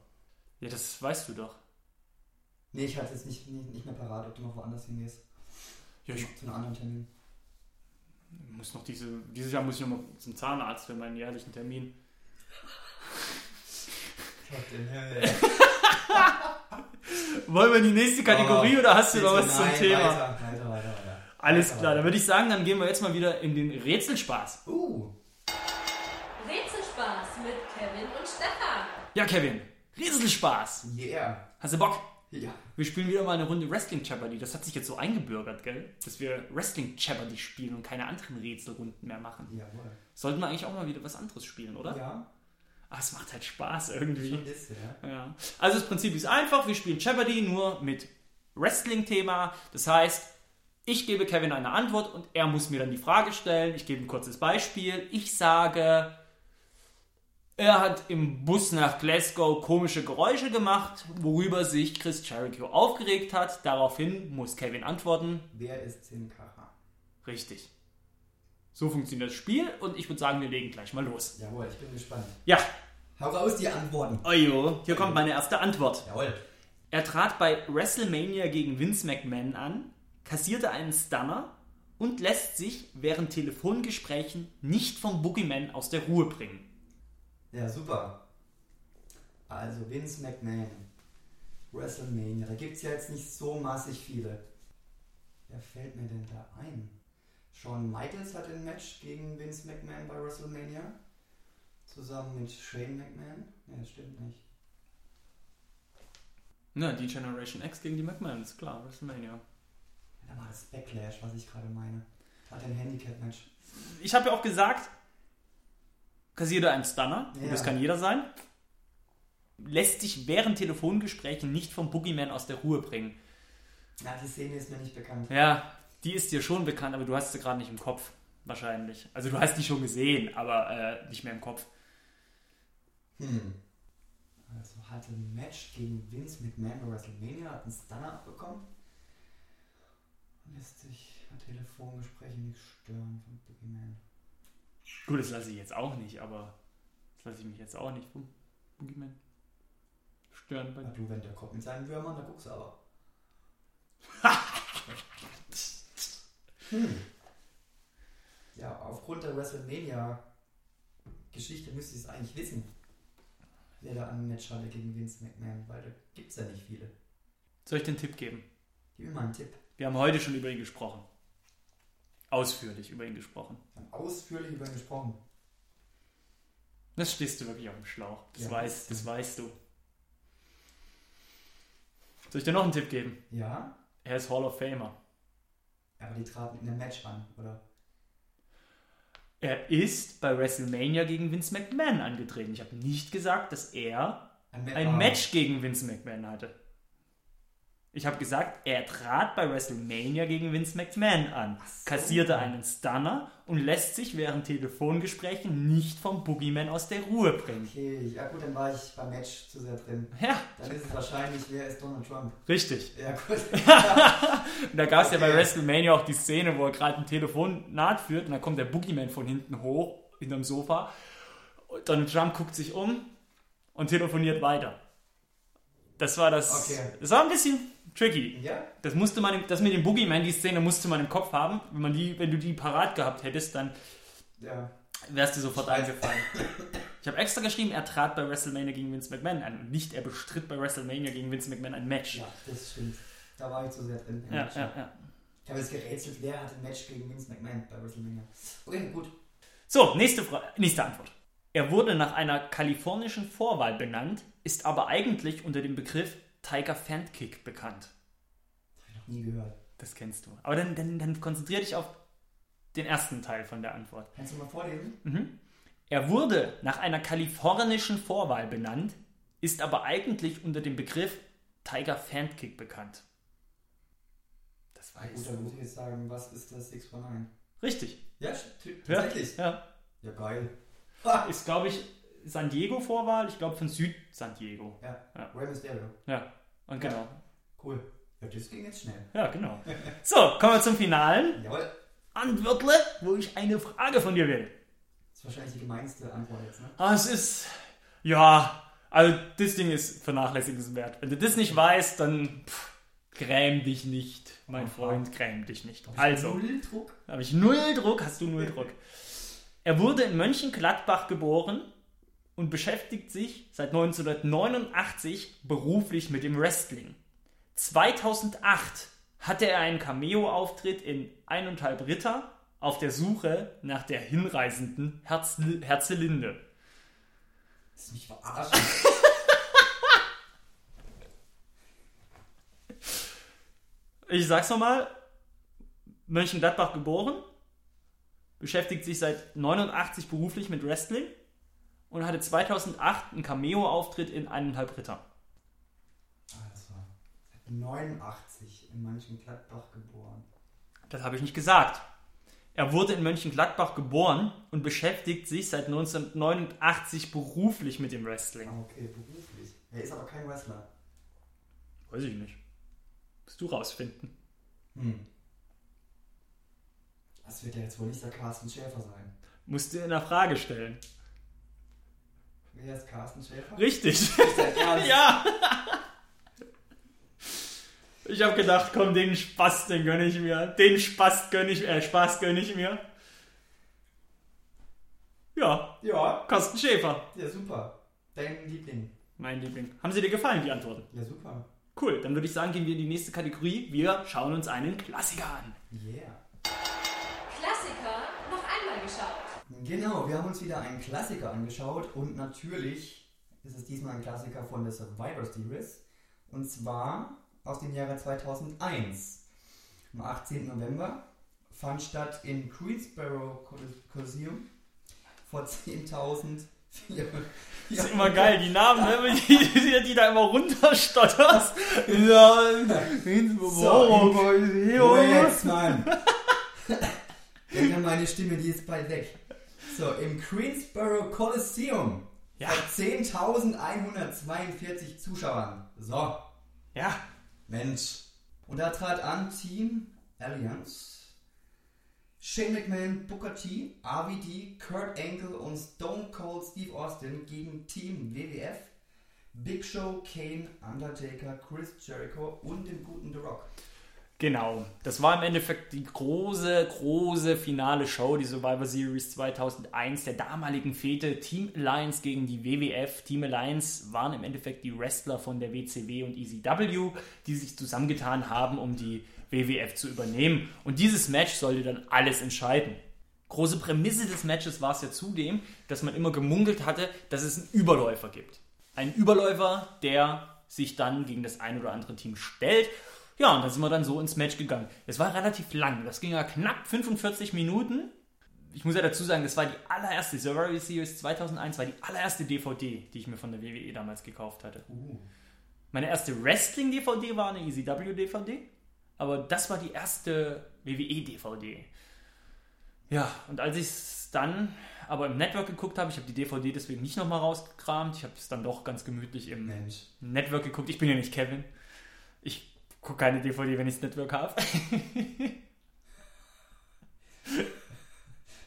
Ja, das weißt du doch. Nee, ich hatte jetzt nicht, nicht, nicht mehr parat, ob du noch woanders hingehst. Ja, ich Zu einem anderen Termin. muss noch diese, dieses Jahr muss ich noch mal zum Zahnarzt für meinen jährlichen Termin. Gott in Himmel. Wollen wir in die nächste Kategorie Oh, oder hast du noch was zum nein, Thema? Weiter, weiter, weiter, weiter. Alles Weiter, klar, dann würde ich sagen, dann gehen wir jetzt mal wieder in den Rätselspaß. Uh, Rätselspaß mit Kevin und Stefan. Ja, Kevin, Riesenspaß. yeah. Hast du Bock? Ja. Wir spielen wieder mal eine Runde Wrestling Jeopardy. Das hat sich jetzt so eingebürgert, gell? Dass wir Wrestling Jeopardy spielen und keine anderen Rätselrunden mehr machen. Jawohl. Sollten wir eigentlich auch mal wieder was anderes spielen, oder? Ja, Ah, es macht halt Spaß irgendwie. schon bisschen, ja. Ja. Also das Prinzip ist einfach, wir spielen Jeopardy nur mit Wrestling-Thema. Das heißt, ich gebe Kevin eine Antwort und er muss mir dann die Frage stellen. Ich gebe ein kurzes Beispiel. Ich sage, er hat im Bus nach Glasgow komische Geräusche gemacht, worüber sich Chris Jericho aufgeregt hat. Daraufhin muss Kevin antworten. Wer ist Sin Cara? Richtig. So funktioniert das Spiel und ich würde sagen, wir legen gleich mal los. Jawohl, ich bin gespannt. Ja, Hau raus die Antworten. ojo, hier kommt meine erste Antwort. Jawohl. Er trat bei WrestleMania gegen Vince McMahon an, kassierte einen Stunner und lässt sich während Telefongesprächen nicht vom Boogeyman aus der Ruhe bringen. Ja, super. Also Vince McMahon. WrestleMania. Da gibt es ja jetzt nicht so massig viele. Wer fällt mir denn da ein? Shawn Michaels hat ein Match gegen Vince McMahon bei WrestleMania. Zusammen mit Shane McMahon. Ne, das stimmt nicht. Na, die Generation X gegen die McMahons, klar, WrestleMania. Da war das Backlash, was ich gerade meine. Hat ein Handicap-Match. Ich habe ja auch gesagt, kassierte einen Stunner, und Ja. das kann jeder sein, lässt sich während Telefongesprächen nicht vom Boogeyman aus der Ruhe bringen. Ja, die Szene ist mir nicht bekannt. Ja, die ist dir schon bekannt, aber du hast sie gerade nicht im Kopf, wahrscheinlich. Also du hast die schon gesehen, aber äh, nicht mehr im Kopf. Hm. Also hatte ein Match gegen Vince McMahon bei WrestleMania, hat einen Stunner abbekommen. Und lässt sich bei Telefongesprächen nicht stören von Boogeyman. Gut, das lasse ich jetzt auch nicht, aber das lasse ich mich jetzt auch nicht vom Boogeyman stören. Bei du, wenn der kommt mit seinen Würmern, da guckst du aber. hm. Ja, aufgrund der WrestleMania-Geschichte müsste ich es eigentlich wissen, wer da ein Match hatte gegen Vince McMahon, weil da gibt es ja nicht viele. Soll ich den Tipp geben? Gib mir mal einen Tipp. Wir haben heute schon über ihn gesprochen. Ausführlich über ihn gesprochen. Ausführlich über ihn gesprochen. Das stehst du wirklich auf dem Schlauch. Das, Ja. weißt, das weißt du. Soll ich dir noch einen Tipp geben? Ja, Er ist Hall of Famer. aber die traten in einem Match an, oder? Er ist bei WrestleMania gegen Vince McMahon angetreten. Ich habe nicht gesagt, dass er ein Ah. Match gegen Vince McMahon hatte. Ich habe gesagt, er trat bei WrestleMania gegen Vince McMahon an, so. kassierte einen Stunner und lässt sich während Telefongesprächen nicht vom Boogeyman aus der Ruhe bringen. Okay, ja gut, dann war ich beim Match zu sehr drin. Ja, Dann ist es wahrscheinlich, wer ist Donald Trump? richtig. Ja gut. Und da gab es ja bei Okay. WrestleMania auch die Szene, wo er gerade ein Telefonat führt und dann kommt der Boogeyman von hinten hoch, hinterm Sofa. Und Donald Trump guckt sich um und telefoniert weiter. Das war das. Okay. Das war ein bisschen tricky. ja? Das musste man, das mit dem Boogeyman, die Szene musste man im Kopf haben. Wenn, man die, wenn du die parat gehabt hättest, dann Ja. wärst du sofort eingefallen. Ich habe extra geschrieben, er trat bei WrestleMania gegen Vince McMahon an und nicht er bestritt bei WrestleMania gegen Vince McMahon ein Match. Ja, das stimmt. Da war ich zu sehr drin. ja, ja. ja. Ich habe jetzt gerätselt, wer hat ein Match gegen Vince McMahon bei WrestleMania. Okay, gut. So, nächste, Fra nächste Antwort. Er wurde nach einer kalifornischen Vorwahl benannt, ist aber eigentlich unter dem Begriff Tiger Fantkick bekannt. Habe ich noch nie gehört. Das kennst du. Aber dann, dann, dann konzentriere dich auf den ersten Teil von der Antwort. Kannst du mal vorlesen? Mhm. Er wurde nach einer kalifornischen Vorwahl benannt, ist aber eigentlich unter dem Begriff Tiger Fantkick bekannt. Das Ah, gut, weißt dann muss ich jetzt sagen, was ist das 619? Richtig. Ja, t- Ja, tatsächlich. ja. Ja, geil. Ist, glaube ich, San Diego Vorwahl. Ich glaube von Süd-San Diego. Ja, Ja. Rey Mysterio. Ja, und genau. Cool. Ja, das ging jetzt schnell. Ja, genau. So, kommen wir zum Finalen. Jawohl. Antwortle, wo ich eine Frage von dir will. Das ist wahrscheinlich die gemeinste Antwort jetzt, ne? Ah, es ist, ja, also das Ding ist vernachlässigenswert. Wenn du das nicht weißt, dann pff, gräm dich nicht, mein Aha. Freund, gräm dich nicht. Hab Also, Null Druck. habe ich null Druck, hast du null Druck. Er wurde in Mönchengladbach geboren und beschäftigt sich seit 1989 beruflich mit dem Wrestling. 2008 hatte er einen Cameo-Auftritt in Eineinhalb Ritter auf der Suche nach der hinreisenden Herz Herzelinde. Das ist mich verarschen. Ich sag's nochmal, Mönchengladbach geboren, beschäftigt sich seit 89 beruflich mit Wrestling und hatte 2008 einen Cameo-Auftritt in Eineinhalb Ritter. Das war seit 89 in Mönchengladbach geboren. Das habe ich nicht gesagt. Er wurde in Mönchengladbach geboren und beschäftigt sich seit 1989 beruflich mit dem Wrestling. Ah, okay, beruflich. Er ist aber kein Wrestler. Weiß ich nicht. Musst du rausfinden. Hm. Das wird ja jetzt wohl nicht der Carsten Schäfer sein. Musst du in der Frage stellen. Wer ist Carsten Schäfer? Richtig. Ist ja. Ich habe gedacht, komm, den Spaß, den gönne ich mir. Den Spaß gönne ich, äh, Spaß gönne ich mir. Ja, Ja. Carsten Schäfer. Ja, super. Dein Liebling. Mein Liebling. Haben sie dir gefallen, die Antworten? Ja, super. Cool, dann würde ich sagen, gehen wir in die nächste Kategorie. Wir schauen uns einen Klassiker an. Yeah. Genau, wir haben uns wieder einen Klassiker angeschaut und natürlich ist es diesmal ein Klassiker von der Survivor Series und zwar aus dem Jahre 2001. Am 18. November fand statt in Queensborough Coliseum vor 10.000 Das ist immer geil, die Namen, ne, die, die da immer runterstotterst. Ja, So, jetzt, Mann! Denk an meine Stimme, die ist bald weg. So, im Queensborough Coliseum Ja. vor 10.142 Zuschauern. So, Ja, Mensch. Und da trat an Team Alliance, Shane McMahon, Booker T, RVD, Kurt Angle und Stone Cold Steve Austin gegen Team WWF, Big Show, Kane, Undertaker, Chris Jericho und den guten The Rock. Genau. Das war im Endeffekt die große, große finale Show, die Survivor Series 2001 der damaligen Fete Team Alliance gegen die WWF. Team Alliance waren im Endeffekt die Wrestler von der WCW und ECW, die sich zusammengetan haben, um die WWF zu übernehmen. Und dieses Match sollte dann alles entscheiden. Große Prämisse des Matches war es ja zudem, dass man immer gemunkelt hatte, dass es einen Überläufer gibt. Ein Überläufer, der sich dann gegen das ein oder andere Team stellt. Ja, und da sind wir dann so ins Match gegangen. Es war relativ lang. Das ging ja knapp 45 Minuten. Ich muss ja dazu sagen, das war die allererste, Survivor Series 2001 war die allererste DVD, die ich mir von der WWE damals gekauft hatte. Uh. Meine erste Wrestling-DVD war eine ECW-DVD, aber das war die erste WWE-DVD. Ja, und als ich es dann aber im Network geguckt habe, ich habe die DVD deswegen nicht nochmal rausgekramt, ich habe es dann doch ganz gemütlich im Mensch. Network geguckt. Ich bin ja nicht Kevin. Ich gucke keine DVD, wenn ich das Network habe.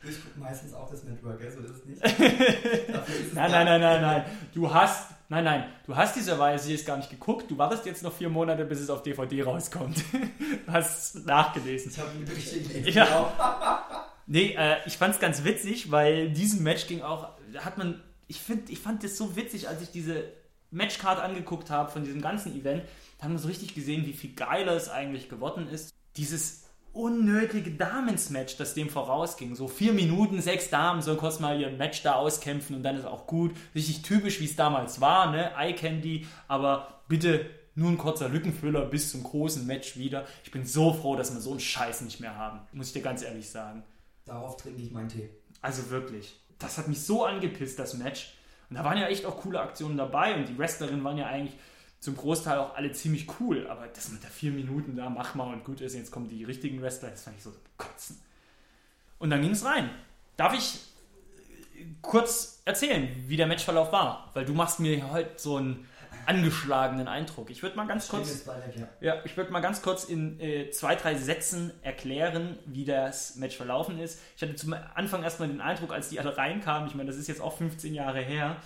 Ich gucke meistens auch das Network, so ist es nicht. Ist es Nein, nein, nein, nein, nein. Du hast, nein, nein, du hast diese Weise jetzt gar nicht geguckt. Du wartest jetzt noch vier Monate, bis es auf DVD rauskommt. Du hast es nachgelesen. Ich habe einen Bericht gelesen. Ja. Nee, äh, ich fand's ganz witzig, weil diesem Match ging auch, da hat man, ich finde, ich fand das so witzig, als ich diese Matchcard angeguckt habe von diesem ganzen Event, da haben wir so richtig gesehen, wie viel geiler es eigentlich geworden ist. Dieses unnötige Damensmatch, das dem vorausging. So vier Minuten, sechs Damen sollen kurz mal ihr Match da auskämpfen und dann ist auch gut. Richtig typisch, wie es damals war, ne? Eye Candy, aber bitte nur ein kurzer Lückenfüller bis zum großen Match wieder. Ich bin so froh, dass wir so einen Scheiß nicht mehr haben. Muss ich dir ganz ehrlich sagen. Darauf trinke ich meinen Tee. Also wirklich. Das hat mich so angepisst, das Match. Und da waren ja echt auch coole Aktionen dabei und die Wrestlerinnen waren ja eigentlich zum Großteil auch alle ziemlich cool. Aber das mit der vier Minuten da, mach mal und gut ist, jetzt kommen die richtigen Wrestler, das fand ich so kotzen. Und dann ging es rein. Darf ich äh, kurz erzählen, wie der Matchverlauf war? Weil du machst mir heute so einen angeschlagenen Eindruck. Ich würde mal ganz kurz... Ja, ich würde mal ganz kurz in äh, zwei, drei Sätzen erklären, wie das Match verlaufen ist. Ich hatte zum Anfang erstmal den Eindruck, als die alle reinkamen, ich meine, das ist jetzt auch 15 Jahre her,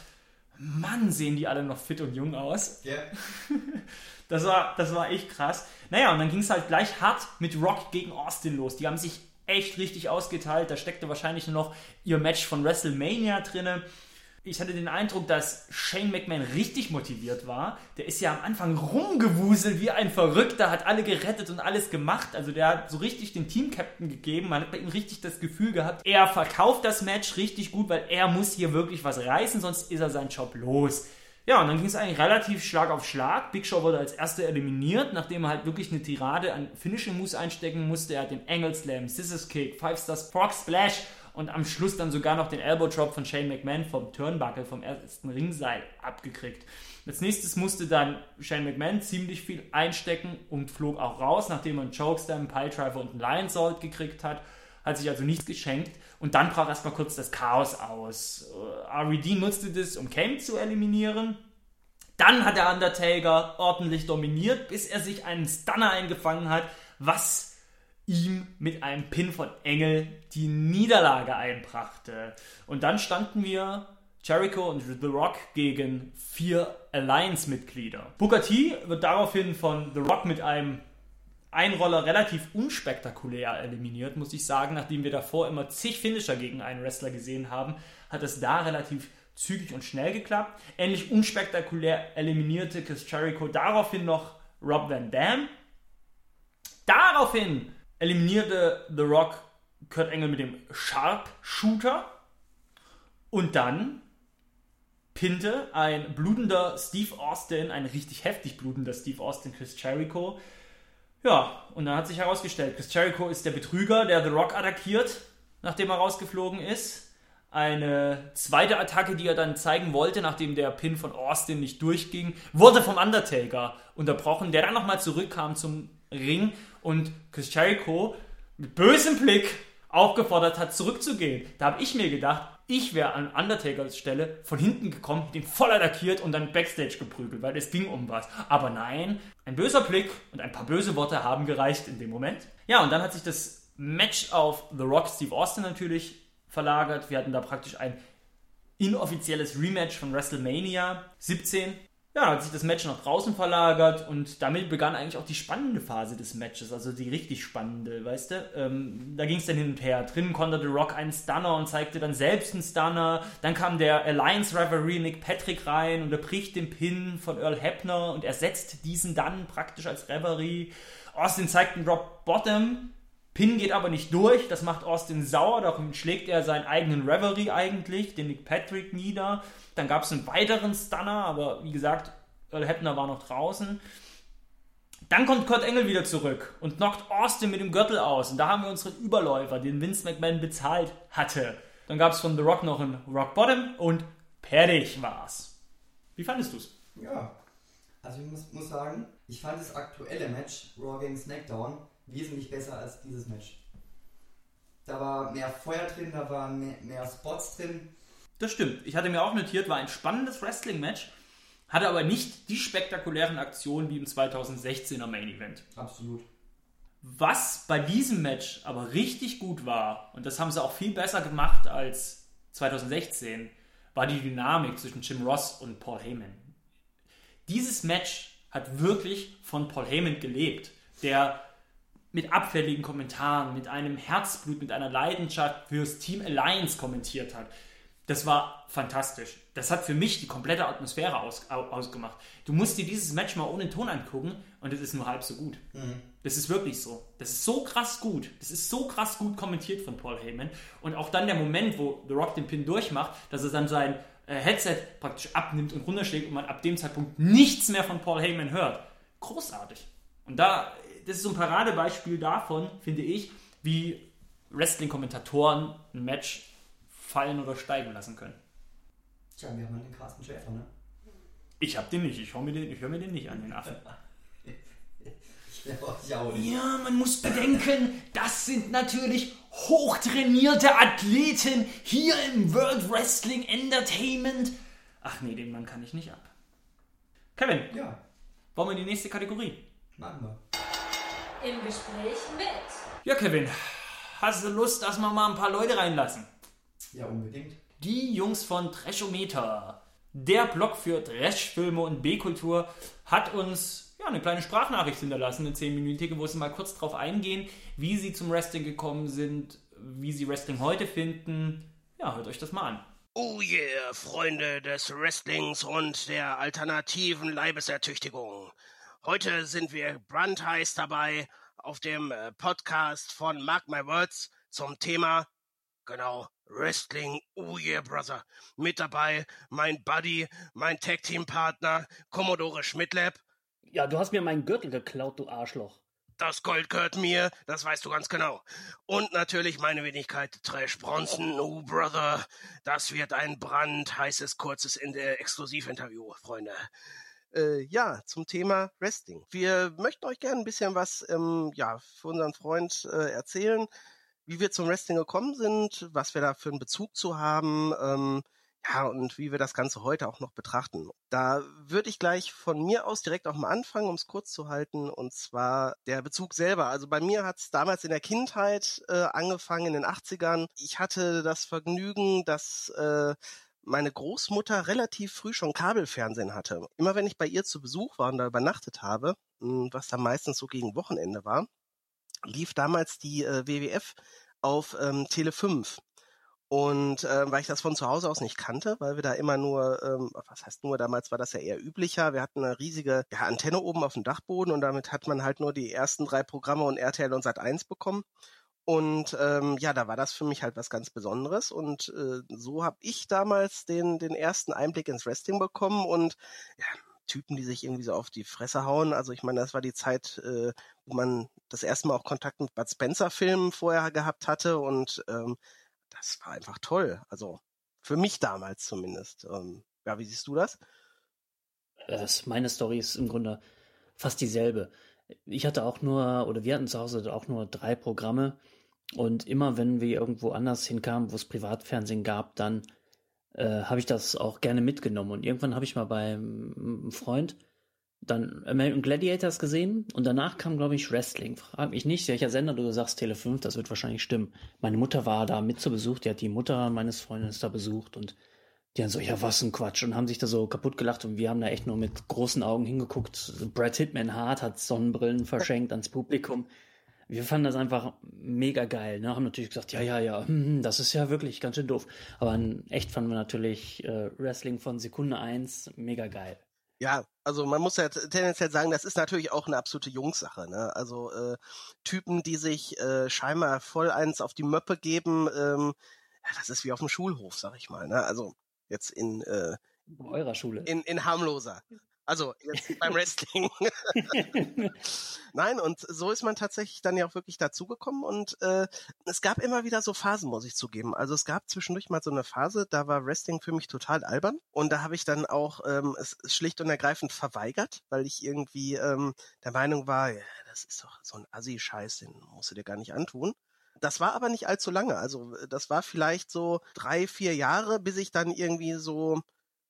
Mann, sehen die alle noch fit und jung aus. Ja. Das war, das war echt krass. Naja, und dann ging es halt gleich hart mit Rock gegen Austin los. Die haben sich echt richtig ausgeteilt. Da steckte wahrscheinlich noch ihr Match von WrestleMania drinne. Ich hatte den Eindruck, dass Shane McMahon richtig motiviert war. Der ist ja am Anfang rumgewuselt wie ein Verrückter, hat alle gerettet und alles gemacht. Also der hat so richtig den Team-Captain gegeben. Man hat bei ihm richtig das Gefühl gehabt, er verkauft das Match richtig gut, weil er muss hier wirklich was reißen, sonst ist er seinen Job los. Ja, und dann ging es eigentlich relativ Schlag auf Schlag. Big Show wurde als erster eliminiert, nachdem er halt wirklich eine Tirade an Finishing Moves einstecken musste. Er hat den Angle Slam, Scissors Kick, Five Stars Frog Splash und am Schluss dann sogar noch den Elbow Drop von Shane McMahon vom Turnbuckle, vom ersten Ringseil abgekriegt. Als nächstes musste dann Shane McMahon ziemlich viel einstecken und flog auch raus, nachdem er einen Chokeslam, einen Piledriver und einen Lion Salt gekriegt hat. Hat sich also nichts geschenkt. Und dann brach erstmal kurz das Chaos aus. Äh, RED nutzte das, um Kane zu eliminieren. Dann hat der Undertaker ordentlich dominiert, bis er sich einen Stunner eingefangen hat, was ihm mit einem Pin von Engel die Niederlage einbrachte. Und dann standen wir Jericho und The Rock gegen vier Alliance-Mitglieder. Booker T wird daraufhin von The Rock mit einem Einroller relativ unspektakulär eliminiert, muss ich sagen. Nachdem wir davor immer zig Finisher gegen einen Wrestler gesehen haben, hat es da relativ zügig und schnell geklappt. Ähnlich unspektakulär eliminierte Chris Jericho daraufhin noch Rob Van Dam. Daraufhin eliminierte The Rock Kurt Engel mit dem Sharpshooter. Und dann pinte ein blutender Steve Austin, ein richtig heftig blutender Steve Austin, Chris Jericho. Ja, und dann hat sich herausgestellt, Chris Jericho ist der Betrüger, der The Rock attackiert, nachdem er rausgeflogen ist. Eine zweite Attacke, die er dann zeigen wollte, nachdem der Pin von Austin nicht durchging, wurde vom Undertaker unterbrochen, der dann nochmal zurückkam zum Ring und Chris Jericho mit bösem Blick aufgefordert hat, zurückzugehen. Da habe ich mir gedacht, ich wäre an Undertakers Stelle von hinten gekommen, den voll attackiert und dann Backstage geprügelt, weil es ging um was. Aber nein, ein böser Blick und ein paar böse Worte haben gereicht in dem Moment. Ja, und dann hat sich das Match auf The Rock Steve Austin natürlich verlagert. Wir hatten da praktisch ein inoffizielles Rematch von WrestleMania 17. Ja, hat sich das Match nach draußen verlagert und damit begann eigentlich auch die spannende Phase des Matches, also die richtig spannende, weißt du? Ähm, da ging es dann hin und her. Drinnen konnte The Rock einen Stunner und zeigte dann selbst einen Stunner. Dann kam der Alliance Referee Nick Patrick rein und er bricht den Pin von Earl Hebner und ersetzt diesen dann praktisch als Referee. Austin zeigt einen Rock Bottom. Pin geht aber nicht durch, das macht Austin sauer, darum schlägt er seinen eigenen Reverie eigentlich, den Nick Patrick, nieder. Dann gab es einen weiteren Stunner, aber wie gesagt, Earl Hebner war noch draußen. Dann kommt Kurt Engel wieder zurück und knockt Austin mit dem Gürtel aus. Und da haben wir unseren Überläufer, den Vince McMahon bezahlt hatte. Dann gab es von The Rock noch einen Rock Bottom und fertig war's. Wie fandest du's? Ja, also ich muss, muss sagen, ich fand das aktuelle Match Raw gegen SmackDown wesentlich besser als dieses Match. Da war mehr Feuer drin, da waren mehr, mehr Spots drin. Das stimmt. Ich hatte mir auch notiert, war ein spannendes Wrestling-Match, hatte aber nicht die spektakulären Aktionen wie im 2016er Main Event. Absolut. Was bei diesem Match aber richtig gut war, und das haben sie auch viel besser gemacht als 2016, war die Dynamik zwischen Jim Ross und Paul Heyman. Dieses Match hat wirklich von Paul Heyman gelebt, der mit abfälligen Kommentaren, mit einem Herzblut, mit einer Leidenschaft fürs Team Alliance kommentiert hat. Das war fantastisch. Das hat für mich die komplette Atmosphäre aus, ausgemacht. Du musst dir dieses Match mal ohne Ton angucken und es ist nur halb so gut. Mhm. Das ist wirklich so. Das ist so krass gut. Das ist so krass gut kommentiert von Paul Heyman. Und auch dann der Moment, wo The Rock den Pin durchmacht, dass er dann sein äh, Headset praktisch abnimmt und runterschlägt und man ab dem Zeitpunkt nichts mehr von Paul Heyman hört. Großartig. Und da das ist so ein Paradebeispiel davon, finde ich, wie Wrestling-Kommentatoren ein Match fallen oder steigen lassen können. Tja, wir haben den Carsten Schäfer, ne? Ich hab den nicht, ich höre mir, den, hör mir den nicht an, den Affen. Ja, man muss bedenken, das sind natürlich hochtrainierte Athleten hier im World Wrestling Entertainment. Ach nee, den Mann kann ich nicht ab. Kevin, ja. wollen wir in die nächste Kategorie? Machen wir. Im Gespräch mit. Ja, Kevin, hast du Lust, dass wir mal ein paar Leute reinlassen? Ja, unbedingt. Die Jungs von Trashometer, der Blog für Trashfilme und B-Kultur, hat uns ja, eine kleine Sprachnachricht hinterlassen, eine 10-minütige, wo sie mal kurz drauf eingehen, wie sie zum Wrestling gekommen sind, wie sie Wrestling heute finden. Ja, hört euch das mal an. Oh yeah, Freunde des Wrestlings und der alternativen Leibesertüchtigung. Heute sind wir brandheiß dabei auf dem äh, Podcast von Mark My Words zum Thema, genau, Wrestling. Oh yeah, Brother. Mit dabei mein Buddy, mein Tag-Team-Partner, Commodore Schmidlab. Ja, du hast mir meinen Gürtel geklaut, du Arschloch. Das Gold gehört mir, das weißt du ganz genau. Und natürlich meine Wenigkeit Trash Bronson. Oh, Brother. Das wird ein brandheißes, kurzes Exklusivinterview, Freunde äh, ja, zum Thema Wrestling. Wir möchten euch gerne ein bisschen was ähm, ja, für unseren Freund äh, erzählen, wie wir zum Wrestling gekommen sind, was wir da für einen Bezug zu haben. Ähm, ja, und wie wir das Ganze heute auch noch betrachten. Da würde ich gleich von mir aus direkt auch mal anfangen, um es kurz zu halten, und zwar der Bezug selber. Also bei mir hat es damals in der Kindheit äh, angefangen, in den 80ern. Ich hatte das Vergnügen, dass äh, meine Großmutter relativ früh schon Kabelfernsehen hatte. Immer wenn ich bei ihr zu Besuch war und da übernachtet habe, hm, was dann meistens so gegen Wochenende war, lief damals die äh, WWF auf ähm, Tele 5. Und äh, weil ich das von zu Hause aus nicht kannte, weil wir da immer nur, ähm, was heißt nur, damals war das ja eher üblicher, wir hatten eine riesige ja, Antenne oben auf dem Dachboden und damit hat man halt nur die ersten drei Programme und RTL und Sat 1 bekommen. Und ähm, ja, da war das für mich halt was ganz Besonderes. Und äh, so habe ich damals den, den ersten Einblick ins Wrestling bekommen und ja, Typen, die sich irgendwie so auf die Fresse hauen. Also ich meine, das war die Zeit, äh, wo man das erste Mal auch Kontakt mit Bud Spencer-Filmen vorher gehabt hatte und ähm, das war einfach toll. Also für mich damals zumindest. Ähm, ja, wie siehst du das? das? Meine Story ist im Grunde fast dieselbe. Ich hatte auch nur, oder wir hatten zu Hause auch nur drei Programme. Und immer wenn wir irgendwo anders hinkamen, wo es Privatfernsehen gab, dann äh, habe ich das auch gerne mitgenommen. Und irgendwann habe ich mal bei einem Freund dann American Gladiators gesehen und danach kam, glaube ich, Wrestling. Frag mich nicht, welcher Sender du sagst, Tele 5, das wird wahrscheinlich stimmen. Meine Mutter war da mit zu Besuch, die hat die Mutter meines Freundes da besucht und Die haben so, ja, was ein Quatsch und haben sich da so kaputt gelacht und wir haben da echt nur mit großen Augen hingeguckt. Brad Hitman Hart hat Sonnenbrillen verschenkt ans Publikum. Wir fanden das einfach mega geil. Ne? Haben natürlich gesagt, ja, ja, ja, hm, hm, das ist ja wirklich ganz schön doof. Aber in echt fanden wir natürlich äh, Wrestling von Sekunde eins mega geil. Ja, also man muss ja tendenziell sagen, das ist natürlich auch eine absolute Jungssache. Ne? Also äh, Typen, die sich äh, scheinbar voll eins auf die Möppe geben, ähm, ja, das ist wie auf dem Schulhof, sag ich mal. Ne? Also jetzt in äh, in eurer Schule. In, in harmloser. Also jetzt beim Wrestling. Nein, und so ist man tatsächlich dann ja auch wirklich dazugekommen und äh, es gab immer wieder so Phasen, muss ich zugeben. Also es gab zwischendurch mal so eine Phase, da war Wrestling für mich total albern und da habe ich dann auch ähm, es schlicht und ergreifend verweigert, weil ich irgendwie ähm, der Meinung war, ja, das ist doch so ein Assi-Scheiß, den musst du dir gar nicht antun. Das war aber nicht allzu lange. Also das war vielleicht so drei, vier Jahre, bis ich dann irgendwie so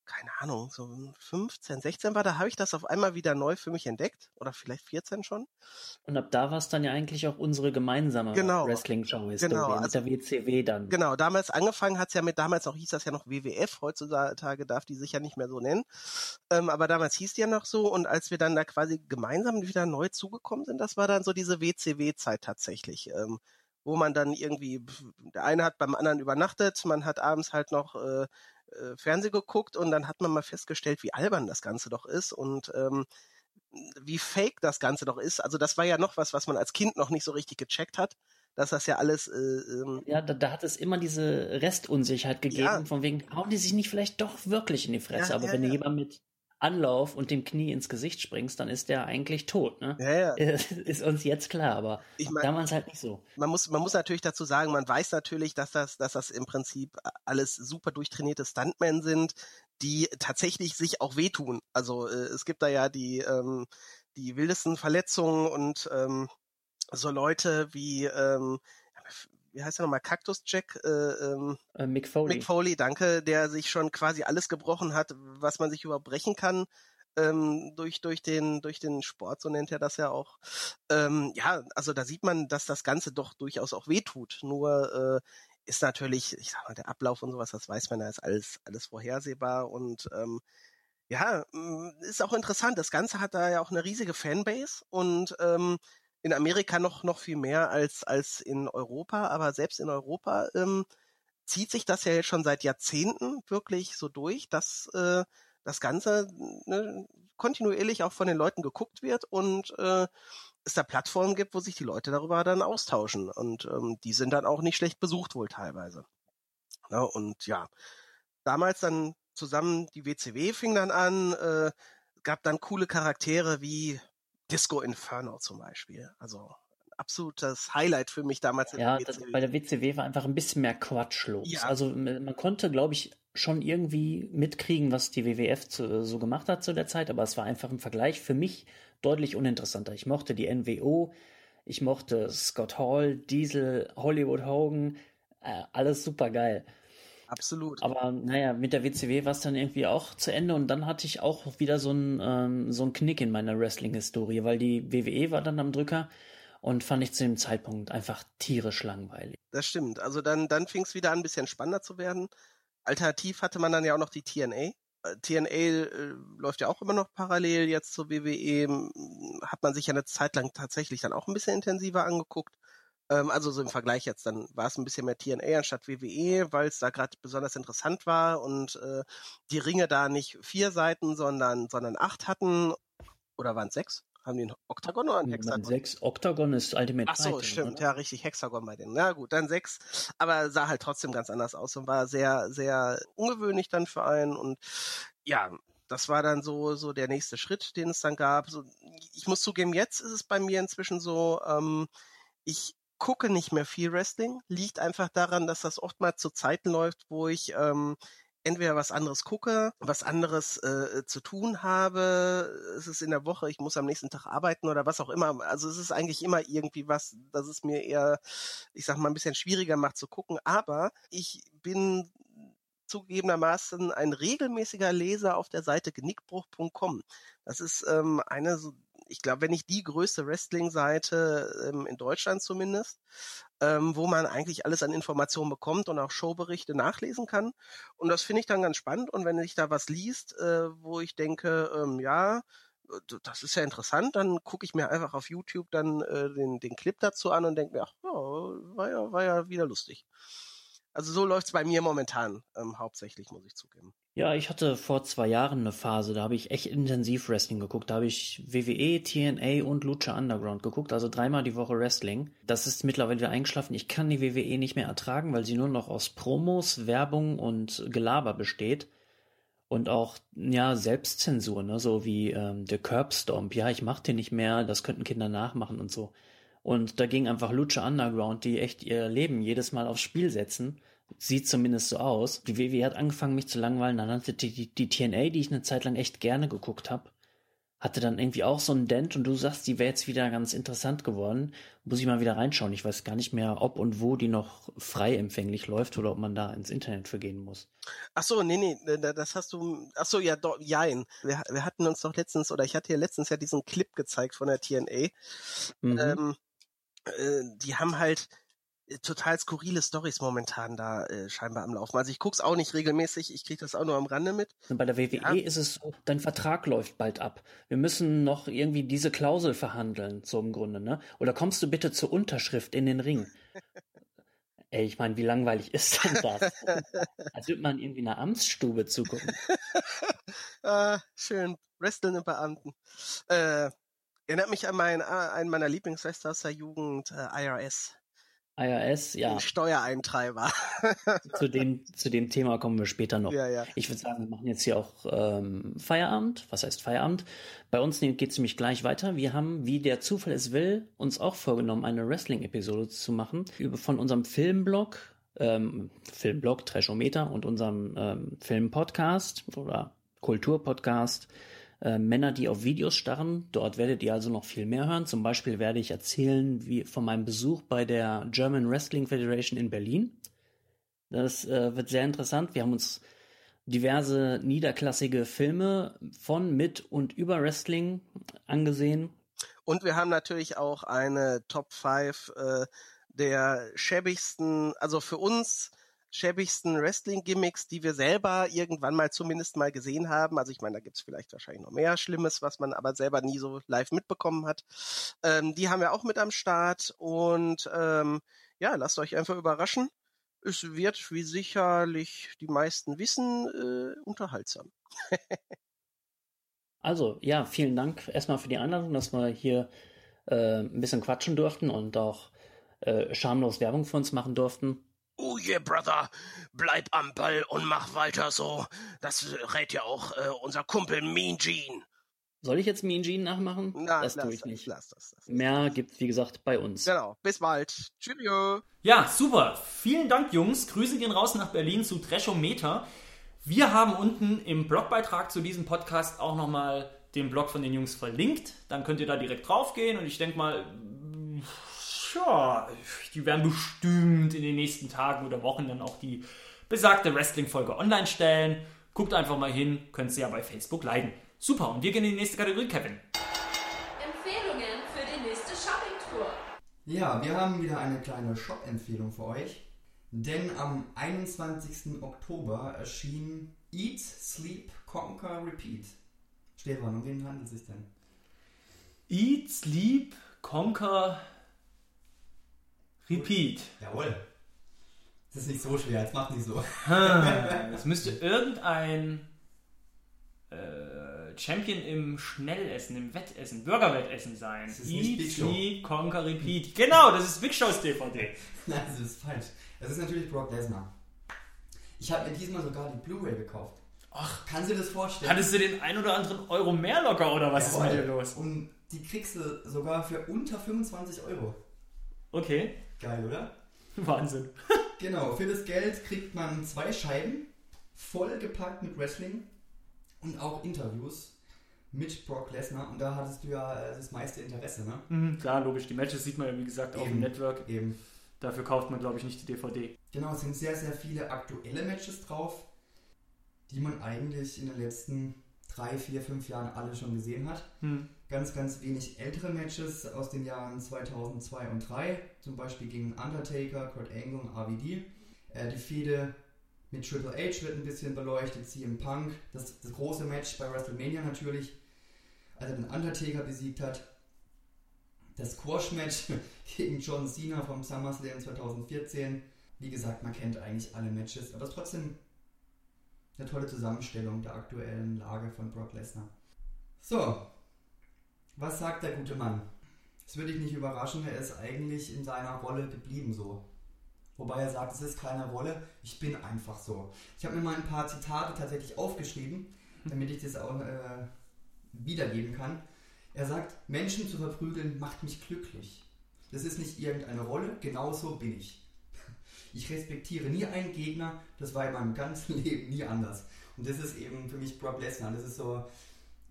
keine Ahnung, so 15, 16 war, da habe ich das auf einmal wieder neu für mich entdeckt. Oder vielleicht 14 schon. Und ab da war es dann ja eigentlich auch unsere gemeinsame genau. Wrestling-Show-Historie genau. also, mit der WCW dann. Genau, damals angefangen hat es ja mit, damals auch hieß das ja noch WWF, heutzutage darf die sich ja nicht mehr so nennen. Ähm, aber damals hieß die ja noch so und als wir dann da quasi gemeinsam wieder neu zugekommen sind, das war dann so diese WCW-Zeit tatsächlich. Ähm, wo man dann irgendwie, der eine hat beim anderen übernachtet, man hat abends halt noch äh, äh, Fernsehen geguckt und dann hat man mal festgestellt, wie albern das Ganze doch ist und ähm, wie fake das Ganze doch ist. Also das war ja noch was, was man als Kind noch nicht so richtig gecheckt hat, dass das ja alles. Äh, ähm, ja, da, da hat es immer diese Restunsicherheit gegeben, ja. von wegen, hauen die sich nicht vielleicht doch wirklich in die Fresse. Ja, Aber ja, wenn jemand mit Anlauf und dem Knie ins Gesicht springst, dann ist der eigentlich tot. Ne? Ja, ja. Ist uns jetzt klar, aber ich mein, damals halt nicht so. Man muss, man muss natürlich dazu sagen, man weiß natürlich, dass das, dass das im Prinzip alles super durchtrainierte Stuntmen sind, die tatsächlich sich auch wehtun. Also äh, es gibt da ja die, ähm, die wildesten Verletzungen und ähm, so Leute wie ähm, wie heißt er nochmal, Cactus Jack? Äh, ähm, äh, Mick Foley. Mick Foley, danke, der sich schon quasi alles gebrochen hat, was man sich überhaupt brechen kann. Ähm, durch durch den durch den Sport so nennt er das ja auch ähm, ja also da sieht man dass das Ganze doch durchaus auch wehtut nur äh, ist natürlich ich sag mal der Ablauf und sowas das weiß man da ist alles alles vorhersehbar und ähm, ja ist auch interessant das Ganze hat da ja auch eine riesige Fanbase und ähm, in Amerika noch, noch viel mehr als, als in Europa, aber selbst in Europa ähm, zieht sich das ja jetzt schon seit Jahrzehnten wirklich so durch, dass äh, das Ganze ne, kontinuierlich auch von den Leuten geguckt wird und äh, es da Plattformen gibt, wo sich die Leute darüber dann austauschen. Und ähm, die sind dann auch nicht schlecht besucht wohl teilweise. Ja, und ja, damals dann zusammen die WCW fing dann an, äh, gab dann coole Charaktere wie Disco Inferno zum Beispiel. Also absolutes Highlight für mich damals. Ja, das, bei der WCW war einfach ein bisschen mehr Quatsch los. Ja. Also man konnte, glaube ich, schon irgendwie mitkriegen, was die WWF zu, so gemacht hat zu der Zeit, aber es war einfach im Vergleich für mich deutlich uninteressanter. Ich mochte die NWO, ich mochte Scott Hall, Diesel, Hollywood Hogan, äh, alles super geil. Absolut. Aber naja, mit der WCW war es dann irgendwie auch zu Ende und dann hatte ich auch wieder so einen ähm, so einen Knick in meiner Wrestling-Historie, weil die WWE war dann am Drücker und fand ich zu dem Zeitpunkt einfach tierisch langweilig. Das stimmt. Also dann, dann fing es wieder an, ein bisschen spannender zu werden. Alternativ hatte man dann ja auch noch die TNA. Äh, TNA äh, läuft ja auch immer noch parallel jetzt zur WWE. Hat man sich ja eine Zeit lang tatsächlich dann auch ein bisschen intensiver angeguckt. Ähm, also so im Vergleich jetzt, dann war es ein bisschen mehr TNA anstatt WWE, weil es da gerade besonders interessant war und äh, die Ringe da nicht vier Seiten, sondern, sondern acht hatten. Oder waren es sechs? Haben die ein Oktagon oder ein Hexagon? Sechs. Oktagon ist Ultimate Ach so, Fighting, stimmt. Oder? Ja, richtig. Hexagon bei denen. Na gut, dann sechs. Aber sah halt trotzdem ganz anders aus und war sehr, sehr ungewöhnlich dann für einen. Und ja, das war dann so, so der nächste Schritt, den es dann gab. So, ich muss zugeben, jetzt ist es bei mir inzwischen so, ähm, ich gucke nicht mehr viel Wrestling. Liegt einfach daran, dass das oftmals zu Zeiten läuft, wo ich ähm, entweder was anderes gucke, was anderes äh, zu tun habe. Es ist in der Woche, ich muss am nächsten Tag arbeiten oder was auch immer. Also es ist eigentlich immer irgendwie was, dass es mir eher, ich sag mal, ein bisschen schwieriger macht zu gucken. Aber ich bin zugegebenermaßen ein regelmäßiger Leser auf der Seite genickbruch.com. Das ist ähm, eine so ich glaube, wenn nicht die größte Wrestling-Seite ähm, in Deutschland zumindest, ähm, wo man eigentlich alles an Informationen bekommt und auch Showberichte nachlesen kann. Und das finde ich dann ganz spannend. Und wenn ich da was liest, äh, wo ich denke, ähm, ja, das ist ja interessant, dann gucke ich mir einfach auf YouTube dann äh, den, den Clip dazu an und denke mir, ach, ja, war ja, war ja wieder lustig. Also so läuft's bei mir momentan ähm, hauptsächlich, muss ich zugeben. Ja, ich hatte vor zwei Jahren eine Phase, da habe ich echt intensiv Wrestling geguckt. Da habe ich WWE, TNA und Lucha Underground geguckt, also dreimal die Woche Wrestling. Das ist mittlerweile wieder eingeschlafen. Ich kann die WWE nicht mehr ertragen, weil sie nur noch aus Promos, Werbung und Gelaber besteht. Und auch, ja, Selbstzensur, ne? so wie ähm, der Curbstomp. Ja, ich mach den nicht mehr, das könnten Kinder nachmachen und so. Und da ging einfach Lucha Underground, die echt ihr Leben jedes Mal aufs Spiel setzen. Sieht zumindest so aus. Die WWE hat angefangen, mich zu langweilen. Dann hatte die, die, die TNA, die ich eine Zeit lang echt gerne geguckt habe, hatte dann irgendwie auch so einen Dent und du sagst, die wäre jetzt wieder ganz interessant geworden. Muss ich mal wieder reinschauen. Ich weiß gar nicht mehr, ob und wo die noch frei empfänglich läuft oder ob man da ins Internet für gehen muss. Ach so, nee, nee, das hast du, ach so, ja, doch, jein. Wir, wir hatten uns doch letztens, oder ich hatte ja letztens ja diesen Clip gezeigt von der TNA. Mhm. Ähm, äh, die haben halt, äh, total skurrile Stories momentan da äh, scheinbar am Laufen. Also ich guck's auch nicht regelmäßig, ich kriege das auch nur am Rande mit. Und bei der WWE ja. ist es so, dein Vertrag läuft bald ab. Wir müssen noch irgendwie diese Klausel verhandeln, so im Grunde, ne? Oder kommst du bitte zur Unterschrift in den Ring? Ey, ich meine, wie langweilig ist denn das? Als würde man irgendwie einer Amtsstube zugucken. ah, schön. Wrestelnde Beamten. Äh, erinnert mich an mein, einen meiner Lieblingswrestler aus der Jugend, äh, IRS. IRS, ja. Steuereintreiber. zu, dem, zu dem Thema kommen wir später noch. Ja, ja. Ich würde sagen, wir machen jetzt hier auch ähm, Feierabend. Was heißt Feierabend? Bei uns geht es nämlich gleich weiter. Wir haben, wie der Zufall es will, uns auch vorgenommen, eine Wrestling-Episode zu machen. Über, von unserem Filmblog, ähm, Filmblog Trashometer und unserem ähm, Filmpodcast oder Kulturpodcast äh, Männer, die auf Videos starren. Dort werdet ihr also noch viel mehr hören. Zum Beispiel werde ich erzählen wie von meinem Besuch bei der German Wrestling Federation in Berlin. Das äh, wird sehr interessant. Wir haben uns diverse niederklassige Filme von, mit und über Wrestling angesehen. Und wir haben natürlich auch eine Top 5 äh, der schäbigsten, also für uns schäbigsten Wrestling-Gimmicks, die wir selber irgendwann mal zumindest mal gesehen haben. Also ich meine, da gibt's vielleicht wahrscheinlich noch mehr Schlimmes, was man aber selber nie so live mitbekommen hat. Ähm, die haben wir auch mit am Start und ähm, ja, lasst euch einfach überraschen. Es wird, wie sicherlich die meisten wissen, äh, unterhaltsam. also, ja, vielen Dank erstmal für die Einladung, dass wir hier äh, ein bisschen quatschen durften und auch äh, schamlos Werbung für uns machen durften. Oh yeah, Brother, bleib am Ball und mach weiter so. Das rät ja auch äh, unser Kumpel Mean Gene. Soll ich jetzt Mean Gene nachmachen? Nein, das tue ich nicht. Lass das, das, Mehr gibt's, wie gesagt, bei uns. Genau. Bis bald. Tschüss. Ja, super. Vielen Dank, Jungs. Grüße gehen raus nach Berlin zu Treschometer. Wir haben unten im Blogbeitrag zu diesem Podcast auch nochmal den Blog von den Jungs verlinkt. Dann könnt ihr da direkt draufgehen und ich denke mal, ja, die werden bestimmt in den nächsten Tagen oder Wochen dann auch die besagte Wrestling-Folge online stellen. Guckt einfach mal hin, könnt sie ja bei Facebook liken. Super, und wir gehen in die nächste Kategorie, Kevin. Empfehlungen für die nächste Shopping-Tour. Ja, wir haben wieder eine kleine Shop-Empfehlung für euch. Denn am 21. Oktober erschien Eat, Sleep, Conquer, Repeat. Stefan, um wen handelt es sich denn? Eat, Sleep, Conquer, Repeat. Jawohl. Das ist nicht so schwer, jetzt macht nicht so. Es müsste irgendein äh, Champion im Schnellessen, im Wettessen, Burgerwettessen sein. Das ist nicht Big Show. E.T. Conquer Repeat. Genau, das ist Big Shows DVD. Nein, das ist falsch. Das ist natürlich Brock Lesnar. Ich habe mir diesmal sogar die Blu-ray gekauft. Ach, Kannst du dir das vorstellen? hattest du den ein oder anderen Euro mehr locker oder was Jawohl. ist mit dir los? Und die kriegst du sogar für unter 25 Euro. Okay, Geil, oder? Wahnsinn. Genau, für das Geld kriegt man zwei Scheiben, vollgepackt mit Wrestling und auch Interviews mit Brock Lesnar. Und da hattest du ja äh, das meiste Interesse, ne? Mhm, klar, logisch. Die Matches sieht man ja wie gesagt dem Eben. Network. Eben. Dafür kauft man, glaube ich, nicht die DVD. Genau, es sind sehr, sehr viele aktuelle Matches drauf, die man eigentlich in den letzten drei, vier, fünf Jahren alle schon gesehen hat. Hm. Ganz, ganz wenig ältere Matches aus den Jahren 2002 und 2003, zum Beispiel gegen Undertaker, Kurt Angle und RVD. Äh, die Fehde mit Triple H wird ein bisschen beleuchtet, CM Punk, das, das große Match bei WrestleMania natürlich, als er den Undertaker besiegt hat. Das Squash-Match gegen John Cena vom SummerSlam 2014. Wie gesagt, man kennt eigentlich alle Matches, aber es ist trotzdem eine tolle Zusammenstellung der aktuellen Lage von Brock Lesnar. So, was sagt der gute Mann? Es würde dich nicht überraschen, er ist eigentlich in seiner Rolle geblieben so. Wobei er sagt, es ist keine Rolle, ich bin einfach so. Ich habe mir mal ein paar Zitate tatsächlich aufgeschrieben, damit ich das auch äh, wiedergeben kann. Er sagt, Menschen zu verprügeln macht mich glücklich. Das ist nicht irgendeine Rolle, genauso bin ich. Ich respektiere nie einen Gegner, das war in meinem ganzen Leben nie anders. Und das ist eben für mich Brock Lesnar. Das ist so,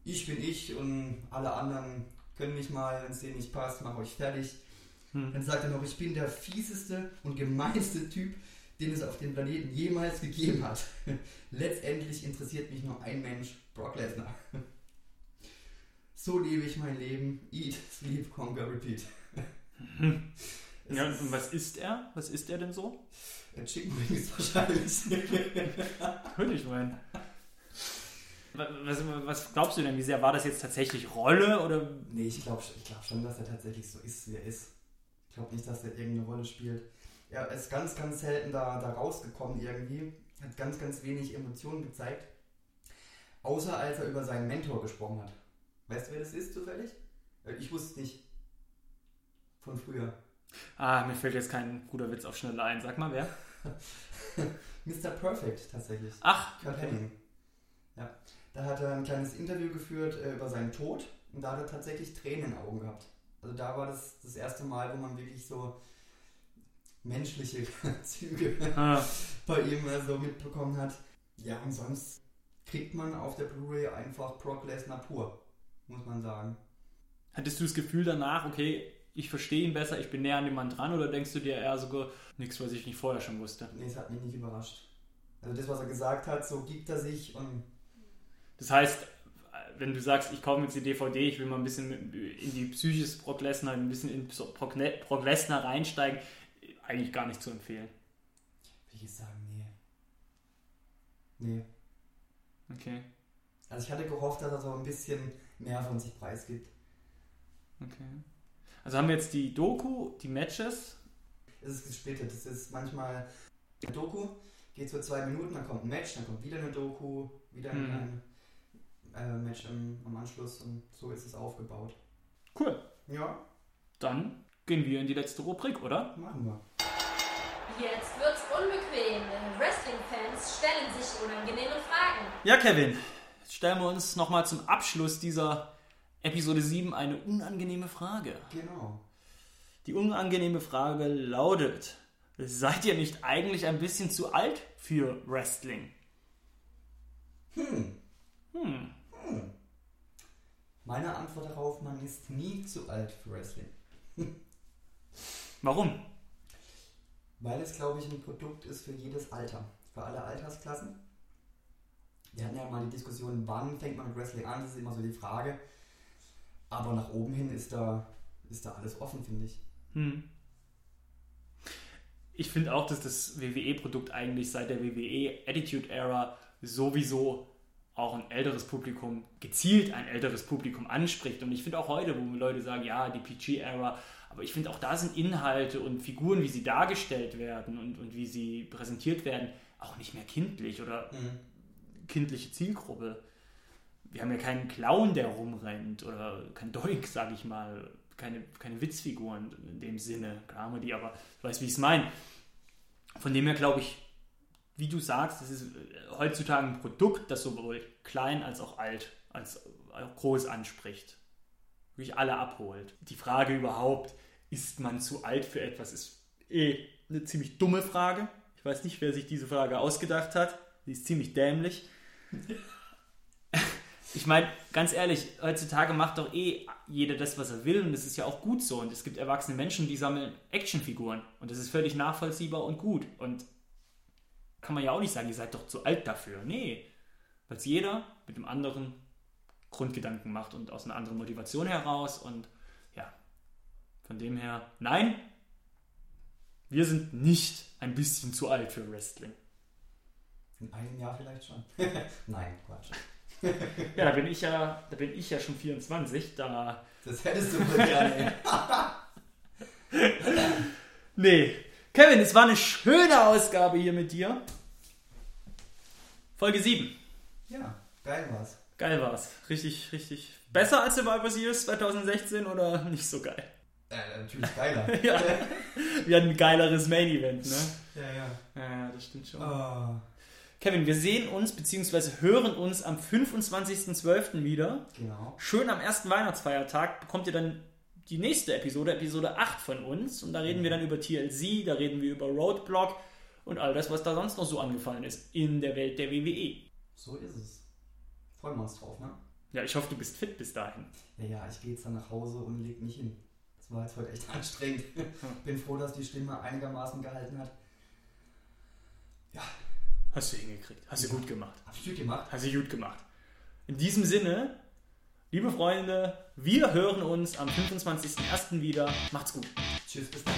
ich bin ich und alle anderen können mich mal, wenn es denen nicht passt, mach euch fertig. Hm. Dann sagt er noch, ich bin der fieseste und gemeinste Typ, den es auf dem Planeten jemals gegeben hat. Letztendlich interessiert mich nur ein Mensch, Brock Lesnar. So lebe ich mein Leben. Eat, sleep, conquer, repeat. Ja, und was ist er? Was ist er denn so? Ein Chicken Wings wahrscheinlich. Könnte ich meinen. Was, was, glaubst du denn? Wie sehr war das jetzt tatsächlich Rolle? Oder? Nee, ich glaube ich glaub schon, dass er tatsächlich so ist, wie er ist. Ich glaube nicht, dass er irgendeine Rolle spielt. Er ist ganz, ganz selten da, da rausgekommen irgendwie. Hat ganz, ganz wenig Emotionen gezeigt. Außer als er über seinen Mentor gesprochen hat. Weißt du, wer das ist zufällig? Ich wusste es nicht. Von früher. Ah, mir fällt jetzt kein guter Witz auf Schnelle ein. Sag mal, wer? Mr. Perfect tatsächlich. Ach, Kurt okay. Henning. Ja. Da hat er ein kleines Interview geführt äh, über seinen Tod und da hat er tatsächlich Tränen in den Augen gehabt. Also da war das das erste Mal, wo man wirklich so menschliche Züge ah. bei ihm äh, so mitbekommen hat. Ja, und sonst kriegt man auf der Blu-ray einfach Brock Lesnar pur, muss man sagen. Hattest du das Gefühl danach, okay, ich verstehe ihn besser, ich bin näher an dem Mann dran oder denkst du dir eher sogar nichts, was ich nicht vorher schon wusste? Nee, es hat mich nicht überrascht. Also das, was er gesagt hat, so gibt er sich und. Das heißt, wenn du sagst, ich kaufe jetzt die DVD, ich will mal ein bisschen in die Psyche des Brock Lesnar, ein bisschen in Brock, Lesnar reinsteigen, eigentlich gar nicht zu empfehlen. Will ich sagen, nee. Nee. Okay. Also ich hatte gehofft, dass er so ein bisschen mehr von sich preisgibt. Okay. Also haben wir jetzt die Doku, die Matches. Es ist gesplittet. Es ist manchmal eine Doku, geht so zwei Minuten, dann kommt ein Match, dann kommt wieder eine Doku, wieder mhm. ein äh, Match im, am Anschluss und so ist es aufgebaut. Cool. Ja. Dann gehen wir in die letzte Rubrik, oder? Machen wir. Jetzt wird's unbequem. Wrestling-Fans stellen sich unangenehme Fragen. Ja, Kevin. Jetzt stellen wir uns nochmal zum Abschluss dieser Episode 7 eine unangenehme Frage. Genau. Die unangenehme Frage lautet: Seid ihr nicht eigentlich ein bisschen zu alt für Wrestling? Hm. Hm. hm. Meine Antwort darauf: Man ist nie zu alt für Wrestling. Warum? Weil es, glaube ich, ein Produkt ist für jedes Alter, für alle Altersklassen. Wir hatten ja mal die Diskussion, wann fängt man mit Wrestling an? Das ist immer so die Frage. Aber nach oben hin ist da, ist da alles offen, finde ich. Hm. Ich finde auch, dass das WWE-Produkt eigentlich seit der WWE Attitude Era sowieso auch ein älteres Publikum, gezielt ein älteres Publikum anspricht. Und ich finde auch heute, wo Leute sagen, ja, die PG-Era, aber ich finde auch da sind Inhalte und Figuren, wie sie dargestellt werden und, und wie sie präsentiert werden, auch nicht mehr kindlich oder mhm. kindliche Zielgruppe wir haben ja keinen Clown, der rumrennt oder kein Doink, sag ich mal, keine, keine Witzfiguren in dem Sinne. Die, aber du weißt, wie ich es meine. Von dem her glaube ich, wie du sagst, das ist heutzutage ein Produkt, das sowohl klein als auch alt, als auch groß anspricht. Wirklich alle abholt. Die Frage überhaupt, ist man zu alt für etwas, ist eh eine ziemlich dumme Frage. Ich weiß nicht, wer sich diese Frage ausgedacht hat. Sie ist ziemlich dämlich. ich meine, ganz ehrlich, heutzutage macht doch eh jeder das, was er will und das ist ja auch gut so. Und es gibt erwachsene Menschen, die sammeln Actionfiguren und das ist völlig nachvollziehbar und gut. Und kann man ja auch nicht sagen, ihr seid doch zu alt dafür. Nee, weil es jeder mit dem anderen Grundgedanken macht und aus einer anderen Motivation heraus. Und ja, von dem her, nein, wir sind nicht ein bisschen zu alt für Wrestling. In einem Jahr vielleicht schon. Nein, Quatsch. Ja, da bin ich ja, da bin ich ja schon 24, da. Das hättest du wohl gerne. Nee. Kevin, es war eine schöne Ausgabe hier mit dir. Folge 7. ja, geil war's. Geil war's. Richtig, richtig. Besser als Survivor Series 2016 oder nicht so geil? Äh, natürlich geiler. Ja. Wir hatten ein geileres Main Event, ne? ja. ja. Ja, das stimmt schon. Oh, Kevin, wir sehen uns bzw. hören uns am 25.12. wieder. genau. Schön am ersten Weihnachtsfeiertag bekommt ihr dann die nächste Episode, Episode 8 von uns. Und da reden wir dann über TLC, da reden wir über Roadblock und all das, was da sonst noch so angefallen ist in der Welt der WWE. So ist es. Freuen wir uns drauf, ne? Ja, ich hoffe, du bist fit bis dahin. Ja, ja, ich gehe jetzt dann nach Hause und leg mich hin. Das war jetzt heute echt anstrengend. Bin froh, dass die Stimme einigermaßen gehalten hat. Ja, Hast du hingekriegt. Hast du gut gemacht. hab ich gut gemacht. Hast du gut gemacht. In diesem Sinne, liebe Freunde, wir hören uns am 25.01. wieder. Macht's gut. Tschüss, bis dann.